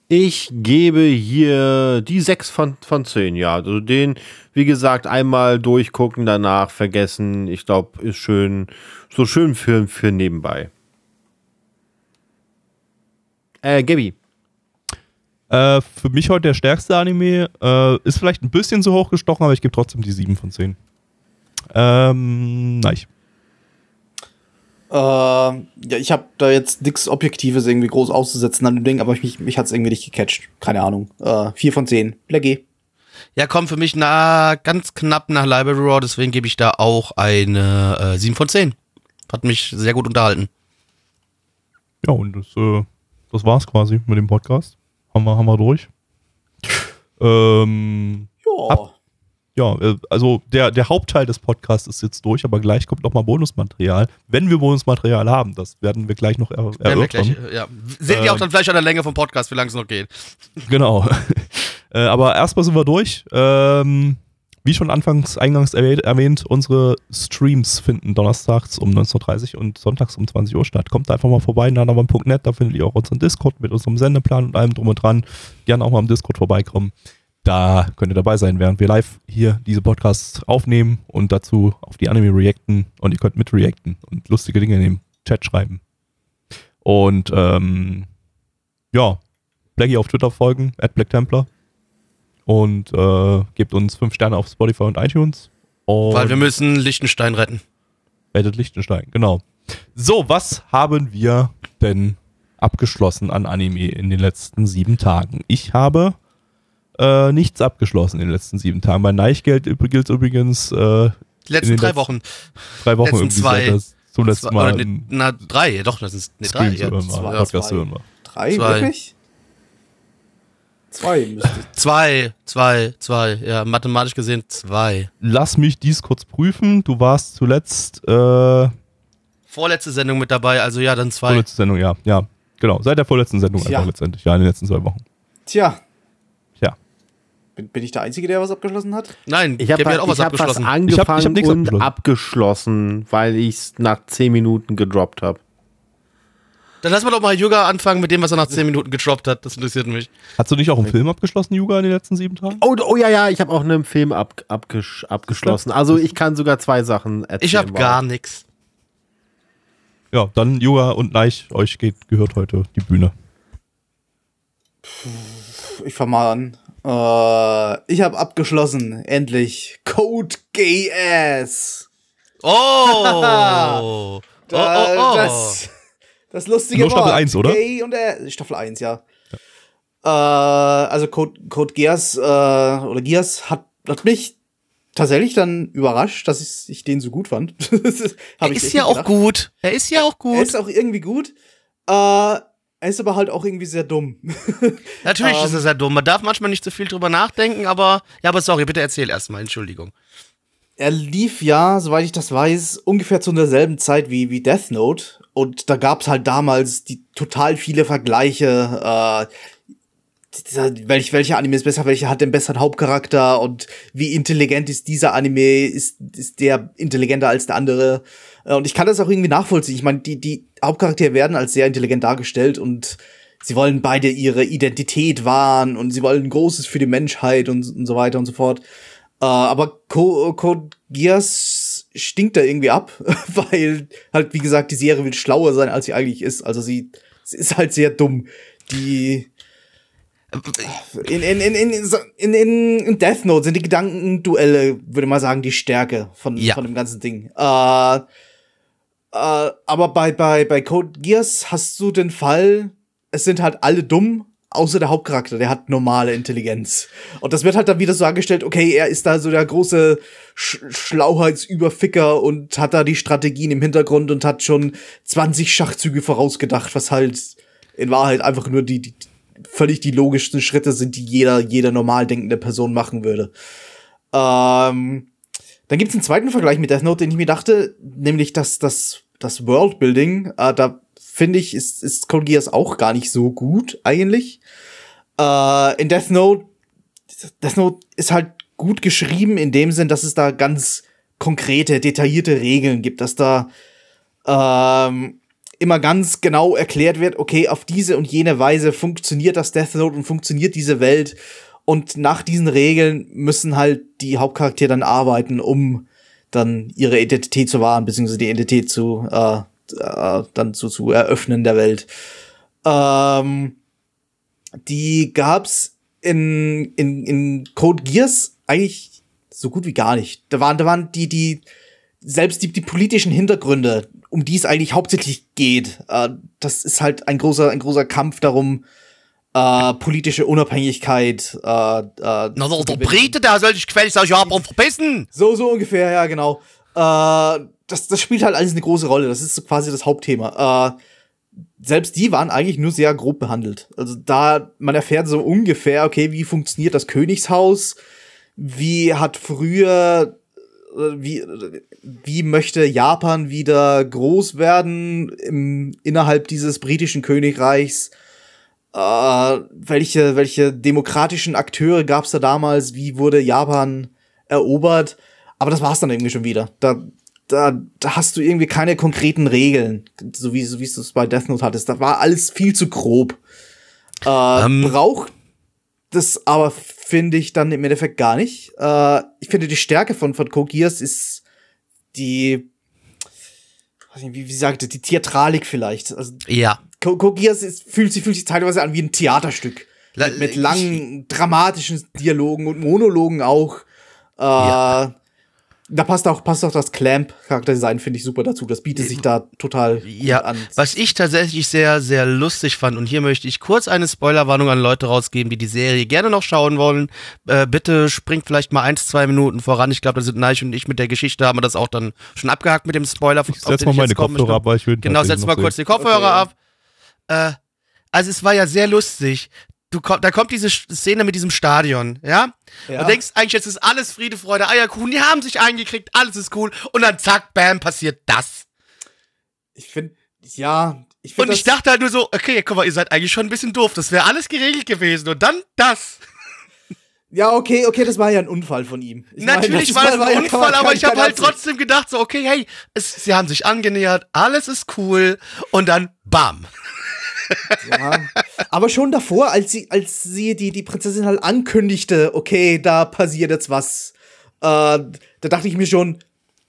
Ich gebe hier die 6 von, von 10, ja. Also den, wie gesagt, einmal durchgucken, danach vergessen. Ich glaube, ist schön, so schön für, für nebenbei. Äh, Gabby. Äh, für mich heute der stärkste Anime. Äh, ist vielleicht ein bisschen zu hoch gestochen, aber ich gebe trotzdem die 7 von 10. Ähm, nein. Äh, ja, ich habe da jetzt nichts Objektives irgendwie groß auszusetzen an dem Ding, aber mich, mich hat es irgendwie nicht gecatcht. Keine Ahnung. Äh, 4 von 10. Blackie. Ja, kommt für mich nah, ganz knapp nach Library Raw, deswegen gebe ich da auch eine äh, 7 von 10. Hat mich sehr gut unterhalten. Ja, und das, äh, das war's quasi mit dem Podcast. Haben wir, haben wir durch. Ähm, Ja. Ja, äh, also der, der Hauptteil des Podcasts ist jetzt durch, aber gleich kommt noch mal Bonusmaterial. Wenn wir Bonusmaterial haben, das werden wir gleich noch er erörtern. ja. Seht ihr auch Ähm. dann vielleicht an der Länge vom Podcast, wie lange es noch geht. Genau. äh, aber erstmal sind wir durch. Ähm, wie schon anfangs eingangs erwähnt, erwähnt, unsere Streams finden donnerstags um 19.30 Uhr und sonntags um 20 Uhr statt. Kommt einfach mal vorbei, nanavan.net, da findet ihr auch unseren Discord mit unserem Sendeplan und allem drum und dran. Gerne auch mal im Discord vorbeikommen. Da könnt ihr dabei sein, während wir live hier diese Podcasts aufnehmen und dazu auf die Anime reacten und ihr könnt mit reacten und lustige Dinge in den Chat schreiben. Und ähm, ja, Blackie auf Twitter folgen, at Black Templar. Und äh, gebt uns 5 Sterne auf Spotify und iTunes. Und Weil wir müssen Liechtenstein retten. Rettet Liechtenstein, genau. So, was haben wir denn abgeschlossen an Anime in den letzten sieben Tagen? Ich habe äh, nichts abgeschlossen in den letzten sieben Tagen. Mein Neichgeld gilt übrigens äh, Die In letzten den drei letzten- Wochen. drei Wochen Letzten irgendwie zwei- zum letzten Zwei- Mal ne, na, drei, doch, das ist ne, drei. Ja, zwei, Podcast zwei. Drei, Zwei. wirklich? Zwei müsste ich. Zwei, zwei, zwei. Ja, mathematisch gesehen zwei. Lass mich dies kurz prüfen. Du warst zuletzt äh, Vorletzte Sendung mit dabei, also ja, dann zwei. vorletzte Sendung, ja, ja, genau. Seit der vorletzten Sendung Tja. einfach letztendlich, ja, in den letzten zwei Wochen. Tja. Bin, bin ich der Einzige, der was abgeschlossen hat? Nein, Ich habe hat auch was hab was abgeschlossen. angefangen Ich hab- ich hab nichts und abgeschlossen. abgeschlossen, weil ich es nach 10 Minuten gedroppt habe. Dann lass mal doch mal Yoga anfangen mit dem, was er nach zehn Minuten gedroppt hat. Das interessiert mich. Hast du nicht auch einen Film abgeschlossen, Yuga, in den letzten sieben Tagen? Oh, oh ja, ja, ich habe auch einen Film ab, abgesch, abgeschlossen. Also ich kann sogar zwei Sachen erzählen. Ich hab Wow. gar nix. Ja, dann Yuga und Neich, euch geht, gehört heute die Bühne. Ich fang mal an. Äh, ich habe abgeschlossen. Endlich. Code Gay Ass. Oh! oh, Da, oh, oh. Das, das lustige Nur Staffel Wort. 1, oder? Gay und Ass. Staffel 1, ja. Äh, also Code, Code Geass äh, oder Geass hat, hat mich tatsächlich dann überrascht, dass ich, ich den so gut fand. Er ich ist ja auch gut. Er ist ja auch Er gut. ist auch irgendwie gut. Äh, er ist aber halt auch irgendwie sehr dumm. Natürlich ähm, ist er sehr dumm. Man darf manchmal nicht so viel drüber nachdenken, aber. Ja, aber sorry, bitte erzähl erstmal. Entschuldigung. er lief ja, soweit ich das weiß, ungefähr zu derselben Zeit wie, wie Death Note. Und da gab's halt damals die total viele Vergleiche, äh, welch, welcher Anime ist besser, welcher hat den besseren Hauptcharakter und wie intelligent ist dieser Anime, ist, ist der intelligenter als der andere. Äh, Und ich kann das auch irgendwie nachvollziehen. Ich meine, die, die Hauptcharaktere werden als sehr intelligent dargestellt und sie wollen beide ihre Identität wahren und sie wollen Großes für die Menschheit und, und so weiter und so fort. Äh, aber Co Code Geass stinkt da irgendwie ab, weil halt, wie gesagt, die Serie will schlauer sein, als sie eigentlich ist. Also sie, sie ist halt sehr dumm. Die, In, in, in, in, in, in, in Death Note sind die Gedankenduelle, würde man sagen, die Stärke von, Ja. von dem ganzen Ding. Äh, äh, aber bei, bei, bei Code Geass hast du den Fall, es sind halt alle dumm, außer der Hauptcharakter, der hat normale Intelligenz. Und das wird halt dann wieder so angestellt, okay, er ist da so der große Sch Schlauheitsüberficker und hat da die Strategien im Hintergrund und hat schon 20 Schachzüge vorausgedacht, was halt in Wahrheit einfach nur die, die völlig die logischsten Schritte sind, die jeder, jeder normal denkende Person machen würde. Ähm, dann gibt's einen zweiten Vergleich mit Death Note, den ich mir dachte, nämlich das, das, das Worldbuilding. Äh, da finde ich, ist, ist Code Geass auch gar nicht so gut, eigentlich. Äh, in Death Note, Death Note ist halt gut geschrieben in dem Sinn, dass es da ganz konkrete, detaillierte Regeln gibt, dass da ähm, immer ganz genau erklärt wird, okay, auf diese und jene Weise funktioniert das Death Note und funktioniert diese Welt. Und nach diesen Regeln müssen halt die Hauptcharaktere dann arbeiten, um dann ihre Identität zu wahren, beziehungsweise die Identität zu, äh, äh, dann zu, zu eröffnen der Welt. Ähm, die gab's in, in, in Code Geass eigentlich so gut wie gar nicht. Da waren, da waren die, die, selbst die, die politischen Hintergründe, um die es eigentlich hauptsächlich geht, äh, das ist halt ein großer, ein großer Kampf darum, äh, politische Unabhängigkeit. Äh, äh, Na, der, der. Brite, der soll sich gefälligst aus Japan verpissen. So, so ungefähr, ja, genau. Äh, das, das spielt halt alles eine große Rolle. Das ist so quasi das Hauptthema. Äh, selbst die waren eigentlich nur sehr grob behandelt. Also da, man erfährt so ungefähr, okay, wie funktioniert das Königshaus? Wie hat früher, äh, wie, wie möchte Japan wieder groß werden im, innerhalb dieses britischen Königreichs? Äh, welche, welche demokratischen Akteure gab es da damals? Wie wurde Japan erobert? Aber das war's dann irgendwie schon wieder. Da, da, da hast du irgendwie keine konkreten Regeln, so wie, so wie du es bei Death Note hattest. Da war alles viel zu grob. Äh, Ähm. braucht das aber, finde ich, dann im Endeffekt gar nicht. Äh, ich finde, die Stärke von, von Geass ist die, nicht, wie, wie sagte, die Theatralik vielleicht. Also, Ja. Geass ist, fühlt, sich, fühlt sich teilweise an wie ein Theaterstück. La- mit, mit ich- langen, dramatischen Dialogen und Monologen auch. Äh, Ja. Da passt auch, passt auch das Clamp-Charakterdesign, finde ich super dazu. Das bietet sich da total Ja, gut an. was ich tatsächlich sehr, sehr lustig fand, und hier möchte ich kurz eine Spoilerwarnung an Leute rausgeben, die die Serie gerne noch schauen wollen. Äh, bitte springt vielleicht mal eins, zwei Minuten voran. Ich glaube, da sind Neich und ich mit der Geschichte, haben wir das auch dann schon abgehakt mit dem Spoiler. Ich setz mal meine Kopfhörer ab, weil ich will Genau, setz mal kurz sehen. die Kopfhörer Okay, ab. Äh, also es war ja sehr lustig. Du, da kommt diese Szene mit diesem Stadion, ja? Ja. Du denkst eigentlich, jetzt ist alles Friede, Freude, Eierkuchen, die haben sich eingekriegt, alles ist cool. Und dann zack, bam, passiert das. Ich finde, ja, ich Und finde ich dachte halt nur so, okay, guck mal, ihr seid eigentlich schon ein bisschen doof. Das wäre alles geregelt gewesen. Und dann das. ja, okay, okay, das war ja ein Unfall von ihm. Ich meine, Natürlich war das ja- ein Unfall, man- aber kann- ich habe halt trotzdem gedacht, so, okay, hey, es, sie haben sich angenähert, alles ist cool. Und dann bam. Ja. Aber schon davor, als sie, als sie die, die Prinzessin halt ankündigte, okay, da passiert jetzt was, äh, da dachte ich mir schon,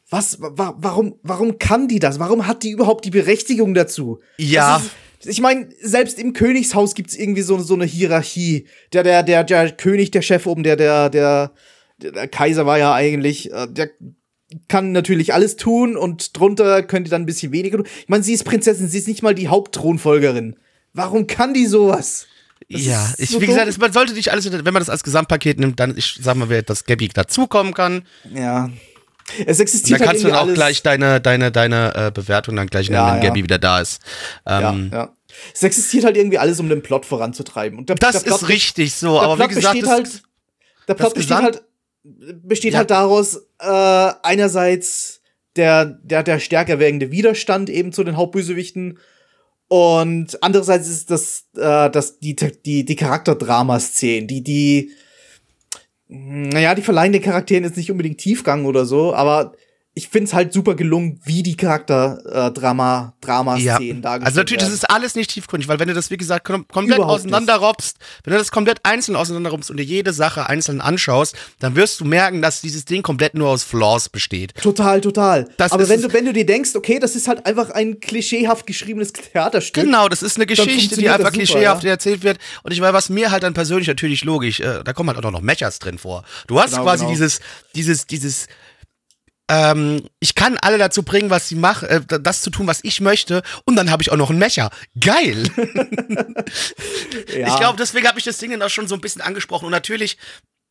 was, wa warum, warum kann die das? Warum hat die überhaupt die Berechtigung dazu? Ja. Ist, ich meine, selbst im Königshaus gibt's irgendwie so, so eine Hierarchie. Der, der, der, der König, der Chef oben, der, der, der, der, Kaiser war ja eigentlich, äh, der kann natürlich alles tun und drunter könnt ihr dann ein bisschen weniger tun. Ich meine, sie ist Prinzessin, sie ist nicht mal die Hauptthronfolgerin. Warum kann die sowas? Das ja, ich, so wie gesagt, dumm. es, man sollte nicht alles, wenn man das als Gesamtpaket nimmt, dann, ich sag mal, dass Gabby dazukommen kann. Ja. Es existiert dann halt kannst du dann auch gleich deine, deine, deine äh, Bewertung dann gleich nennen, Ja, wenn ja. Gabby wieder da ist. Ähm, Ja, ja. Es existiert halt irgendwie alles, um den Plot voranzutreiben. Und der, Das der Plot ist richtig so, aber Plot wie gesagt, besteht halt, der Plot besteht halt, besteht Ja. halt daraus, äh, einerseits der, der, der stärker werdende Widerstand eben zu den Hauptbösewichten und andererseits ist das, äh, das die, die, die Charakterdrama-Szenen, die, die, naja, die verleihen den Charakteren jetzt nicht unbedingt Tiefgang oder so, aber ich finde es halt super gelungen, wie die Charakter-Drama, äh, Drama-Szenen dargestellt Also natürlich, werden. das ist alles nicht tiefgründig, weil wenn du das, wie gesagt, kom komplett Überhaupt auseinanderrobst, wenn du das komplett einzeln auseinanderrobst und dir jede Sache einzeln anschaust, dann wirst du merken, dass dieses Ding komplett nur aus Flaws besteht. Total, total. Das Aber wenn du, wenn du dir denkst, okay, das ist halt einfach ein klischeehaft geschriebenes Theaterstück. Genau, das ist eine Geschichte, die einfach super, klischeehaft ja. erzählt wird. Und ich weiß, was mir halt dann persönlich natürlich logisch, äh, da kommen halt auch noch Mechas drin vor. Du hast Genau, quasi genau. dieses, dieses, dieses, ähm, ich kann alle dazu bringen, was sie machen, äh, das zu tun, was ich möchte, und dann habe ich auch noch einen Mecha. Geil! Ja. Ich glaube, deswegen habe ich das Ding dann auch schon so ein bisschen angesprochen. Und natürlich,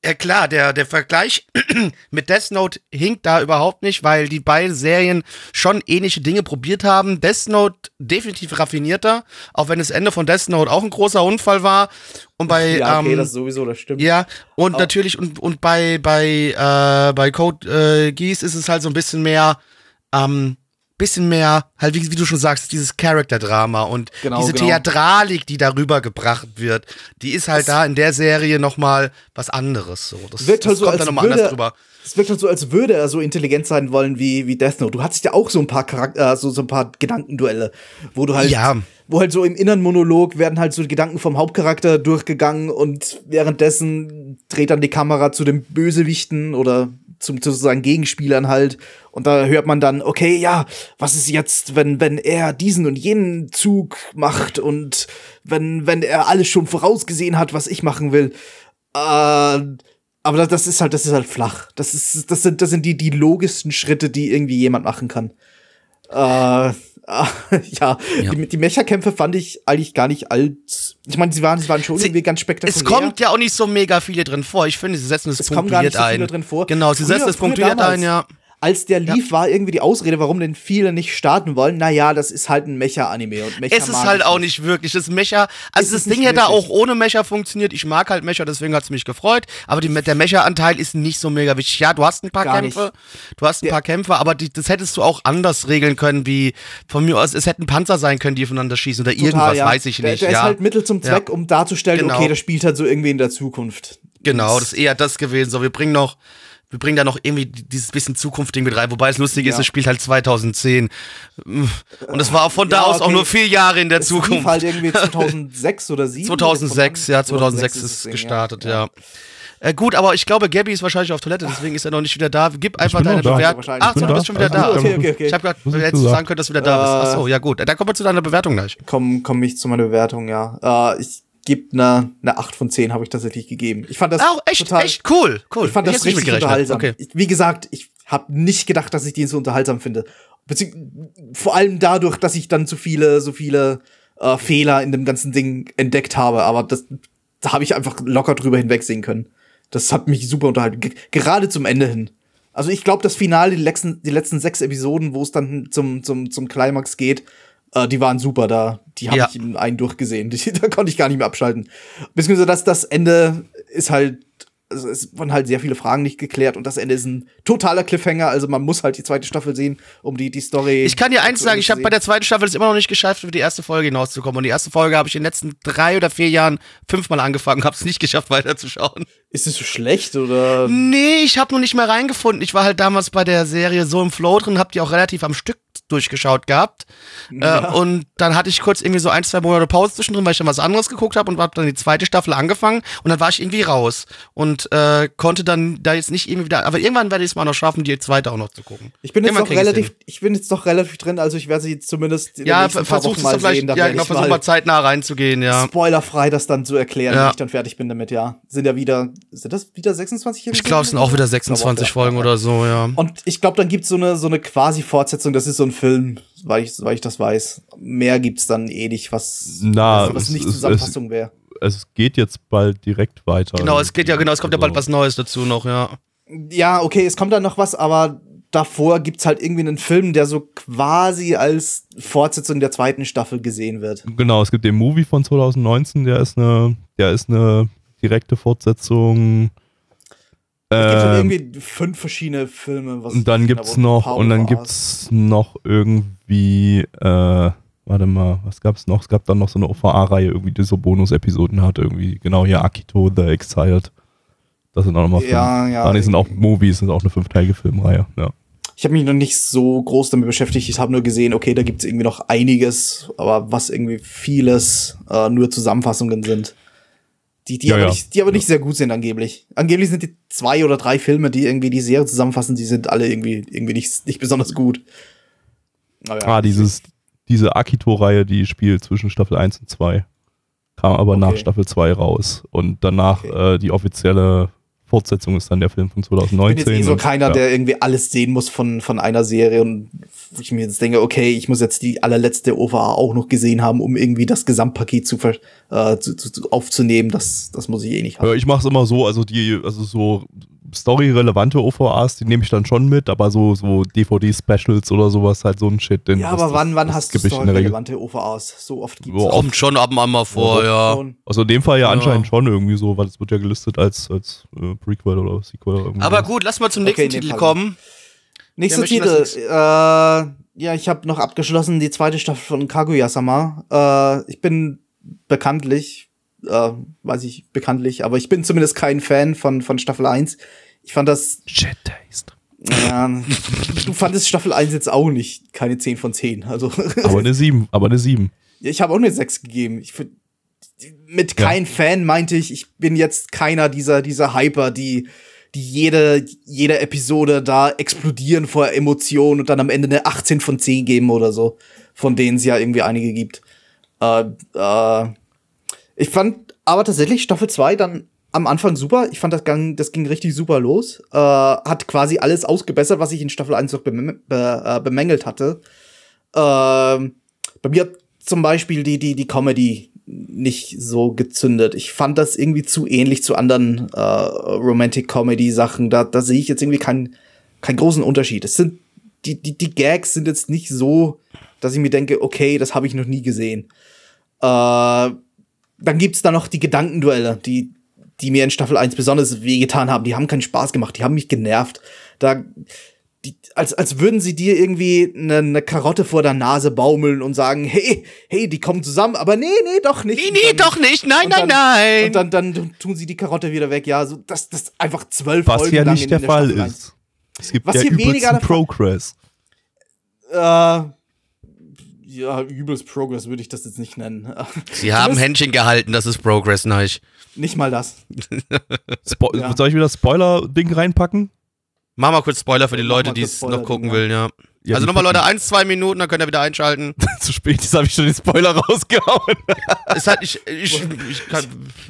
äh, klar, der, der Vergleich mit Death Note hinkt da überhaupt nicht, weil die beiden Serien schon ähnliche Dinge probiert haben. Death Note definitiv raffinierter, auch wenn das Ende von Death Note auch ein großer Unfall war. Und bei, ja, okay, ähm, das sowieso, das stimmt. ja, und natürlich, und, und bei, bei, äh, bei Code äh, Geass ist es halt so ein bisschen mehr, ähm, bisschen mehr, halt wie, wie du schon sagst, dieses Charakterdrama und Genau, diese genau. Theatralik, die darüber gebracht wird, die ist halt da in der Serie nochmal was anderes. So. Das, wirkt halt das so, kommt als dann nochmal anders drüber. es wirkt halt so, als würde er so intelligent sein wollen wie, wie Death Note. Du hattest ja auch so ein paar Charakter, äh, so, so ein paar Gedankenduelle, wo du halt, Ja. Wo halt so im inneren Monolog werden halt so die Gedanken vom Hauptcharakter durchgegangen und währenddessen dreht dann die Kamera zu den Bösewichten oder zum sozusagen Gegenspielern halt. Und da hört man dann, okay, ja, was ist jetzt, wenn, wenn er diesen und jenen Zug macht und wenn, wenn er alles schon vorausgesehen hat, was ich machen will. Äh, aber das, das ist halt, das ist halt flach. Das ist, das sind, das sind die, die logischsten Schritte, die irgendwie jemand machen kann. Äh, äh, ja, die, die Mecha-Kämpfe fand ich eigentlich gar nicht als. Ich meine, sie waren, sie waren schon Sie- irgendwie ganz spektakulär. Es kommt ja auch nicht so mega viele drin vor. Ich finde, sie setzen es Es kommen gar nicht punktuiert so viele ein. drin vor. Genau, sie Früher- setzen es punktuiert damals, ein, ja. Als der lief, war irgendwie die Ausrede, warum denn viele nicht starten wollen. Naja, das ist halt ein Mecha-Anime und Mecha Es ist halt auch nicht wirklich. Das Mecha, also Ist das es Ding hätte auch ohne Mecha funktioniert. Ich mag halt Mecha, deswegen hat's mich gefreut. Aber die, der Mecha-Anteil ist nicht so mega wichtig. Ja, du hast ein paar Gar Kämpfe, nicht. du hast ein Der- paar Kämpfe, aber die, das hättest du auch anders regeln können, wie von mir aus, es hätten Panzer sein können, die aufeinander schießen oder Total, irgendwas, ja. weiß ich der, nicht. Der ja. ist halt Mittel zum Zweck, Ja. um darzustellen, Genau. okay, das spielt halt so irgendwie in der Zukunft. Genau, das ist eher das gewesen. So, wir bringen noch, wir bringen da noch irgendwie dieses bisschen Zukunftsding mit rein. Wobei es lustig ist, Ja. es spielt halt 2010. Und es war auch von da Ja, aus auch nur vier Jahre in der Es lief Zukunft. halt irgendwie 2006 oder 7. 2006, ja, 2006 das ist Ding, gestartet, ja. Äh, gut, aber ich glaube, Gabby ist wahrscheinlich auf Toilette, deswegen ist er noch nicht wieder da. Gib einfach deine. Bewertung. Ach so, du bist schon wieder da. Also, Okay, okay, okay. Ich habe gerade, du hättest du gesagt? sagen können, dass du wieder da bist. Ach so, Äh, ja gut. Dann kommen wir zu deiner Bewertung gleich. Komm, komm ich zu meiner Bewertung, ja. Äh, ich gebe eine ne 8 von 10, habe ich tatsächlich gegeben. Ich fand das Auch echt, total, echt cool, cool. Ich fand das hätte nicht richtig unterhaltsam. Okay. Ich, wie gesagt, ich habe nicht gedacht, dass ich den so unterhaltsam finde. Bezieh vor allem dadurch, dass ich dann so viele, so viele äh, Fehler in dem ganzen Ding entdeckt habe. Aber das, da habe ich einfach locker drüber hinwegsehen können. Das hat mich super unterhalten. Ge gerade zum Ende hin. Also ich glaube, das Finale, die letzten, die letzten sechs Episoden, wo es dann zum, zum, zum Climax geht, äh, die waren super da. Die habe Ja. ich in einen durchgesehen. Die, da konnte ich gar nicht mehr abschalten. Beziehungsweise das, das Ende ist halt, also es waren halt sehr viele Fragen nicht geklärt und das Ende ist ein totaler Cliffhanger. Also man muss halt die zweite Staffel sehen, um die, die Story. Ich kann dir eins sagen, ich habe bei der zweiten Staffel es immer noch nicht geschafft, über die erste Folge hinauszukommen. Und die erste Folge habe ich in den letzten drei oder vier Jahren fünfmal angefangen, habe es nicht geschafft, weiterzuschauen. Ist es so schlecht oder? Nee, ich habe noch nicht mehr reingefunden. Ich war halt damals bei der Serie so im Flow drin, hab die auch relativ am Stück durchgeschaut gehabt. Äh, und dann hatte ich kurz irgendwie so ein, zwei Monate Pause zwischendrin, weil ich dann was anderes geguckt habe und hab dann die zweite Staffel angefangen und dann war ich irgendwie raus und äh, konnte dann da jetzt nicht irgendwie wieder, aber irgendwann werde ich es mal noch schaffen, die zweite auch noch zu gucken. Ich bin jetzt noch relativ, hin. ich bin jetzt doch relativ drin, also ich werde sie zumindest in Ja, den Wochen es mal vielleicht, sehen. Ja, genau, versuch mal mal zeitnah reinzugehen, ja. spoilerfrei das dann zu erklären, Ja. wenn ich dann fertig bin damit, ja. Sind ja wieder, sind das wieder 26 Ich glaube, es sind auch wieder 26 Folgen oder so, ja. Und ich glaube, dann gibt's so eine, so eine quasi Fortsetzung, das ist so ein Film, weil ich, weil ich das weiß. Mehr gibt's dann eh nicht, was, Na, was, was es- nicht es- Zusammenfassung wäre. Es geht jetzt bald direkt weiter. Genau, es geht ja, genau, es kommt ja bald Also, was Neues dazu noch, ja. Ja, okay, es kommt dann noch was, aber davor gibt's halt irgendwie einen Film, der so quasi als Fortsetzung der zweiten Staffel gesehen wird. Genau, es gibt den Movie von 2019, der ist eine, der ist eine direkte Fortsetzung. Es gibt halt Ähm, irgendwie fünf verschiedene Filme. Was und dann gibt's noch, und dann gibt's noch irgendwie, äh, warte mal, was gab's noch? Es gab dann noch so eine OVA-Reihe, irgendwie, die so Bonus-Episoden hat, irgendwie, genau hier, Akito, The Exiled. Das sind auch nochmal fünf. Ja, ja. Nee, sind auch Movies, sind auch eine fünfteilige Filmreihe, ja. ich habe mich noch nicht so groß damit beschäftigt. Ich habe nur gesehen, okay, da gibt es irgendwie noch einiges, aber was irgendwie vieles äh, nur Zusammenfassungen sind. Die, die, Ja, aber ja. Nicht, die aber nicht sehr gut sind, angeblich. Angeblich sind die zwei oder drei Filme, die irgendwie die Serie zusammenfassen, die sind alle irgendwie, irgendwie nicht, nicht besonders gut. Ja. Ah, dieses, diese Akito-Reihe, die spielt zwischen Staffel 1 und 2. Kam aber nach Okay. Staffel 2 raus. Und danach Okay. äh, die offizielle Fortsetzung ist dann der Film von Ich bin 2019. jetzt eh so und, keiner, ja. der irgendwie alles sehen muss von, von einer Serie und ich mir jetzt denke, okay, ich muss jetzt die allerletzte OVA auch noch gesehen haben, um irgendwie das Gesamtpaket zu, äh, zu, zu, zu aufzunehmen. Das, das muss ich eh nicht haben. Ja, ich mache es immer so, also die, also so storyrelevante OVAs, die nehme ich dann schon mit, aber so, so DVD-Specials oder sowas, halt so ein Shit. Den, Ja, aber das- wann, wann das hast du skippe ich in der Regel. relevante OVAs? So oft gibt's Boah, das Kommt schon ab und an mal vor, ja. Also in dem Fall ja, Ja. anscheinend schon irgendwie so, weil es wird ja gelistet als, als äh, Prequel oder Sequel oder irgendwie. Aber gut, lass mal zum Okay, nächsten dem Titel kommen. Nächster Titel. Äh, ja, ich habe noch abgeschlossen die zweite Staffel von Kaguya-sama. Äh, ich bin bekanntlich, äh, weiß ich bekanntlich, aber ich bin zumindest kein Fan von, von Staffel 1. Ich fand das Shit Taste. Ja, du fandest Staffel 1 jetzt auch nicht keine 10 von 10. Also, Aber eine 7, aber eine 7. ich habe auch eine 6 gegeben. Ich, find- mit Ja. kein Fan meinte ich, ich bin jetzt keiner dieser, dieser Hyper, die, die jede, jede Episode da explodieren vor Emotionen und dann am Ende eine 18 von 10 geben oder so. Von denen es ja irgendwie einige gibt. Äh, äh, ich fand aber tatsächlich Staffel 2 dann am Anfang super. Ich fand, das ging, das ging richtig super los. Äh, hat quasi alles ausgebessert, was ich in Staffel 1 noch bem be äh, bemängelt hatte. Ähm, bei mir hat zum Beispiel die, die, die Comedy nicht so gezündet. Ich fand das irgendwie zu ähnlich zu anderen äh, Romantic-Comedy-Sachen. Da, da sehe ich jetzt irgendwie keinen keinen großen Unterschied. Es sind, die, die, die Gags sind jetzt nicht so, dass ich mir denke, okay, das habe ich noch nie gesehen. Äh, dann gibt's da noch die Gedankenduelle, die, die mir in Staffel 1 besonders wehgetan haben. Die haben keinen Spaß gemacht, die haben mich genervt. Da, die, als, als würden sie dir irgendwie eine, eine Karotte vor der Nase baumeln und sagen, hey, hey, die kommen zusammen, aber nee, nee, doch nicht. Nee, nee, dann- doch nicht. Nein, nein, dann, nein. Und dann, dann tun sie die Karotte wieder weg. Ja, so, das, das einfach zwölf Was Folgen ja lang nicht in der der Fall Staffel ist. Es gibt Was ja hier weniger der Progress. Äh, ja, übelst Progress würde ich das jetzt nicht nennen. Sie haben Händchen gehalten, das ist Progress, nein. Nicht mal das. Spo Ja. Soll ich wieder das Spoiler-Ding reinpacken? Mach mal kurz Spoiler für die Leute, die es noch gucken drin, will, ja. Ja, also nochmal Leute, eins, zwei Minuten, dann könnt ihr wieder einschalten. Zu spät, jetzt habe ich schon den Spoiler rausgehauen. ist halt, ich, ich, ich kann,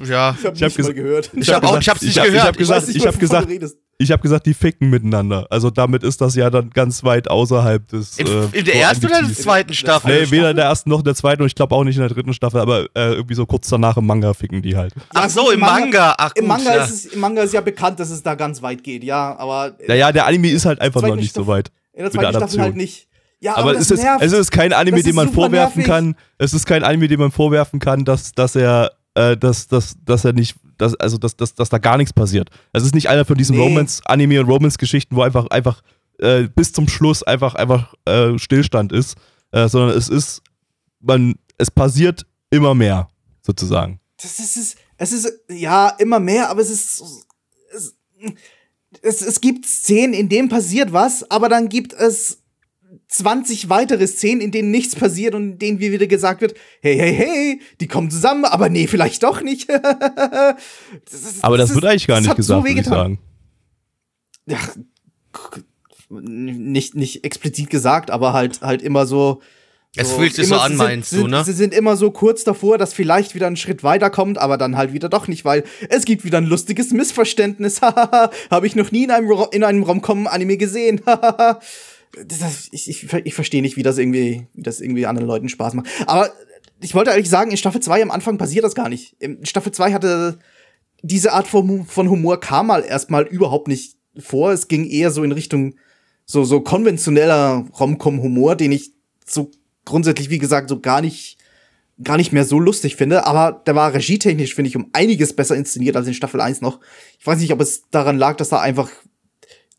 ja. Ich habe Ich hab nicht mal gehört. Ich hab auch, ich hab's nicht ich hab, gehört. Ich habe gesagt, nicht ich mal, hab wovon gesagt. Ich habe gesagt, die ficken miteinander. Also damit ist das ja dann ganz weit außerhalb des. In, äh, in der ersten oder der Vorambitives. zweiten Staffel? Nee, weder in der ersten noch in der zweiten und ich glaube auch nicht in der dritten Staffel, aber äh, irgendwie so kurz danach im Manga ficken die halt. Ach so, im Manga. Ach, Im gut, Manga, ja. ist es, Im Manga ist ja bekannt, dass es da ganz weit geht, ja, aber Naja, der Anime ist halt einfach noch nicht so Staffel- weit. in der mit der zweiten Staffel halt nicht. Ja, Aber, das es, ist, nervt. es ist kein Anime, Das dem ist man vorwerfen nervig. kann. Es ist kein Anime, dem man vorwerfen kann, dass, dass er, äh, dass, dass, dass er nicht, dass, also dass, dass, dass da gar nichts passiert. Es ist nicht einer von diesen Nee. Romance-Anime und Romance-Geschichten, wo einfach, einfach äh, bis zum Schluss einfach, einfach äh, Stillstand ist, äh, sondern es ist, man, es passiert immer mehr, sozusagen. Das ist, es, es ist, ja, immer mehr, aber es ist, es, es, es gibt Szenen, in denen passiert was, aber dann gibt es 20 weitere Szenen, in denen nichts passiert und in denen wie wieder gesagt wird, hey, hey, hey, die kommen zusammen, aber nee, vielleicht doch nicht. das ist, Aber das, ist- wird eigentlich gar das nicht gesagt, so würde ich wehgetan. sagen. Ja, nicht, nicht explizit gesagt, aber halt, halt immer so. Es fühlt sich so an, sie sind- meinst du, ne? Sie sind immer so kurz davor, dass vielleicht wieder ein Schritt weiterkommt, aber dann halt wieder doch nicht, weil es gibt wieder ein lustiges Missverständnis. Habe ich noch nie in einem, in einem Rom-Com-Anime gesehen. Das- ich, ich, ich verstehe nicht, wie das irgendwie, wie das irgendwie anderen Leuten Spaß macht. Aber ich wollte ehrlich sagen, in Staffel 2 am Anfang passiert das gar nicht. In Staffel 2 hatte diese Art von, von Humor kam mal erstmal überhaupt nicht vor. Es ging eher so in Richtung so, so konventioneller Rom-Com-Humor, den ich so grundsätzlich, wie gesagt, so gar nicht, gar nicht mehr so lustig finde. Aber der war regietechnisch, finde ich, um einiges besser inszeniert als in Staffel 1 noch. Ich weiß nicht, ob es daran lag, dass da einfach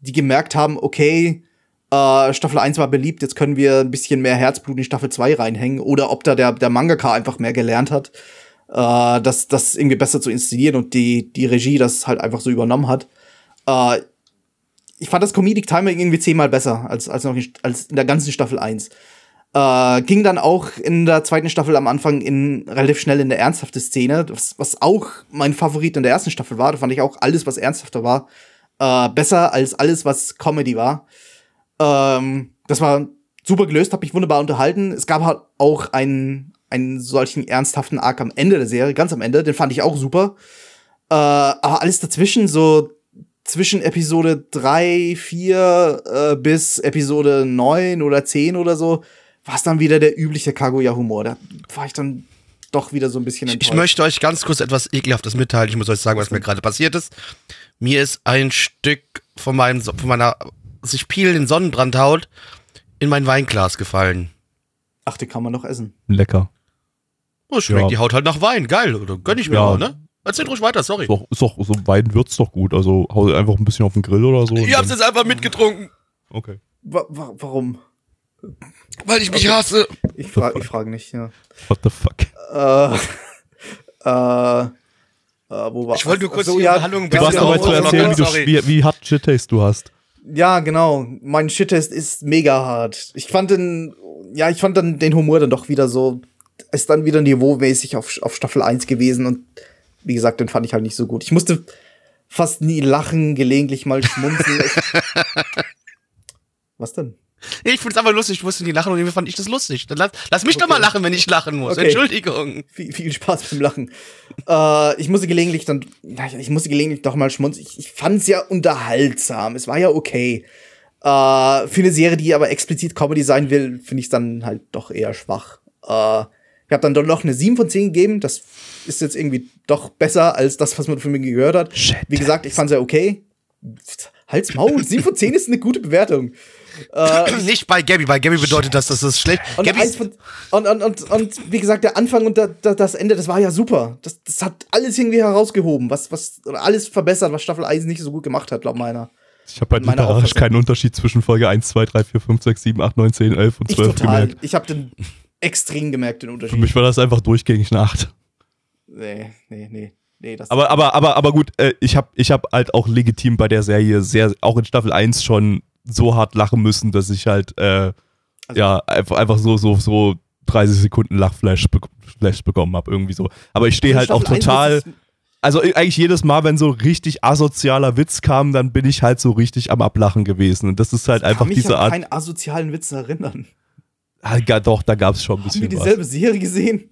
die gemerkt haben, okay, äh, Staffel 1 war beliebt, jetzt können wir ein bisschen mehr Herzblut in Staffel 2 reinhängen. Oder ob da der, der Mangaka einfach mehr gelernt hat, äh, das, das irgendwie besser zu inszenieren und die, die Regie das halt einfach so übernommen hat. Äh, ich fand das Comedic Timing irgendwie zehnmal besser als, als, noch in, als in der ganzen Staffel 1. Äh, ging dann auch in der zweiten Staffel am Anfang in relativ schnell in der ernsthafte Szene, was, was auch mein Favorit in der ersten Staffel war. Da fand ich auch alles, was ernsthafter war, äh, besser als alles, was Comedy war. Ähm, das war super gelöst, hat mich wunderbar unterhalten. Es gab halt auch einen, einen solchen ernsthaften Arc am Ende der Serie, ganz am Ende, den fand ich auch super. Äh, aber alles dazwischen, so zwischen Episode 3, 4 äh, bis Episode 9 oder 10 oder so, war es dann wieder der übliche Kaguya-Humor. Da war ich dann doch wieder so ein bisschen enttäuscht. Ich möchte euch ganz kurz etwas Ekelhaftes mitteilen. Ich muss euch sagen, was mir gerade passiert ist. Mir ist ein Stück von, meinem, von meiner sich peelenden Sonnenbrandhaut in mein Weinglas gefallen. Ach, die kann man noch essen. Lecker. Oh, schmeckt ja. die Haut halt nach Wein. Geil. Oder gönn ich mir ja. mal, ne? Erzähl ruhig weiter, sorry. Ist doch, ist doch, so Wein wird's doch gut. Also hau einfach ein bisschen auf den Grill oder so. Ich hab's jetzt einfach mitgetrunken. Okay. Wa wa warum? Weil ich mich okay. hasse. Ich frage ich frag nicht, ja. What the fuck? Äh, äh, äh, wo war Ich wollte nur kurz so, die ja, Unterhaltung Du warst dabei zu erzählen, wie, du, wie, wie hart Shit-Taste du hast. Ja, genau. Mein Shit-Test ist mega hart. Ich fand den, ja, ich fand dann den Humor dann doch wieder so, ist dann wieder niveaumäßig auf, auf Staffel 1 gewesen und wie gesagt, den fand ich halt nicht so gut. Ich musste fast nie lachen, gelegentlich mal schmunzeln. Was denn? Ich find's einfach lustig, ich musste nie lachen und irgendwie fand ich das lustig. Dann lass, lass mich okay. doch mal lachen, wenn ich lachen muss. Okay. Entschuldigung. Viel, viel Spaß beim Lachen. äh, ich musste gelegentlich dann, ich musste gelegentlich doch mal schmunzeln. Ich, ich fand's ja unterhaltsam. Es war ja okay. Äh, für eine Serie, die aber explizit Comedy sein will, finde ich dann halt doch eher schwach. Äh, ich habe dann doch noch eine 7 von 10 gegeben. Das ist jetzt irgendwie doch besser als das, was man von mir gehört hat. Shit. Wie gesagt, ich fand's ja okay. Halt's Maul, 7 von 10 ist eine gute Bewertung. Äh, nicht bei Gabby, bei Gabby bedeutet das, dass das schlecht und, von, und, und, und, und, wie gesagt, der Anfang und der, der, das Ende, das war ja super. Das, das hat alles irgendwie herausgehoben, was, was, oder alles verbessert, was Staffel 1 nicht so gut gemacht hat, glaub meiner. Ich habe halt literarisch keinen Unterschied zwischen Folge 1, 2, 3, 4, 5, 6, 7, 8, 9, 10, 11 und 12 ich total. gemerkt. Ich habe den extrem gemerkt, den Unterschied. Für mich war das einfach durchgängig eine 8. Nee, nee, nee. Nee, aber, aber, aber, aber gut, äh, ich habe ich hab halt auch legitim bei der Serie sehr, auch in Staffel 1 schon so hart lachen müssen, dass ich halt, äh, also, ja, einfach, einfach so, so, so 30 Sekunden Lachflash be Flash bekommen habe, irgendwie so. Aber ich stehe also halt auch total. Also eigentlich jedes Mal, wenn so richtig asozialer Witz kam, dann bin ich halt so richtig am Ablachen gewesen. Und das ist halt ich einfach diese Art. Ich kann mich an keinen asozialen Witz erinnern. Ah, ja, doch, da gab es schon ein bisschen. Haben wir dieselbe was. Serie gesehen?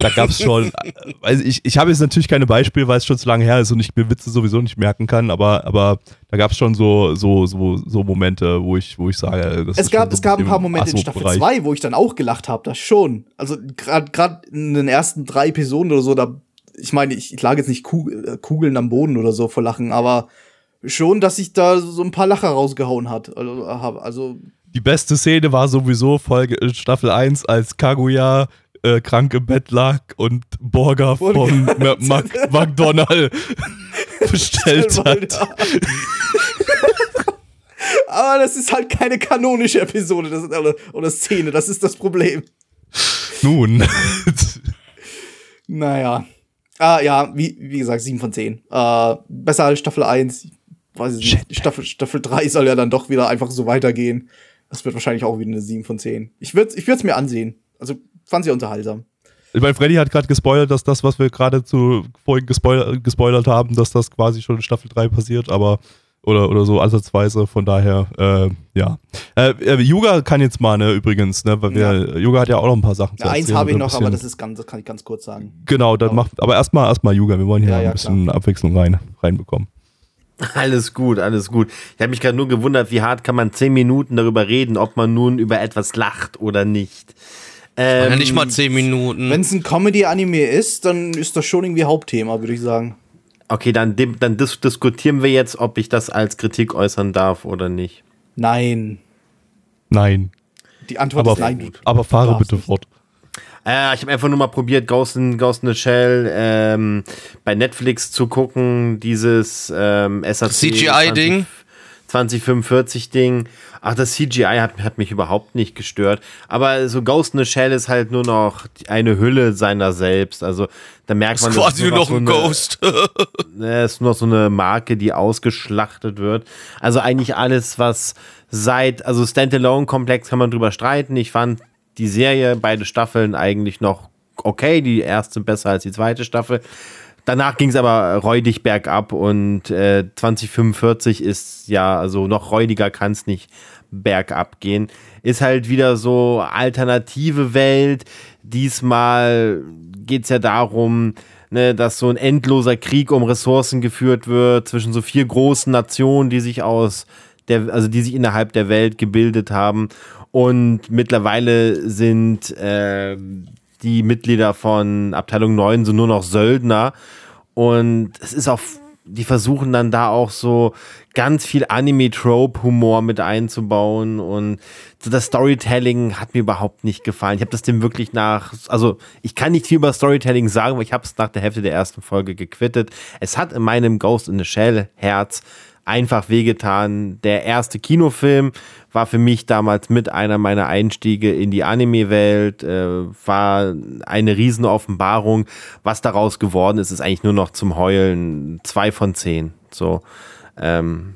Da gab es schon, also ich, ich habe jetzt natürlich keine Beispiele, weil es schon zu lange her ist und ich mir Witze sowieso nicht merken kann, aber, aber da gab es schon so, so, so, so Momente, wo ich, wo ich sage, das es gab, so es gab ein paar Momente in Staffel 2, wo ich dann auch gelacht habe, das schon. Also gerade in den ersten drei Episoden oder so, da, ich meine, ich, ich lag jetzt nicht Kugel, Kugeln am Boden oder so vor Lachen, aber schon, dass ich da so ein paar Lacher rausgehauen hat. Also, also die beste Szene war sowieso Folge Staffel 1, als Kaguya äh, krank im Bett lag und Burger von Mac McDonald bestellt hat. Aber das ist halt keine kanonische Episode das, oder, oder Szene, das ist das Problem. Nun. naja. Ah, ja, wie, wie gesagt, 7 von 10. Äh, besser als Staffel 1. Weiß ich nicht. Staffel, Staffel 3 soll ja dann doch wieder einfach so weitergehen. Das wird wahrscheinlich auch wieder eine 7 von 10. Ich würde es ich mir ansehen. Also fand sie unterhaltsam. Ich meine, Freddy hat gerade gespoilert, dass das, was wir gerade zu vorhin gespoilert, gespoilert, haben, dass das quasi schon in Staffel 3 passiert, aber oder, oder so ansatzweise, von daher, äh, ja. Äh, äh, Yuga kann jetzt mal, ne, übrigens, ne, weil wir, ja. Yuga hat ja auch noch ein paar Sachen zu ja, Eins habe ich noch, aber das ist ganz, das kann ich ganz kurz sagen. Genau, dann genau. macht, aber erstmal erstmal Yuga, wir wollen hier ja, ein bisschen klar. Abwechslung rein, reinbekommen. Alles gut, alles gut. Ich habe mich gerade nur gewundert, wie hart kann man zehn Minuten darüber reden, ob man nun über etwas lacht oder nicht. Ähm, ja nicht mal zehn Minuten. Wenn es ein Comedy-Anime ist, dann ist das schon irgendwie Hauptthema, würde ich sagen. Okay, dann, dann dis diskutieren wir jetzt, ob ich das als Kritik äußern darf oder nicht. Nein. Nein. Die Antwort aber, ist nein. Aber fahre bitte nicht. fort. Äh, ich habe einfach nur mal probiert, Ghost in, Ghost in the Shell ähm, bei Netflix zu gucken, dieses ähm, SAC CGI-Ding. 2045-Ding. Ach, das CGI hat, hat mich überhaupt nicht gestört. Aber so Ghost in the Shell ist halt nur noch eine Hülle seiner selbst. Also da merkt man, das ist quasi nur noch so ein eine- Ghost. Ne, ist nur noch so eine Marke, die ausgeschlachtet wird. Also eigentlich alles, was seit, also Standalone-Komplex kann man drüber streiten. Ich fand die Serie, beide Staffeln eigentlich noch okay. Die erste besser als die zweite Staffel. Danach ging es aber räudig bergab und äh, 2045 ist ja, also noch räudiger kann es nicht bergab gehen. Ist halt wieder so alternative Welt. Diesmal geht es ja darum, ne, dass so ein endloser Krieg um Ressourcen geführt wird zwischen so vier großen Nationen, die sich aus der, also die sich innerhalb der Welt gebildet haben. Und mittlerweile sind äh, die Mitglieder von Abteilung 9 so nur noch Söldner. Und es ist auch, die versuchen dann da auch so ganz viel Anime-Trope-Humor mit einzubauen. Und so das Storytelling hat mir überhaupt nicht gefallen. Ich habe das dem wirklich nach, also ich kann nicht viel über Storytelling sagen, weil ich habe es nach der Hälfte der ersten Folge gequittet. Es hat in meinem Ghost in the Shell Herz einfach wehgetan. Der erste Kinofilm war für mich damals mit einer meiner Einstiege in die Anime-Welt, äh, war eine Riesenoffenbarung. Was daraus geworden ist, ist eigentlich nur noch zum Heulen. Zwei von zehn. So. Ähm,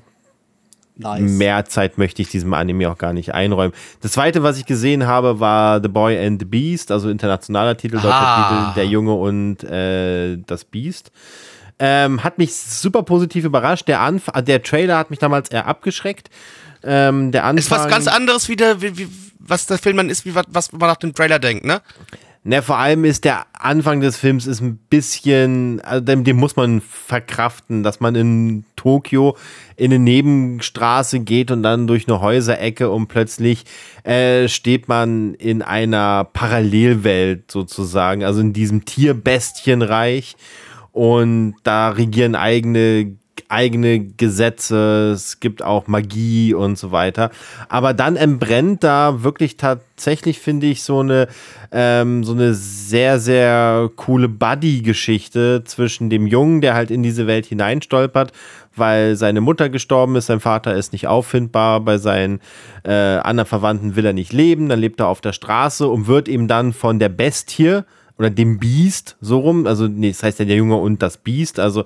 Nice. Mehr Zeit möchte ich diesem Anime auch gar nicht einräumen. Das zweite, was ich gesehen habe, war The Boy and the Beast, also internationaler Titel, deutscher Ah. Titel, Der Junge und äh, das Biest. Ähm, hat mich super positiv überrascht. Der, Anf der Trailer hat mich damals eher abgeschreckt. Ähm, der Anfang, Ist was ganz anderes, wie der, wie, wie, was der Film dann ist, wie was, was man nach dem Trailer denkt, ne? Ne, vor allem ist der Anfang des Films ist ein bisschen, also dem, dem muss man verkraften, dass man in Tokio in eine Nebenstraße geht und dann durch eine Häuserecke und plötzlich äh, steht man in einer Parallelwelt sozusagen, also in diesem Tierbestienreich und da regieren eigene eigene Gesetze, es gibt auch Magie und so weiter. Aber dann entbrennt da wirklich tatsächlich, finde ich, so eine, ähm, so eine sehr, sehr coole Buddy-Geschichte zwischen dem Jungen, der halt in diese Welt hineinstolpert, weil seine Mutter gestorben ist, sein Vater ist nicht auffindbar, bei seinen äh, anderen Verwandten will er nicht leben, dann lebt er auf der Straße und wird ihm dann von der Bestie oder dem Biest so rum, also nee, das heißt ja der Junge und das Biest, also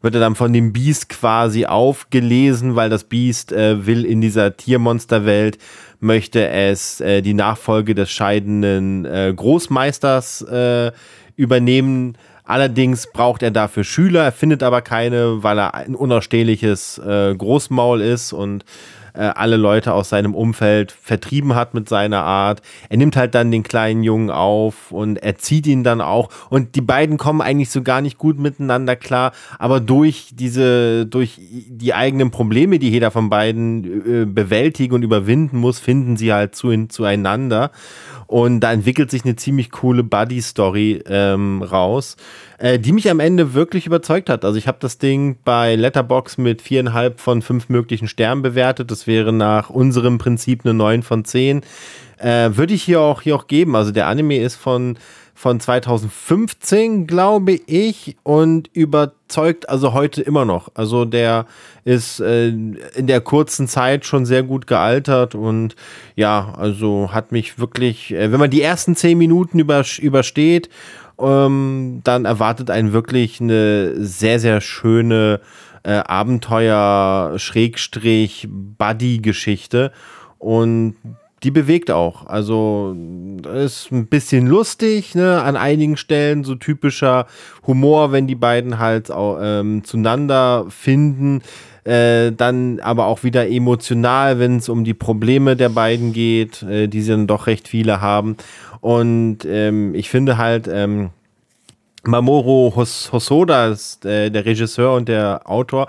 wird er dann von dem Biest quasi aufgelesen, weil das Biest äh, will in dieser Tiermonsterwelt, möchte es äh, die Nachfolge des scheidenden äh, Großmeisters äh, übernehmen. Allerdings braucht er dafür Schüler, er findet aber keine, weil er ein unausstehliches äh, Großmaul ist und äh, alle Leute aus seinem Umfeld vertrieben hat mit seiner Art. Er nimmt halt dann den kleinen Jungen auf und erzieht ihn dann auch. Und die beiden kommen eigentlich so gar nicht gut miteinander klar. Aber durch diese, durch die eigenen Probleme, die jeder von beiden äh, bewältigen und überwinden muss, finden sie halt zu, zueinander. Und da entwickelt sich eine ziemlich coole Buddy-Story ähm, raus, äh, die mich am Ende wirklich überzeugt hat. Also ich habe das Ding bei Letterbox mit viereinhalb von fünf möglichen Sternen bewertet. Das wäre nach unserem Prinzip eine neun von zehn. Äh, Würde ich hier auch, hier auch geben. Also der Anime ist von, von 2015, glaube ich, und überzeugt also heute immer noch. Also der ist äh, in der kurzen Zeit schon sehr gut gealtert und ja, also hat mich wirklich, äh, wenn man die ersten zehn Minuten über, übersteht, ähm, dann erwartet einen wirklich eine sehr, sehr schöne äh, Abenteuer-Buddy-Geschichte und die bewegt auch. Also ist ein bisschen lustig, ne? An einigen Stellen so typischer Humor, wenn die beiden halt auch, ähm, zueinander finden. Äh, dann aber auch wieder emotional, wenn es um die Probleme der beiden geht, äh, die sie dann doch recht viele haben. Und ähm, ich finde halt, ähm, Mamoru Hos Hosoda ist äh, der Regisseur und der Autor.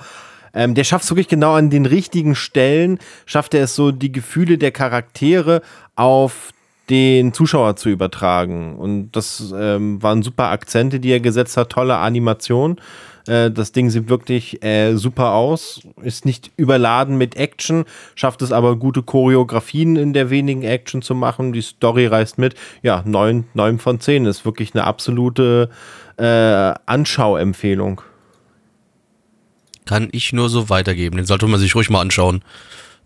Ähm, der schafft es wirklich genau an den richtigen Stellen, schafft er es so, die Gefühle der Charaktere auf den Zuschauer zu übertragen. Und das ähm, waren super Akzente, die er gesetzt hat, tolle Animation. Äh, das Ding sieht wirklich äh, super aus, ist nicht überladen mit Action, schafft es aber gute Choreografien in der wenigen Action zu machen. Die Story reißt mit. Ja, 9, 9 von 10 ist wirklich eine absolute äh, Anschauempfehlung. Kann ich nur so weitergeben. Den sollte man sich ruhig mal anschauen.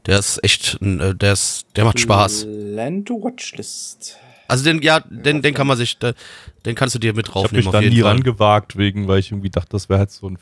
Der ist echt, äh, der ist, der macht Spaß. Land to Watchlist. Also den, ja, den, den kann man sich, den kannst du dir mit Ich habe draufnehmen mich da nie rangewagt, wegen, weil ich irgendwie dachte, das wäre halt so ein,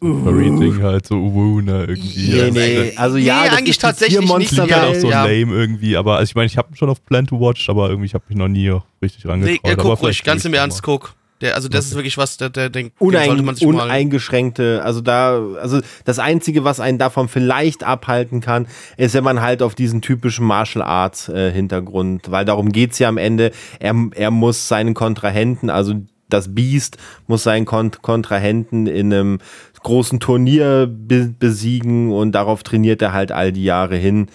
so ein Furry-Ding halt, so Uwu, ne, irgendwie. Nee, Also, nee, also Nee, ja, das eigentlich ist tatsächlich Tiermonster, nicht. Halt auch so ja. lame irgendwie, aber also ich meine, ich habe schon auf Plan to Watch, aber irgendwie, ich habe mich noch nie richtig Nee, rangetraut. äh, aber guck ruhig, ganz im Ernst, Mal. guck. Der, also das ist wirklich was, der, der, den, den Unein, sollte man sich uneingeschränkte, also da, also das Einzige, was einen davon vielleicht abhalten kann, ist, wenn man halt auf diesen typischen Martial Arts äh, Hintergrund, weil darum geht's ja am Ende, er, er muss seinen Kontrahenten, also das Biest muss seinen Kont Kontrahenten in einem großen Turnier be besiegen und darauf trainiert er halt all die Jahre hin.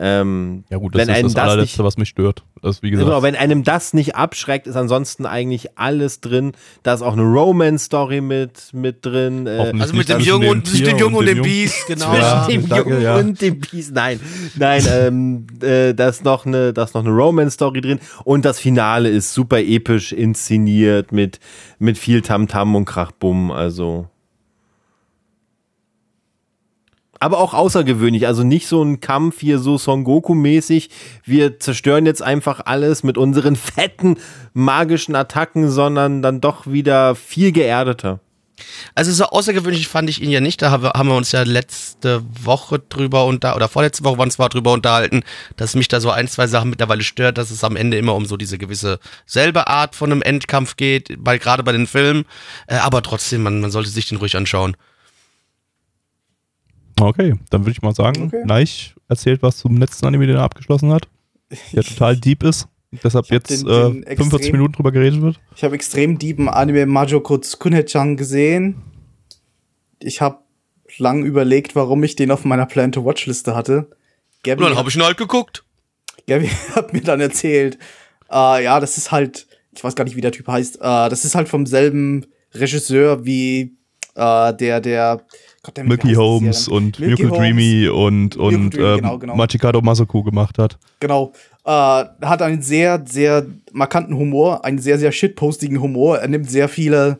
Ähm, Ja gut, das wenn ist einem das das allerletzte, nicht, was mich stört. Das, wie gesagt, Genau, wenn einem das nicht abschreckt, ist ansonsten eigentlich alles drin. Da ist auch eine Romance-Story mit, mit drin. Äh, Also mit dem zwischen Jungen und, dem zwischen dem Jungen und dem Jungen. Biest, genau. zwischen Ja, dem danke, Jungen ja. und dem Biest. Nein, nein, ähm, äh, da ist noch eine, da ist noch eine Romance-Story drin und das Finale ist super episch inszeniert mit, mit viel Tamtam und Krachbumm, also. Aber auch außergewöhnlich, also nicht so ein Kampf hier so Son Goku-mäßig. Wir zerstören jetzt einfach alles mit unseren fetten magischen Attacken, sondern dann doch wieder viel geerdeter. Also so außergewöhnlich fand ich ihn ja nicht. Da haben wir, uns ja letzte Woche drüber da oder vorletzte Woche waren es war drüber unterhalten, dass mich da so ein, zwei Sachen mittlerweile stört, dass es am Ende immer um so diese gewisse selbe Art von einem Endkampf geht, bei, gerade bei den Filmen. Äh, aber trotzdem, man, man sollte sich den ruhig anschauen. Okay, dann würde ich mal sagen, Okay. Neich erzählt was zum letzten Anime, den er abgeschlossen hat, der total deep ist. Deshalb jetzt den- äh, den 45 extrem- Minuten drüber geredet wird. Ich habe extrem deepen Anime Majoko Tsukune-chan gesehen. Ich habe lang überlegt, warum ich den auf meiner Plan-to-Watch-Liste hatte. Gabby, dann habe ich ihn halt geguckt. Gabby hat mir dann erzählt, äh, ja, das ist halt, ich weiß gar nicht, wie der Typ heißt, äh, das ist halt vom selben Regisseur wie äh, der, der Gott, Milky Holmes und Milky Holmes. Dreamy und, und Dreamy, ähm, genau, genau. Machikado Masaku gemacht hat. Genau. Äh, hat einen sehr, sehr markanten Humor, einen sehr, sehr shitpostigen Humor. Er nimmt sehr viele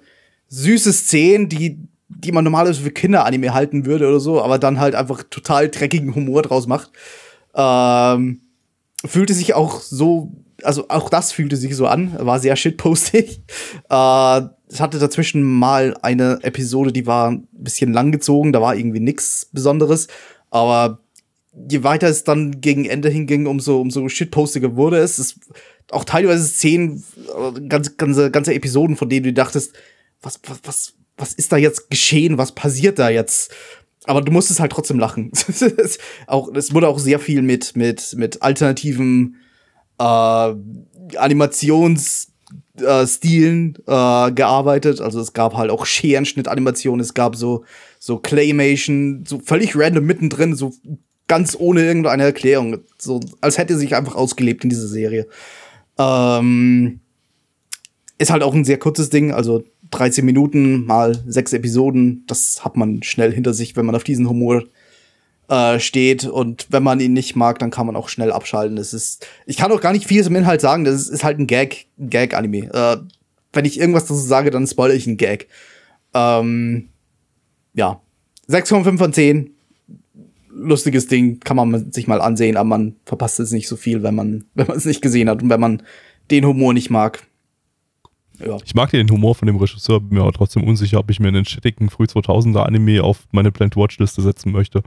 süße Szenen, die, die man normalerweise für Kinderanime halten würde oder so, aber dann halt einfach total dreckigen Humor draus macht. Ähm, fühlte sich auch so, also auch das fühlte sich so an, war sehr shitpostig. Äh, es hatte dazwischen mal eine Episode, die war ein bisschen langgezogen, da war irgendwie nix Besonderes, aber je weiter es dann gegen Ende hinging, umso, umso shitpostiger wurde es. es auch teilweise Szenen, äh, ganze, ganze, ganze Episoden, von denen du dachtest, was, was, was, was ist da jetzt geschehen? Was passiert da jetzt? Aber du musstest halt trotzdem lachen. Es- auch, es wurde auch sehr viel mit, mit, mit alternativen äh, Animationsstilen äh, Stilen, äh, gearbeitet. Also es gab halt auch Scherenschnitt-Animationen, es gab so, so Claymation, so völlig random mittendrin, so ganz ohne irgendeine Erklärung. So, als hätte sich einfach ausgelebt in dieser Serie. Ähm, ist halt auch ein sehr kurzes Ding, also 13 Minuten mal sechs Episoden, das hat man schnell hinter sich, wenn man auf diesen Humor äh, steht und wenn man ihn nicht mag, dann kann man auch schnell abschalten. Das ist, ich kann auch gar nicht vieles im Inhalt sagen, das ist, ist halt ein Gag, ein Gag-Anime. Äh, wenn ich irgendwas dazu sage, dann spoilere ich einen Gag. Ähm, ja, 6,5 von 10. Lustiges Ding, kann man sich mal ansehen, aber man verpasst es nicht so viel, wenn man, wenn man es nicht gesehen hat und wenn man den Humor nicht mag. Ja. Ich mag den Humor von dem Regisseur, bin mir aber trotzdem unsicher, ob ich mir einen shittigen früh 2000er Anime auf meine Planned Watch Liste setzen möchte.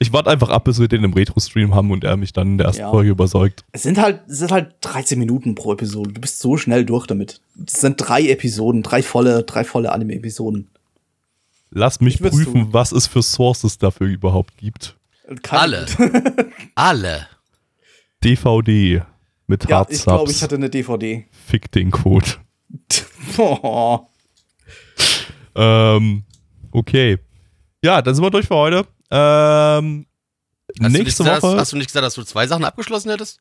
Ich warte einfach ab, bis wir den im Retro-Stream haben und er mich dann in der ersten Ja. Folge überzeugt. Es sind halt, es sind halt 13 Minuten pro Episode. Du bist so schnell durch damit. Es sind drei Episoden, drei volle, drei volle Anime-Episoden. Lass mich prüfen, tun. was es für Sources dafür überhaupt gibt. Keine- Alle. Alle. DVD mit Ja, Hard ich glaube, ich hatte eine DVD. Fick den Code. Oh. Ähm, okay. Ja, dann sind wir durch für heute. Ähm, nächste gesagt, Woche. hast du nicht gesagt, dass du zwei Sachen abgeschlossen hättest?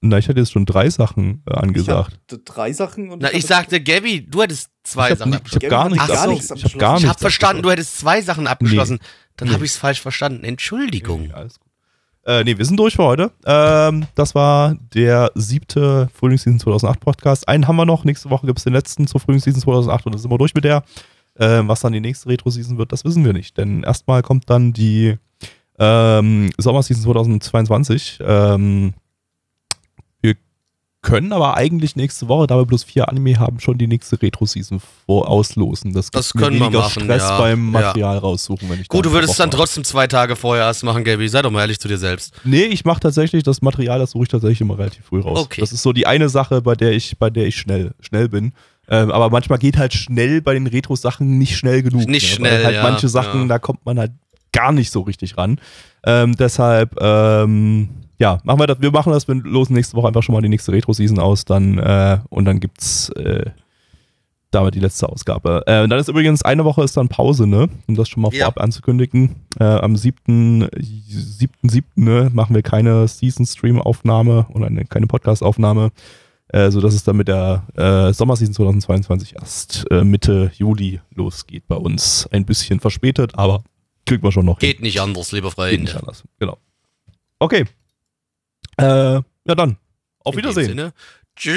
Na, ich hatte jetzt schon drei Sachen äh, Ich angesagt. hatte drei Sachen und Na, ich hatte- sagte, Gabby, du hättest zwei Ich habe Sachen hab abgeschlossen. gar nichts so. abgeschlossen. Ich habe gar Ich habe verstanden, du hättest zwei Sachen abgeschlossen. Dann Nee. habe ich es falsch verstanden. Entschuldigung. Ja, alles gut. Äh, nee, wir sind durch für heute. Ähm, das war der siebte Frühlingsseason 2008 Podcast. Einen haben wir noch. Nächste Woche gibt es den letzten zur Frühlingsseason 2008 und dann sind wir durch mit der. Äh, was dann die nächste Retro-Season wird, das wissen wir nicht. Denn erstmal kommt dann die ähm, Sommerseason 2022. Ähm, wir können aber eigentlich nächste Woche, da wir bloß vier Anime haben, schon die nächste Retro-Season auslosen. Das, Das können wir weniger machen, Stress ja. beim Ja. Material raussuchen, wenn ich Gut, du würdest Wochen dann trotzdem zwei Tage vorher erst machen, Gaby. Sei doch mal ehrlich zu dir selbst. Nee, ich mache tatsächlich das Material, das suche ich tatsächlich immer relativ früh raus. Okay. Das ist so die eine Sache, bei der ich, bei der ich schnell, schnell bin. Ähm, aber manchmal geht halt schnell bei den Retro-Sachen nicht schnell genug. Nicht ne? Weil schnell, halt ja, manche Sachen, ja. da kommt man halt gar nicht so richtig ran. Ähm, deshalb, ähm, ja, machen wir das. Wir machen das, wir losen nächste Woche einfach schon mal die nächste Retro-Season aus, dann äh, und dann gibt's äh, damit die letzte Ausgabe. Äh, und dann ist übrigens eine Woche ist dann Pause, ne? Um das schon mal Ja. vorab anzukündigen. Äh, am 7. 7.7. Ne, machen wir keine Season-Stream-Aufnahme oder eine, keine Podcast-Aufnahme. Äh, sodass es dann mit der äh, Sommerseason 2022 erst äh, Mitte Juli losgeht bei uns. Ein bisschen verspätet, aber kriegt man schon noch hin. Geht nicht anders, liebe Geht nicht anders. Genau. Okay. Äh, ja dann. Auf In Wiedersehen. Tschüss.